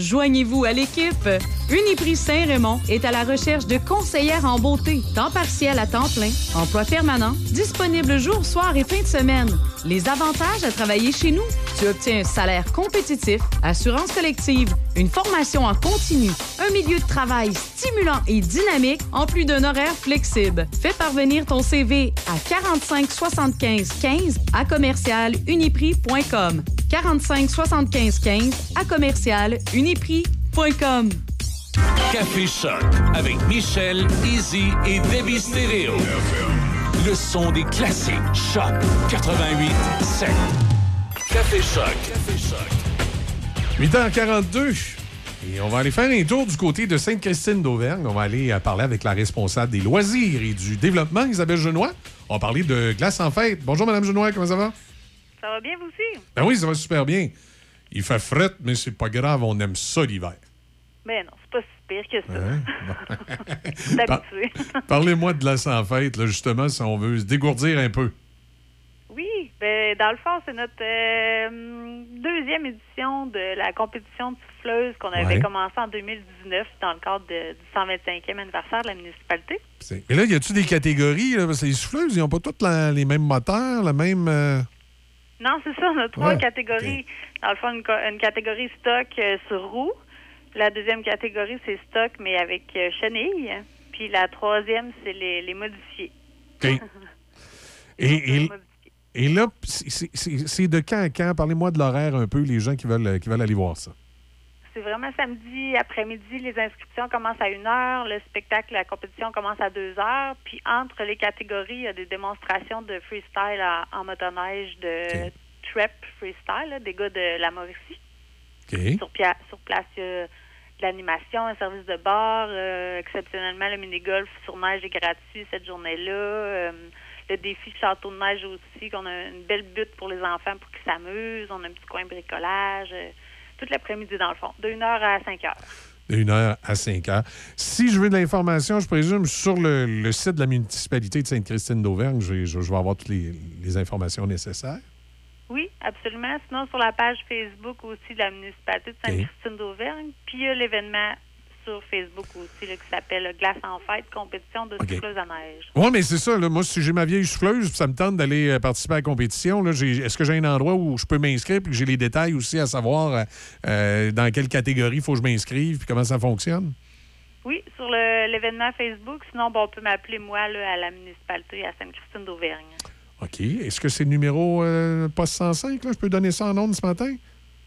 Joignez-vous à l'équipe. Uniprix Saint-Raymond est à la recherche de conseillères en beauté, temps partiel à temps plein, emploi permanent, disponible jour, soir et fin de semaine. Les avantages à travailler chez nous, tu obtiens un salaire compétitif, assurance collective, une formation en continu, un milieu de travail stimulant et dynamique, en plus d'un horaire flexible. Fais parvenir ton CV à 45 75 15 à commercial uniprix.com. 45 75 15 à commercial uniprix.com. Café Choc avec Michel, Easy et Debbie Stereo. Le son des classiques. Choc 88 7. Café Choc. Café Choc. 8h42. Et on va aller faire un tour du côté de Sainte-Christine d'Auvergne. On va aller euh, parler avec la responsable des loisirs et du développement, Isabelle Genois. On va parler de glace en fête. Bonjour, Madame Genois, comment ça va? Ça va bien, vous aussi? Ben oui, ça va super bien. Il fait fret, mais c'est pas grave, on aime ça l'hiver. Ben non, c'est pas si pire que ça. Hein? Je suis habituée. Parlez-moi de glace en fête, là, justement, si on veut se dégourdir un peu. Oui, ben, dans le fond, c'est notre euh, deuxième édition de la compétition de souffleuse qu'on avait Ouais. commencé en 2019 dans le cadre de- du 125e anniversaire de la municipalité. Et là, y a-tu des catégories? Là? Parce que les souffleuses, ils n'ont pas toutes la- les mêmes moteurs, la même. euh, Non, c'est ça, on a trois Ouais. catégories. Dans le fond, une catégorie stock euh, sur roue. La deuxième catégorie, c'est stock, mais avec euh, chenille. Puis la troisième, c'est les, les modifiés. OK. Et, et- et là, c'est- de quand à quand? Parlez-moi de l'horaire un peu, les gens qui veulent, qui veulent aller voir ça. C'est vraiment samedi après-midi. Les inscriptions commencent à 1 heure. Le spectacle, la compétition commence à 2 heures. Puis entre les catégories, il y a des démonstrations de freestyle en, en motoneige, de trap freestyle, là, des gars de la Mauricie. Sur, pia- sur place, il y a l'animation, un service de bar. euh, exceptionnellement, le mini-golf sur neige est gratuit cette journée-là. Euh, le défi château de neige aussi, qu'on a une belle butte pour les enfants pour qu'ils s'amusent. On a un petit coin bricolage. euh, toute l'après-midi, dans le fond, de 1 heure à 5 heures. De 1 heure à 5 heures. Si je veux de l'information, je présume, sur le, site de la municipalité de Sainte-Christine d'Auvergne, je- je vais avoir toutes les, les informations nécessaires. Oui, absolument. Sinon, sur la page Facebook aussi de la municipalité de Sainte-Christine d'Auvergne. Puis il y a l'événement sur Facebook aussi là, qui s'appelle Glace en fête, compétition de OK. souffleuse à neige. Oui, mais c'est ça. Là, moi, si j'ai ma vieille souffleuse, ça me tente d'aller euh, participer à la compétition, est-ce que j'ai un endroit où je peux m'inscrire puis que j'ai les détails aussi à savoir euh, euh, dans quelle catégorie il faut que je m'inscrive puis comment ça fonctionne? Oui, sur l'événement Facebook. Sinon, bon, on peut m'appeler moi là, à la municipalité à Sainte-Christine d'Auvergne. OK. Est-ce que c'est le numéro euh, poste 105? Là? Je peux donner ça en ondes ce matin?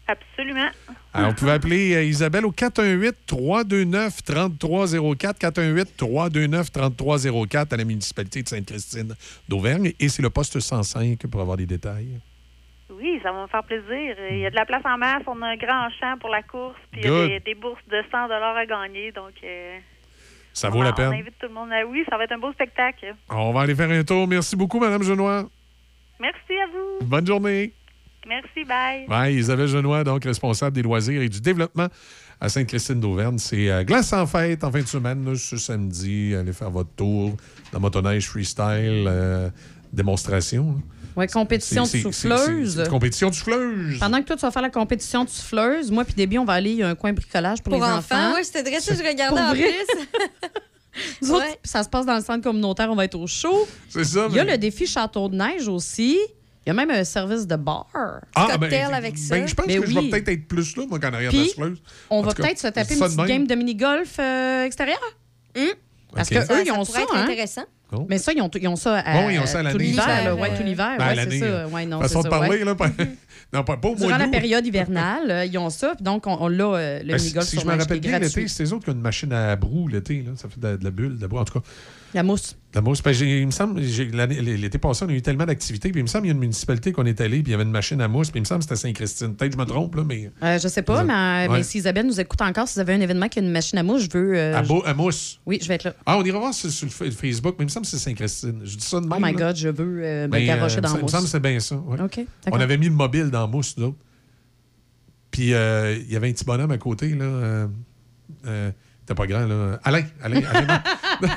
Absolument. Alors, vous pouvez appeler euh, Isabelle au 418-329-3304. 418-329-3304 à la municipalité de Sainte-Christine d'Auvergne. Et c'est le poste 105 pour avoir des détails. Oui, ça va me faire plaisir. Il y a de la place en masse. On a un grand champ pour la course. Puis il y a des bourses de 100 à gagner. Donc, euh, Ça on, vaut la on peine. invite tout le monde. à- Oui, ça va être un beau spectacle. On va aller faire un tour. Merci beaucoup, Mme Genois. Merci à vous. Bonne journée. Merci, bye. Oui, Isabelle Genois, donc responsable des loisirs et du développement à Sainte-Christine d'Auvergne. C'est euh, glace en fête en fin de semaine, là, ce samedi. Allez faire votre tour dans motoneige freestyle, euh, démonstration. là. Ouais, compétition de souffleuse. une compétition de souffleuse. Pendant que toi, tu vas faire la compétition de souffleuse, moi puis Déby, on va aller, il y a un coin bricolage pour, Pour les enfants, enfants. ouais, c'était ça, je regardais en vrai? plus. Nous autres, Ouais. ça se passe dans le centre communautaire, on va être au chaud. C'est ça. Il y a mais- le défi Château de neige aussi. Il y a même un service de bar. Ah, ben, ben, je pense Mais que je vais oui. peut-être être plus là, moi, qu'en arrière de la Puis, souffleuse. On En va peut-être se taper une ça de petite game de mini-golf euh, extérieur. Parce Ok. que Ça- eux, ils ça ont pourrait ça. être hein. intéressant. Oh. Mais ça, ils ont, ils ont ça à, Bon, ils ont ça à tout l'hiver. Ouais, tout l'hiver. Ben, ouais, c'est ça. Ouais, non, façon de ça, parler, ouais. là. non, pas, pas au Durant la période hivernale, euh, ils ont ça. Donc, on, on l'a, euh, le Ben, si mini-golf si sur je me rappelle bien, l'été, c'est eux autres qui ont une machine à brou l'été. là. Ça fait de la, de la bulle, de la brou. En tout cas, La mousse. la mousse. Ben, il me semble, l'été passé, on a eu tellement d'activités. Puis il me semble qu'il y a une municipalité qu'on est allé, puis il y avait une machine à mousse. Puis il me semble que c'était Sainte-Christine. Peut-être que je me trompe, là, mais. Euh, je sais pas, mais, Ouais. si Isabelle nous écoute encore, si vous avez un événement qui a une machine à mousse, je veux. euh, à, je- Beau- à mousse. Oui, je vais être là. Ah, on ira voir sur, sur le Facebook, mais il me semble que c'est Sainte-Christine. Je dis ça de même. Oh my là. God, je veux euh, me Ben, garrocher euh, dans la Il me mousse. semble que c'est bien ça. ouais. OK, On avait mis le mobile dans mousse. Puis euh, il y avait un petit bonhomme à côté, là. Euh, euh, T'es pas grand, là. Alain, Alain, Alain.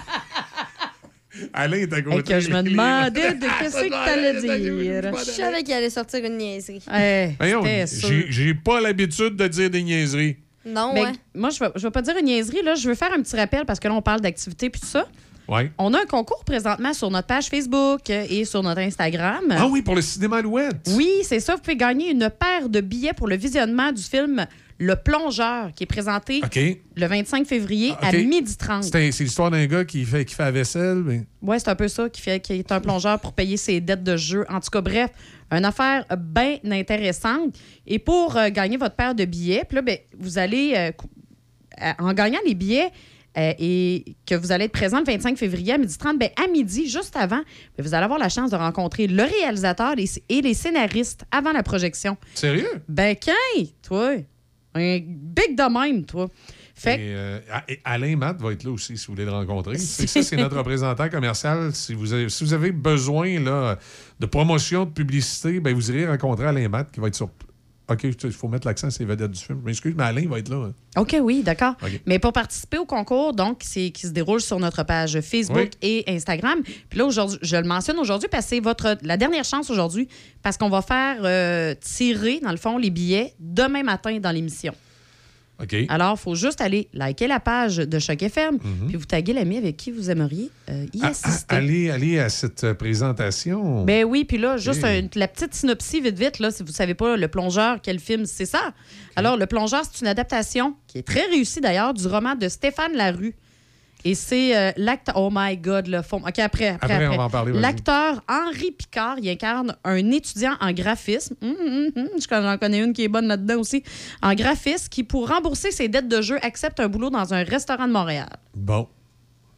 Alain est à côté. Et que je me demandais de qu'est-ce que t'allais dire? Je savais qu'il allait sortir une niaiserie. Sûr. j'ai- pas l'habitude de dire des niaiseries. Non, Ben, ouais. Moi, je ne vais, pas dire une niaiserie. Là. Je veux faire un petit rappel parce que là, on parle d'activité puis tout ça. Ouais. On a un concours présentement sur notre page Facebook et sur notre Instagram. Ah oui, pour le cinéma Alouette. Oui, c'est ça. Vous pouvez gagner une paire de billets pour le visionnement du film Le Plongeur, qui est présenté le 25 février Ah, OK. à 12h30. C'est un- c'est l'histoire d'un gars qui fait, qui fait la vaisselle. mais- Oui, c'est un peu ça qui fait qui est un plongeur pour payer ses dettes de jeu. En tout cas, bref, une affaire bien intéressante. Et pour euh, gagner votre paire de billets, là, ben, vous allez, euh, euh, en gagnant les billets, euh, et que vous allez être présent le 25 février à 12h30, ben, à midi, juste avant, ben, vous allez avoir la chance de rencontrer le réalisateur et et les scénaristes avant la projection. Sérieux? Ben, quand? Toi? Un big de même, toi. Fait Et, euh, Alain Matt va être là aussi, si vous voulez le rencontrer. C'est ça, c'est notre représentant commercial. Si vous avez, si vous avez besoin là, de promotion, de publicité, ben, vous irez rencontrer Alain Matt qui va être sur. OK, il faut mettre l'accent sur les vedettes du film. Je m'excuse, mais Alain va être là. OK, oui, d'accord. Mais pour participer au concours, donc, c'est qui se déroule sur notre page Facebook et Instagram. Puis là, aujourd'hui, je le mentionne aujourd'hui parce que c'est votre la dernière chance aujourd'hui parce qu'on va faire euh, tirer, dans le fond, les billets demain matin dans l'émission. Alors, il faut juste aller liker la page de Choc FM, puis vous taguer l'ami avec qui vous aimeriez euh, y Ah, assister. ah, allez, allez à cette euh, présentation. Ben oui, puis là, juste un- la petite synopsie, vite, vite, là, si vous savez pas, Le Plongeur, quel film, c'est ça. Alors, Le Plongeur, c'est une adaptation qui est très réussie d'ailleurs du roman de Stéphane Larue. Et c'est euh, l'acteur. Oh my God, le fond. OK, après. Après, Après, on va en parler. L'acteur Henri Picard, il incarne un étudiant en graphisme. Hum, hum, hum, je- J'en connais une qui est bonne là-dedans aussi. En graphisme, qui, pour rembourser ses dettes de jeu, accepte un boulot dans un restaurant de Montréal. Bon.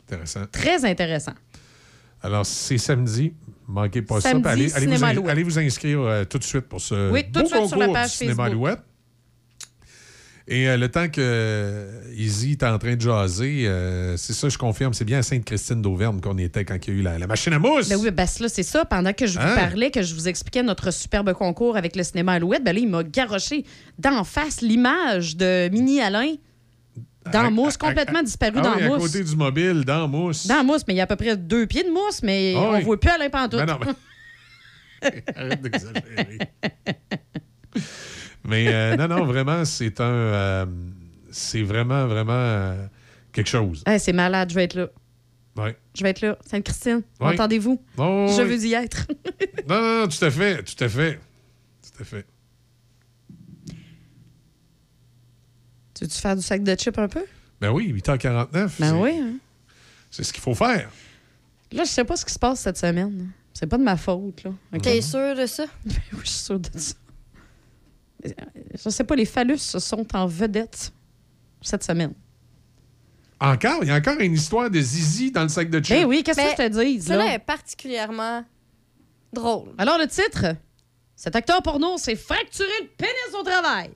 Intéressant. Très intéressant. Alors, c'est samedi. Manquez pas Samedi, ça. Allez, allez vous, allez inscrire euh, tout de suite pour ce Oui, tout de beau suite sur la page Cinéma Facebook. Alouette. Et euh, le temps que euh, Izzy est en train de jaser, euh, c'est ça, je confirme, c'est bien à Sainte-Christine d'Auvergne qu'on était quand il y a eu la, la machine à mousse. Ben oui, ben là, c'est ça. Pendant que je vous Hein? parlais, que je vous expliquais notre superbe concours avec le cinéma Alouette, ben là, il m'a garoché d'en face l'image de Mini Alain dans À- mousse, à- à- complètement disparu Ah dans oui, à mousse. côté du mobile, dans mousse. Dans mousse, mais il y a à peu près deux pieds de mousse, mais Ah on oui. voit plus Alain Pantoute. Ben non, mais- Arrête d'exagérer. Mais euh, non, non, vraiment, c'est un. euh, c'est vraiment, vraiment euh, quelque chose. Hey, c'est malade, je vais être là. Ouais. Je vais être là. Sainte-Christine, entendez-vous? Oh, je oui. veux y être. Non, non, non, tout à fait, tout à fait. Tout à fait. tu veux-tu faire du sac de chips un peu? Ben oui, 8h49. Ben c'est- oui. hein. C'est ce qu'il faut faire. Là, je sais pas ce qui se passe cette semaine. C'est pas de ma faute, là. OK? T'es sûr de ça? oui, je suis sûre de ça. Je sais pas, les phallus sont en vedette cette semaine. Encore, il y a encore une histoire de zizi dans le sac de chips. Ben oui, qu'est-ce que Ben, je te dis, là? est particulièrement drôle. Alors, le titre, cet acteur porno s'est fracturé le pénis au travail.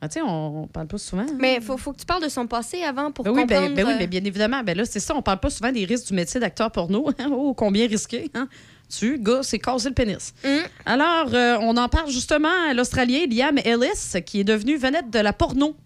Ah, tu sais, on, on parle pas souvent. hein? Mais faut, faut que tu parles de son passé avant pour Ben oui, ben, comprendre... ben oui, euh, ben bien évidemment. Ben là, c'est ça, on parle pas souvent des risques du métier d'acteur porno. oh, combien risqué, hein? Tu, gars, c'est casser le pénis. Hum. Alors, euh, on en parle justement à l'Australien Liam Ellis, qui est devenu vedette de la porno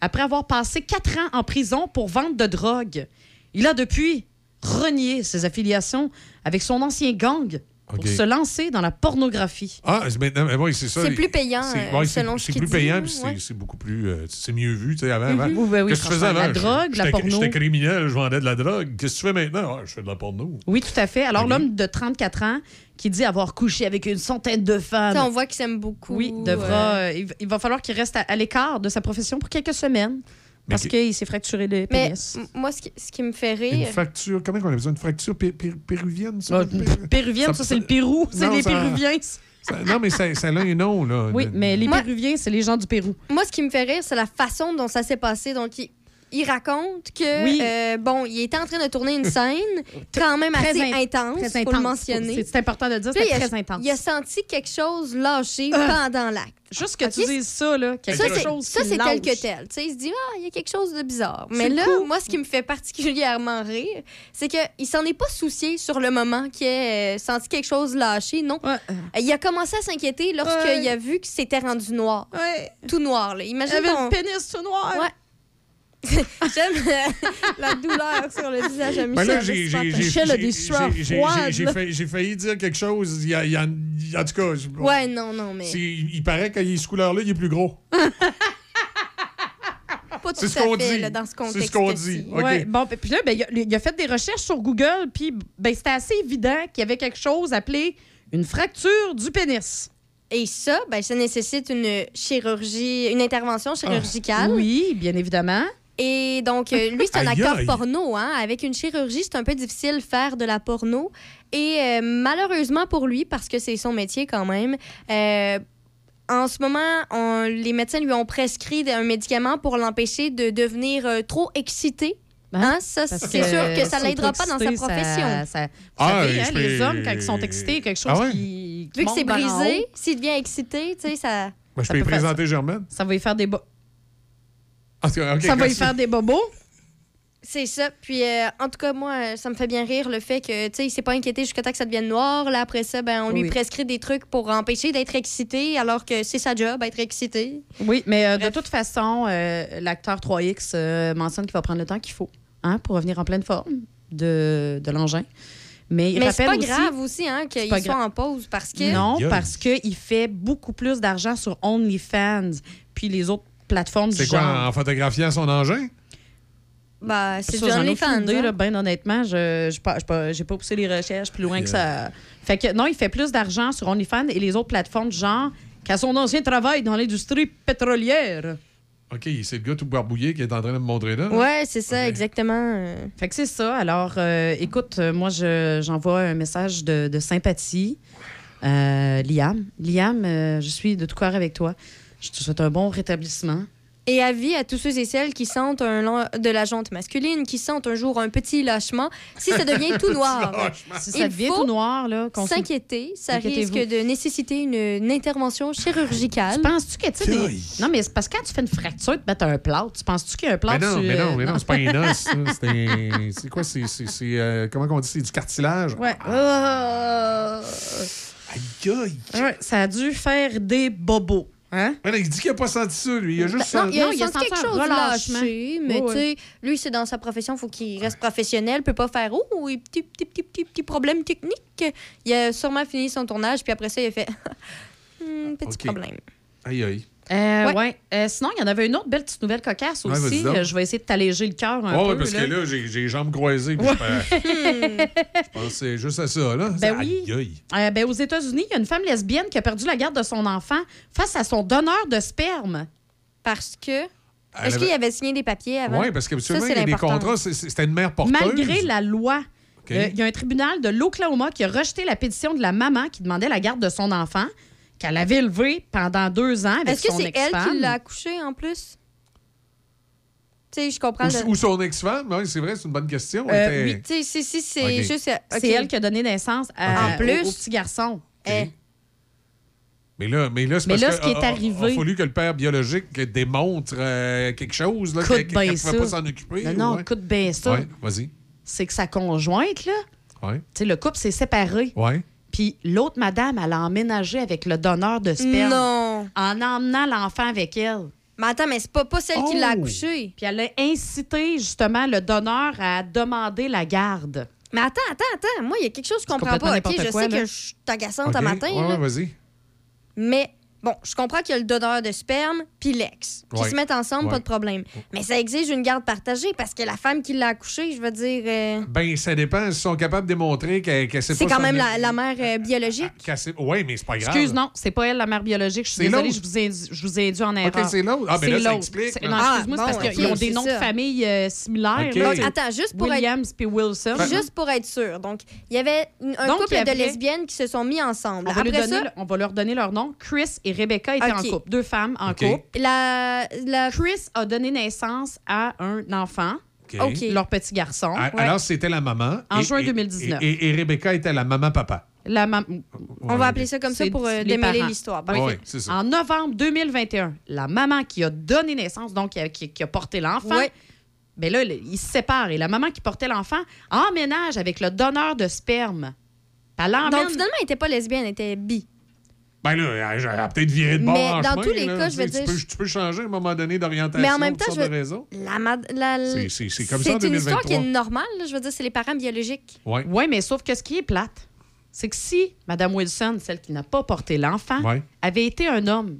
après avoir passé quatre ans en prison pour vente de drogue. Il a depuis renié ses affiliations avec son ancien gang pour OK. se lancer dans la pornographie. Ah, c'est maintenant, oui, c'est ça. C'est plus payant, C'est euh, ouais, selon ce C'est qu'il plus dit, payant, c'est- ouais. c'est beaucoup plus. euh, c'est mieux vu, tu sais, avant. avant. Mhm. Oui, ben oui, Qu'est-ce que tu faisais avant? la drogue, la J'étais- porno. J'étais criminel, je vendais de la drogue. Qu'est-ce que tu fais maintenant? Ah, je fais de la porno. Oui, tout à fait. Alors, l'homme de 34 ans qui dit avoir couché avec une centaine de femmes. sais, on voit qu'il s'aime beaucoup. Oui, devra, euh, euh, il, va- il va falloir qu'il reste à, à l'écart de sa profession pour quelques semaines Mais parce qui- qu'il s'est fracturé le Mais pénis. m- moi, ce qui, ce qui me fait Une rire... fracture, comment on appelle ça? Une fracture pé- pé- péruvienne? Ça? Ah, péruvienne, ça, c'est le Pérou. C'est Non, les ça- Péruviens. ça- non, mais ça, ça a un nom, là. Oui, De- mais les Moi- Péruviens, c'est les gens du Pérou. Moi, ce qui me fait rire, c'est la façon dont ça s'est passé. Donc, il, il raconte que, Oui. euh, bon, il était en train de tourner une scène quand même assez in- intense, Très faut le mentionner. C'est important de le dire, il a- très intense. Il a senti quelque chose lâcher Ah. pendant l'acte. Juste que tu dises ça, là, quelque Ça, chose ça, c'est tel que tel. Tu sais, il se dit, ah, il y a quelque chose de bizarre. Mais là, coup. moi, ce qui me fait particulièrement rire, c'est qu'il s'en est pas soucié sur le moment qu'il ait euh, senti quelque chose lâcher. Non. Ouais. Euh, Il a commencé à s'inquiéter lorsqu'il Ouais. a vu que c'était rendu noir. Ouais. Tout noir, là. Il Imagine avait ton- le pénis tout noir. Ouais. J'aime la douleur sur le visage à Ben Michel. là, j'ai- failli- dire quelque chose. Il y a, il y en tout cas, je- Ouais, non, non, mais c'est- il paraît qu'il est ce couleur-là, il est plus gros. pas tout c'est ce à qu'on fait dit. là, dans ce C'est contexte. ce qu'on dit. OK. Ouais, bon, puis là, ben, il, a, il a fait des recherches sur Google, puis ben, c'était assez évident qu'il y avait quelque chose appelé une fracture du pénis. Et ça, ben, ça nécessite une chirurgie, une intervention chirurgicale. Ah, Oui, bien évidemment. Et donc, euh, lui, c'est un Aïe, acteur aïe. porno. Hein? Avec une chirurgie, c'est un peu difficile faire de la porno. Et euh, malheureusement pour lui, parce que c'est son métier quand même, euh, en ce moment, on- les médecins lui ont prescrit un médicament pour l'empêcher de devenir euh, trop excité. Hein? Ça, c'est sûr que ça s'auto-exciter, l'aidera pas dans sa profession. Ça, ça- Ah, savez, hein, les hommes, quand ils sont excités, quelque chose Ah ouais? qui, qui Vu que c'est brisé, s'il devient excité, tu sais, ça. Ben, je Ça peux y présenter Germaine. Ça va y faire des bo- cas, Ça va y faire des bobos? C'est ça. Puis, euh, en tout cas, moi, euh, ça me fait bien rire le fait que, tu sais, il s'est pas inquiété jusqu'à temps que ça devienne noir. Là, après ça, ben, on lui prescrit des trucs pour empêcher d'être excité, alors que c'est sa job, être excité. Oui, mais euh, de toute façon, euh, l'acteur 3X euh, mentionne qu'il va prendre le temps qu'il faut hein, pour revenir en pleine forme de, de l'engin. Mais il Mais c'est pas aussi- grave aussi, hein, qu'il soit gra- en pause parce que. Non, parce qu'il fait beaucoup plus d'argent sur OnlyFans puis les autres plateformes du C'est quoi, genre. en photographiant son engin? Bah, c'est Ça, du j'en ai OnlyFans. aucune idée, hein. là, ben honnêtement, je n'ai pas, j'ai pas- j'ai pas poussé les recherches plus loin que ça. Fait que non, il fait plus d'argent sur OnlyFans et les autres plateformes du genre qu'à son ancien travail dans l'industrie pétrolière. OK, c'est le gars tout barbouillé qui est en train de me montrer là. Ouais, c'est ça, exactement. euh. Fait que c'est ça. Alors, euh, écoute, euh, moi, je- j'envoie un message de, de sympathie. Euh, Liam, Liam, euh, je suis de tout cœur avec toi. Je te souhaite un bon rétablissement. Et avis à tous ceux et celles qui sentent un de la jante masculine, qui sentent un jour un petit lâchement, si ça devient tout noir. Si ça il devient faut tout noir, là, S'inquiéter, ça risque de nécessiter une, une intervention chirurgicale. Penses-tu que, tu des- Non, mais c'est parce que quand tu fais une fracture, tu mets un plâtre. Tu penses-tu qu'il y a un plâtre Mais non, sur- mais non, euh, mais non, c'est pas un os. ça. C'est un- C'est quoi? C'est. euh, comment on dit? C'est du cartilage? Ouais. Euh, Aïe, aïe. ouais, Ça a dû faire des bobos. Hein? Il dit qu'il a pas senti ça, lui. Il a juste Ben, non, senti. il a, Non, il a senti quelque chose de relâchement. lâché, mais Ouais, tu sais, lui, c'est dans sa profession, il faut qu'il reste professionnel, peut pas faire « Oh, petit, petit, petit, petit, petit problème technique. » Il a sûrement fini son tournage, puis après ça, il a fait Hmm, Petit problème. Aïe, aïe. Euh, Ouais. ouais. Euh, sinon, il y en avait une autre belle petite nouvelle cocasse Ouais, aussi. Euh, je vais essayer de t'alléger le cœur un Oh, peu. parce que là, j'ai j'ai les jambes croisées. puis je pe- Je pensais juste à ça, là. Ben oui. Euh, ben, aux États-Unis, il y a une femme lesbienne qui a perdu la garde de son enfant face à son donneur de sperme. Parce que. Est-ce avait- qu'il avait signé des papiers avant? Oui, parce qu'habituellement, Ça, il y c'est a des contrats. C'était une mère porteuse. Malgré la loi, euh, il y a un tribunal de l'Oklahoma qui a rejeté la pétition de la maman qui demandait la garde de son enfant, qu'elle avait élevé pendant deux ans avec Est-ce que son c'est elle qui l'a accouché en plus? Tu sais, je comprends. Ou, le- ou son ex-femme, oui, c'est vrai, c'est une bonne question. Euh, était- oui. Tu sais, si, si, c'est juste. euh, C'est elle qui a donné naissance à- En plus. au, au petit garçon. Mais là, mais là c'est Mais parce là, que, ce qui est arrivé- Il a fallu que le père biologique démontre euh, quelque chose, là, qu'elle bien pouvait ça. pas s'en occuper. Non, non, ouais. écoute bien ça. Ouais, vas-y. C'est que sa conjointe, là, Ouais, tu sais, le couple s'est séparé. ouais. Puis l'autre madame, elle a emménagé avec le donneur de sperme. Non. En emmenant l'enfant avec elle. Mais attends, mais c'est pas, pas celle qui l'a Oh! accouché. Puis elle a incité justement le donneur à demander la garde. Mais attends, attends, attends. Moi, il y a quelque chose que je comprends pas. OK, je quoi, sais là. que je suis agaçante OK. à matin, Ouais, là, ouais, vas-y. mais bon, je comprends qu'il y a le donneur de sperme puis l'ex qui Ouais. se mettent ensemble, Ouais. pas de problème. Mais ça exige une garde partagée parce que la femme qui l'a accouché, je veux dire, euh, Ben, ça dépend. S'ils sont capables de démontrer qu'elle pas c'est quand même la, la mère euh, biologique. sait- Ouais, mais c'est pas grave. Excuse, non, c'est pas elle la mère biologique. Je suis C'est désolée, je vous, ai, je vous ai induit en erreur. OK, c'est l'autre. Ah, ben C'est là, ça l'autre. explique. Non, Ah, excuse-moi, c'est bon, parce qu'ils ont des noms ça. de famille euh, similaires. OK. là. Donc, Attends, juste pour être Williams puis Wilson. Juste pour être sûr. Donc, il y avait un couple de lesbiennes qui se sont mis ensemble. On va leur donner leur nom. Chris et Rebecca étaient OK. en couple. Deux femmes en couple. la, la... Chris a donné naissance à un enfant, leur petit garçon. Ah, Alors, c'était la maman. En Et- juin et- 2019. Et, et- et Rebecca était la maman-papa. La mam- On va appeler ça comme ça pour euh, démêler l'histoire. En novembre 2021, la maman qui a donné naissance, donc qui a, qui- qui a porté l'enfant, Ouais. ben là, ils se séparent. Et la maman qui portait l'enfant emménage avec le donneur de sperme. Donc, finalement, elle n'était pas lesbienne, elle était bi. Ben là, elle a peut-être viré de bord Mais en dans chemin, tous les là. cas, je veux dire- Tu peux, tu peux changer à un moment donné d'orientation Mais en même temps, je veux-. La, la- C'est- comme ça en C'est une histoire 2023. qui est normale. là. Je veux dire, c'est les parents biologiques. Ouais. Oui, mais sauf que ce qui est plate, c'est que si Mme Wilson, celle qui n'a pas porté l'enfant, Ouais. avait été un homme,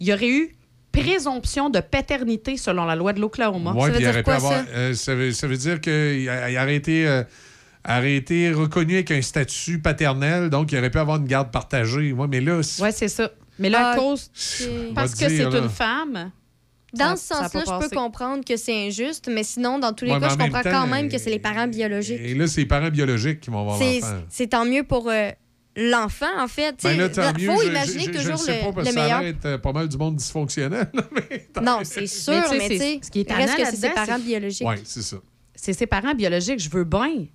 il y aurait eu présomption de paternité selon la loi de l'Oklahoma. Ouais, Ça veut puis il dire aurait pu quoi, avoir- ça? euh, ça, veut, ça veut dire qu'il aurait été, euh, aurait été reconnu avec un statut paternel, donc il aurait pu avoir une garde partagée. Ouais, mais là, c'est- Oui, c'est ça. Mais là, à Ah, cause, parce que c'est une femme, Dans Ça- ce ça a sens-là, je peux comprendre que c'est injuste, mais sinon, dans tous les Ouais, cas, je comprends temps, quand même que c'est les parents biologiques. Et là, c'est les parents biologiques qui vont avoir l'enfant. c'est tant mieux pour euh, l'enfant, en fait. Ben Il mieux, faut je- imaginer je, je, je toujours le sais le, pas, parce le ça meilleur. l'air d'être euh, pas mal du monde dysfonctionnel. mais tant Non, c'est sûr, Mais tu sais, ce qui est reste que c'est ses parents biologiques. Oui, c'est ça. c'est ses parents biologiques, je veux bien.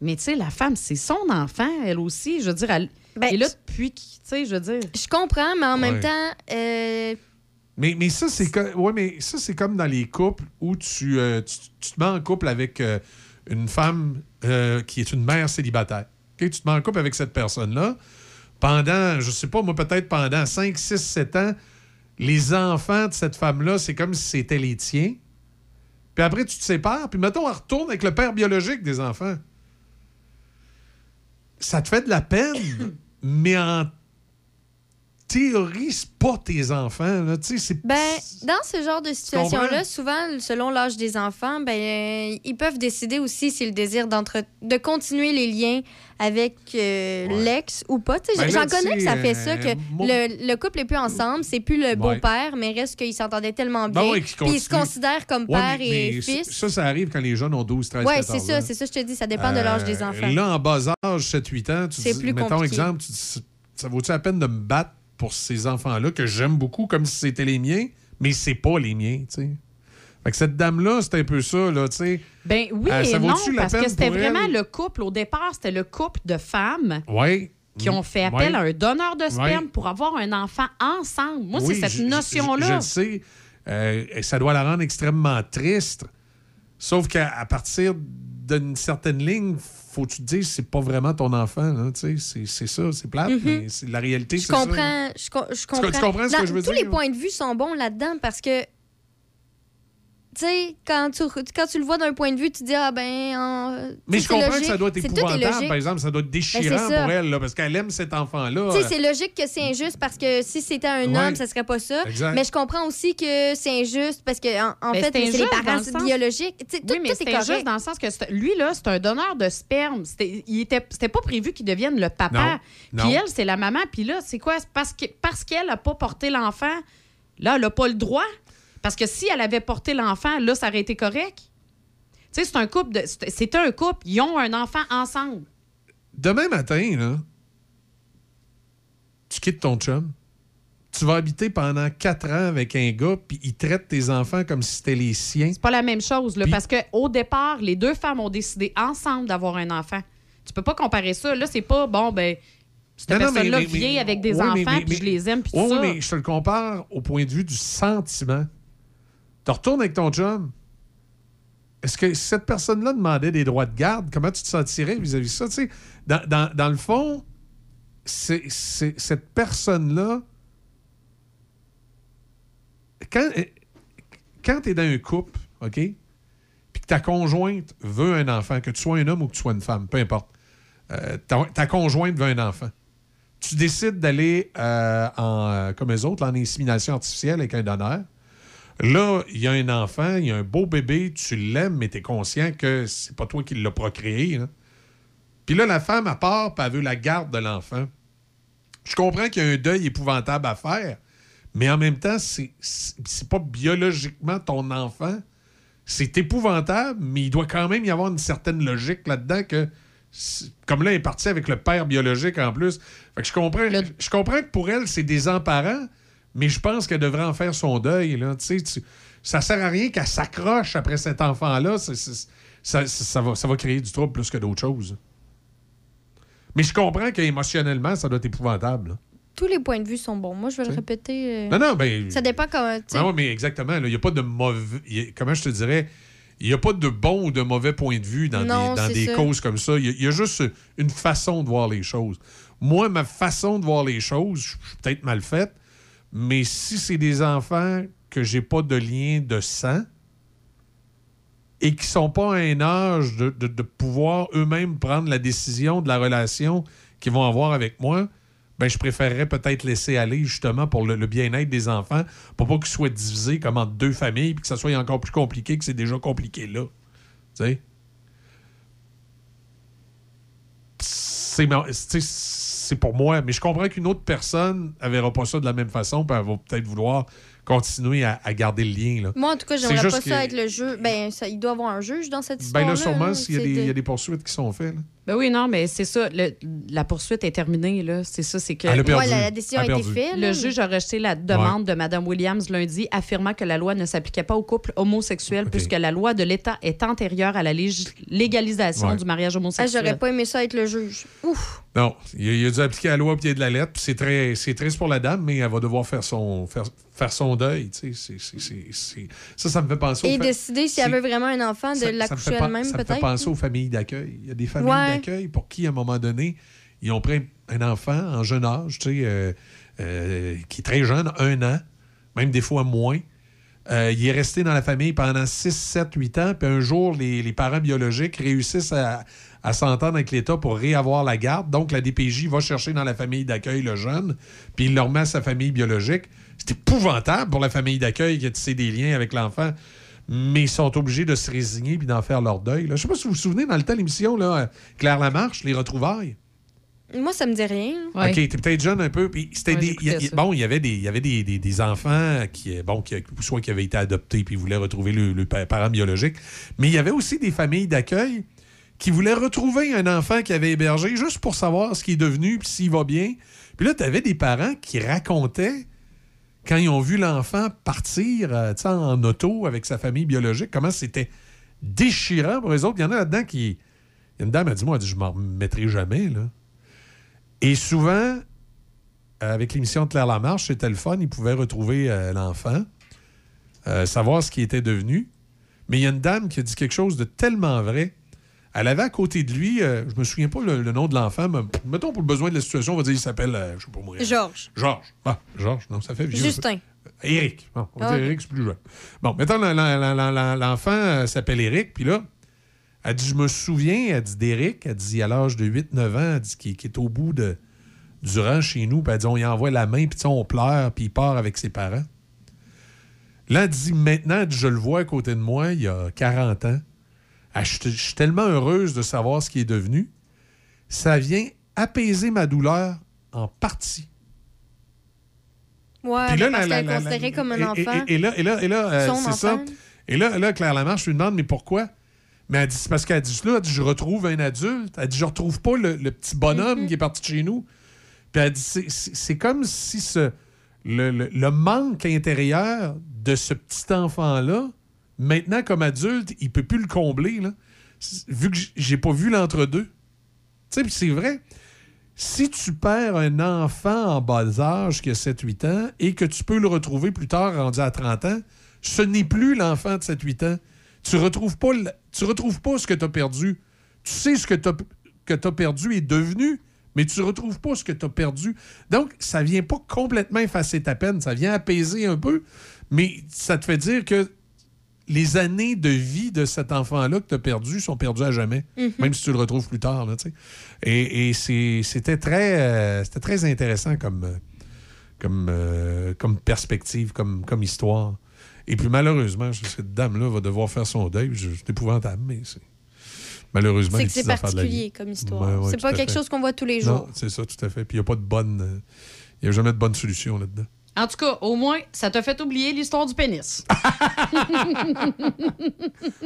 Mais tu sais, la femme, c'est son enfant, elle aussi. Je veux dire, elle, Ben, Et là, depuis, tu sais, je veux dire. Je comprends, mais en même temps, euh, Mais, mais ça, c'est co- ouais, mais ça, c'est comme dans les couples où tu, euh, tu, tu te mets en couple avec euh, une femme euh, qui est une mère célibataire. OK? Tu te mets en couple avec cette personne-là. Pendant, je sais pas, moi, peut-être pendant 5, 6, 7 ans, les enfants de cette femme-là, c'est comme si c'était les tiens. Puis après, tu te sépares. Puis mettons, on retourne avec le père biologique des enfants. Ça te fait de la peine, mais en théorie, c'est pas tes enfants. Là. Tu sais, c'est ben, dans ce genre de situation-là, souvent, selon l'âge des enfants, ben, euh, ils peuvent décider aussi s'ils désirent de continuer les liens avec euh, l'ex ou pas. Ben J'en connais que ça fait ça, euh, que le, le couple est plus ensemble, c'est plus le Ouais. beau-père, mais reste qu'ils s'entendaient tellement Ben bien. ouais, qu'ils puis ils se considèrent comme père mais- et mais fils. Ça, ça arrive quand les jeunes ont 12, 13, Oui, 14 c'est ça, ans. c'est ça, je te dis, ça dépend de l'âge des Euh, enfants. Là, en bas âge, 7-8 ans, tu dis, plus mettons compliqué. exemple, tu dis, ça vaut-tu la peine de me battre pour ces enfants-là que j'aime beaucoup comme si c'était les miens, mais c'est pas les miens, tu sais. Fait que cette dame-là, c'est un peu ça, là, tu sais. Ben oui Euh, et non, parce que c'était vraiment elle? le couple. Au départ, c'était le couple de femmes Ouais. qui ont fait appel Ouais. à un donneur de sperme Ouais. pour avoir un enfant ensemble. Moi, Oui, c'est cette notion-là. Je, je le sais. Euh, et ça doit la rendre extrêmement triste. Sauf qu'à partir d'une certaine ligne, faut que tu te dises c'est pas vraiment ton enfant. sais, C'est ça, c'est plate, Mhm. mais c'est la réalité. Je c'est ça. comprends, je, co- je comprends. tu comprends ce que je veux tous dire? les points de vue sont bons là-dedans parce que, tu sais, quand tu, quand tu le vois d'un point de vue, tu dis, ah ben. en- Mais je c'est comprends que ça doit être C'est- épouvantable, par exemple. Ça doit être déchirant Ben, c'est ça. pour elle, là, parce qu'elle aime cet enfant-là. Tu sais, c'est logique que c'est injuste parce que si c'était un Ouais. homme, ça serait pas ça. Exact. Mais je comprends aussi que c'est injuste parce que, en, en Ben, fait, c'est c'est les injuste parents le biologiques. Tout, oui, mais tout est c'était correct. juste dans le sens que c'est- lui, là, c'est un donneur de sperme. C'était, il était, c'était pas prévu qu'il devienne le papa. Non, Puis non. elle, c'est la maman. Puis là, c'est quoi? C'est parce, que, parce qu'elle n'a pas porté l'enfant, là, elle n'a pas le droit. Parce que si elle avait porté l'enfant, là, ça aurait été correct. Tu sais, c'est un couple. De, c'est un couple. Ils ont un enfant ensemble. Demain matin, là, tu quittes ton chum. Tu vas habiter pendant quatre ans avec un gars, puis il traite tes enfants comme si c'était les siens. C'est pas la même chose, là, parce qu'au départ, les deux femmes ont décidé ensemble d'avoir un enfant. Tu peux pas comparer ça. Là, c'est pas, bon, ben, cette personne-là vient avec des oui, enfants, puis je les aime, puis Oui, tout oui, ça. mais je te le compare au point de vue du sentiment. Tu retournes avec ton chum. Est-ce que cette personne-là demandait des droits de garde, comment tu te sentirais vis-à-vis de ça? Dans, dans- le fond, c'est, cette personne-là, quand, quand tu es dans un couple, OK, puis que ta conjointe veut un enfant, que tu sois un homme ou que tu sois une femme, peu importe, euh, ta, conjointe veut un enfant tu décides d'aller euh, en, euh, comme eux autres, en insémination artificielle avec un donneur. Là, il y a un enfant, il y a un beau bébé, tu l'aimes, mais tu es conscient que c'est pas toi qui l'as procréé. Puis là, la femme, à part, elle veut la garde de l'enfant. Je comprends qu'il y a un deuil épouvantable à faire, mais en même temps, c'est pas biologiquement ton enfant. C'est épouvantable, mais il doit quand même y avoir une certaine logique là-dedans que. Comme là, elle est partie avec le père biologique en plus. Fait que je comprends, je comprends que pour elle, c'est des parents, mais je pense qu'elle devrait en faire son deuil. Là. Tu sais, tu- ça sert à rien qu'elle s'accroche après cet enfant-là. Ça, ça- ça va, ça va créer du trouble plus que d'autres choses. Mais je comprends qu'émotionnellement, ça doit être épouvantable. là. Tous les points de vue sont bons. Moi, je vais le répéter. euh, Non, non, ben. Ça dépend comment. sais. Ah ouais, mais exactement. Il n'y a pas de mauvais. a- comment je te dirais Il n'y a pas de bon ou de mauvais point de vue dans Non, des, dans causes comme ça. Il y, y a juste une façon de voir les choses. Moi, ma façon de voir les choses, je suis peut-être mal faite, mais si c'est des enfants que j'ai pas de lien de sang et qui sont pas à un âge de, pouvoir eux-mêmes prendre la décision de la relation qu'ils vont avoir avec moi, ben, je préférerais peut-être laisser aller justement pour le, bien-être des enfants, pour pas qu'ils soient divisés comme entre deux familles, puis que ça soit encore plus compliqué que c'est déjà compliqué là. Tu sais? C'est c'est pour moi, mais je comprends qu'une autre personne ne verra pas ça de la même façon, puis elle va peut-être vouloir continuer à, à garder le lien. Là. Moi, en tout cas, j'aimerais pas ça être le juge. Ben, ça, il doit y avoir un juge dans cette histoire. Ben là, sûrement, s'il y, y a des poursuites qui sont faites. là. Ben oui, non, mais c'est ça. le- la poursuite est terminée, là. C'est ça, c'est que. Elle a perdu. Ouais, la, la décision a, Elle a été faite. Le juge a rejeté la demande de Mme Williams lundi, affirmant que la loi ne s'appliquait pas aux couples homosexuels, puisque la loi de l'État est antérieure à la lég- légalisation Ouais. du mariage Ah, homosexuel. J'aurais pas aimé ça être le juge. Ouf. Non, il a, il a dû appliquer la loi au pied de la lettre. puis C'est très, c'est triste pour la dame, mais elle va devoir faire son, faire, faire son deuil. tu sais. C'est- c'est- c'est- c'est- Ça, ça me fait penser au Et fait- décider si elle veut vraiment un enfant, de l'accoucher elle-même, Ça me fait peut-être? penser aux familles d'accueil. Il y a des familles Ouais. Pour qui, à un moment donné, ils ont pris un enfant en jeune âge, tu sais, euh, euh, qui est très jeune, un an, même des fois moins. Euh, il est resté dans la famille pendant 6, 7, 8 ans, puis un jour, les, parents biologiques réussissent à, à s'entendre avec l'État pour réavoir la garde. Donc, la DPJ va chercher dans la famille d'accueil le jeune, puis il le remet à sa famille biologique. C'est épouvantable pour la famille d'accueil qui a tissé des liens avec l'enfant, mais ils sont obligés de se résigner puis d'en faire leur deuil. là. Je sais pas si vous vous souvenez, dans le temps, l'émission, là, euh, Claire Lamarche, Les Retrouvailles. Moi, ça me dit rien. OK, t'es peut-être jeune un peu. Puis c'était Ouais, des, y bon, il y avait des, il y avait des, des- des enfants qui, euh, bon, qui, soit qui avaient été adoptés puis voulaient retrouver le, le pa- parent biologique. Mais il y avait aussi des familles d'accueil qui voulaient retrouver un enfant qui avait hébergé juste pour savoir ce qu'il est devenu puis s'il va bien. Puis là, tu avais des parents qui racontaient quand ils ont vu l'enfant partir euh, en auto avec sa famille biologique, comment c'était déchirant pour les autres. Il y en a là-dedans qui. Il y a une dame a dit Moi, elle dit, je m'en remettrai jamais. Là. Et souvent, euh, avec l'émission de Claire Lamarche, c'était le fun. Ils pouvaient retrouver euh, l'enfant, savoir ce qui était devenu. Mais il y a une dame qui a dit quelque chose de tellement vrai. Elle avait à côté de lui, euh, je me souviens pas le, le nom de l'enfant, mais mettons pour le besoin de la situation, on va dire qu'il s'appelle, euh, je sais pas moi. Georges. Georges. Ah, Georges, non, ça fait vieux. Justin. Éric. Bon, on va Ah, dire. Éric, c'est plus jeune. Bon, mettons, l'enfant euh, s'appelle Éric, puis là, elle dit, je me souviens, elle dit d'Éric, elle dit à l'âge de 8-9 ans, elle dit qu'il est au bout de, du rang chez nous, puis elle dit, on y envoie la main, puis on pleure, puis il part avec ses parents. Là, elle dit, maintenant, elle dit, je le vois à côté de moi, il y a 40 ans. Elle, Je je suis tellement heureuse de savoir ce qui est devenu. Ça vient apaiser ma douleur en partie. Ouais, Puis là, parce qu'elle est considérée comme un et- enfant. Et, et là, et là, et là, euh, c'est ça. Et là, là, Claire Lamarche lui demande, mais pourquoi? Mais elle dit, c'est parce qu'elle dit là, elle dit, je retrouve un adulte. Elle dit, je retrouve pas le, le petit bonhomme Mm-hmm. qui est parti de chez nous. Puis elle dit, c'est- comme si ce, le, le- le manque intérieur de ce petit enfant-là, maintenant comme adulte, il peut plus le combler, vu que j'ai pas vu l'entre-deux. Tu sais, c'est vrai. Si tu perds un enfant en bas âge qui a 7-8 ans et que tu peux le retrouver plus tard, rendu à 30 ans, ce n'est plus l'enfant de 7-8 ans. Tu retrouves le- retrouves pas ce que tu as perdu. Tu sais ce que tu as, perdu est devenu, mais tu retrouves pas ce que tu as perdu. Donc, ça vient pas complètement effacer ta peine, ça vient apaiser un peu, mais ça te fait dire que les années de vie de cet enfant-là que tu as perdu sont perdues à jamais, Mhm. même si tu le retrouves plus tard. Là, et et c'est- c'était très, euh, c'était très intéressant comme, euh, comme, euh, comme perspective, comme, comme histoire. Et puis malheureusement, cette dame-là va devoir faire son deuil. Je- C'est épouvantable, mais c'est malheureusement C'est que c'est particulier comme histoire. Ouais, ouais, c'est pas quelque fait. chose qu'on voit tous les Non, jours. c'est ça, tout à fait. Puis il n'y a pas de bonne. Il n'y a jamais de bonne solution là-dedans. En tout cas, au moins, ça t'a fait oublier l'histoire du pénis.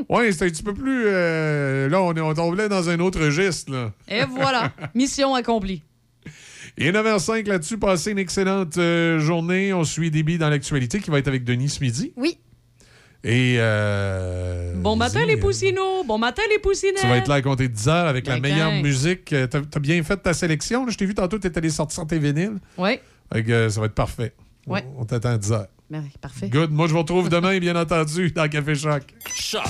Oui, c'est un petit peu plus. euh, là, on, est, on tombait dans un autre registre. Là. Et voilà, mission accomplie. Et 9h05 là-dessus, passez une excellente euh, journée. On suit Déby dans l'actualité qui va être avec Denis ce midi. Oui. Et. euh, Bon matin, les poussinots! Bon matin, les poussinettes! Tu vas être là à compter 10 heures avec la Ben, meilleure quand? musique. T'as as bien fait ta sélection. Je t'ai vu tantôt, tu étais allé sortir tes vinyles. Oui. Ça va être parfait. On- Ouais. On, t'attend à 10 heures. Ben, parfait. Good. Moi, je vous retrouve demain, bien entendu, dans Café Choc. Choc.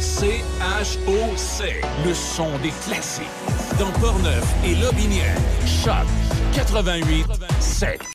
C-H-O-C. Le son des classiques. Dans Portneuf et Lobinière. Choc 88 7.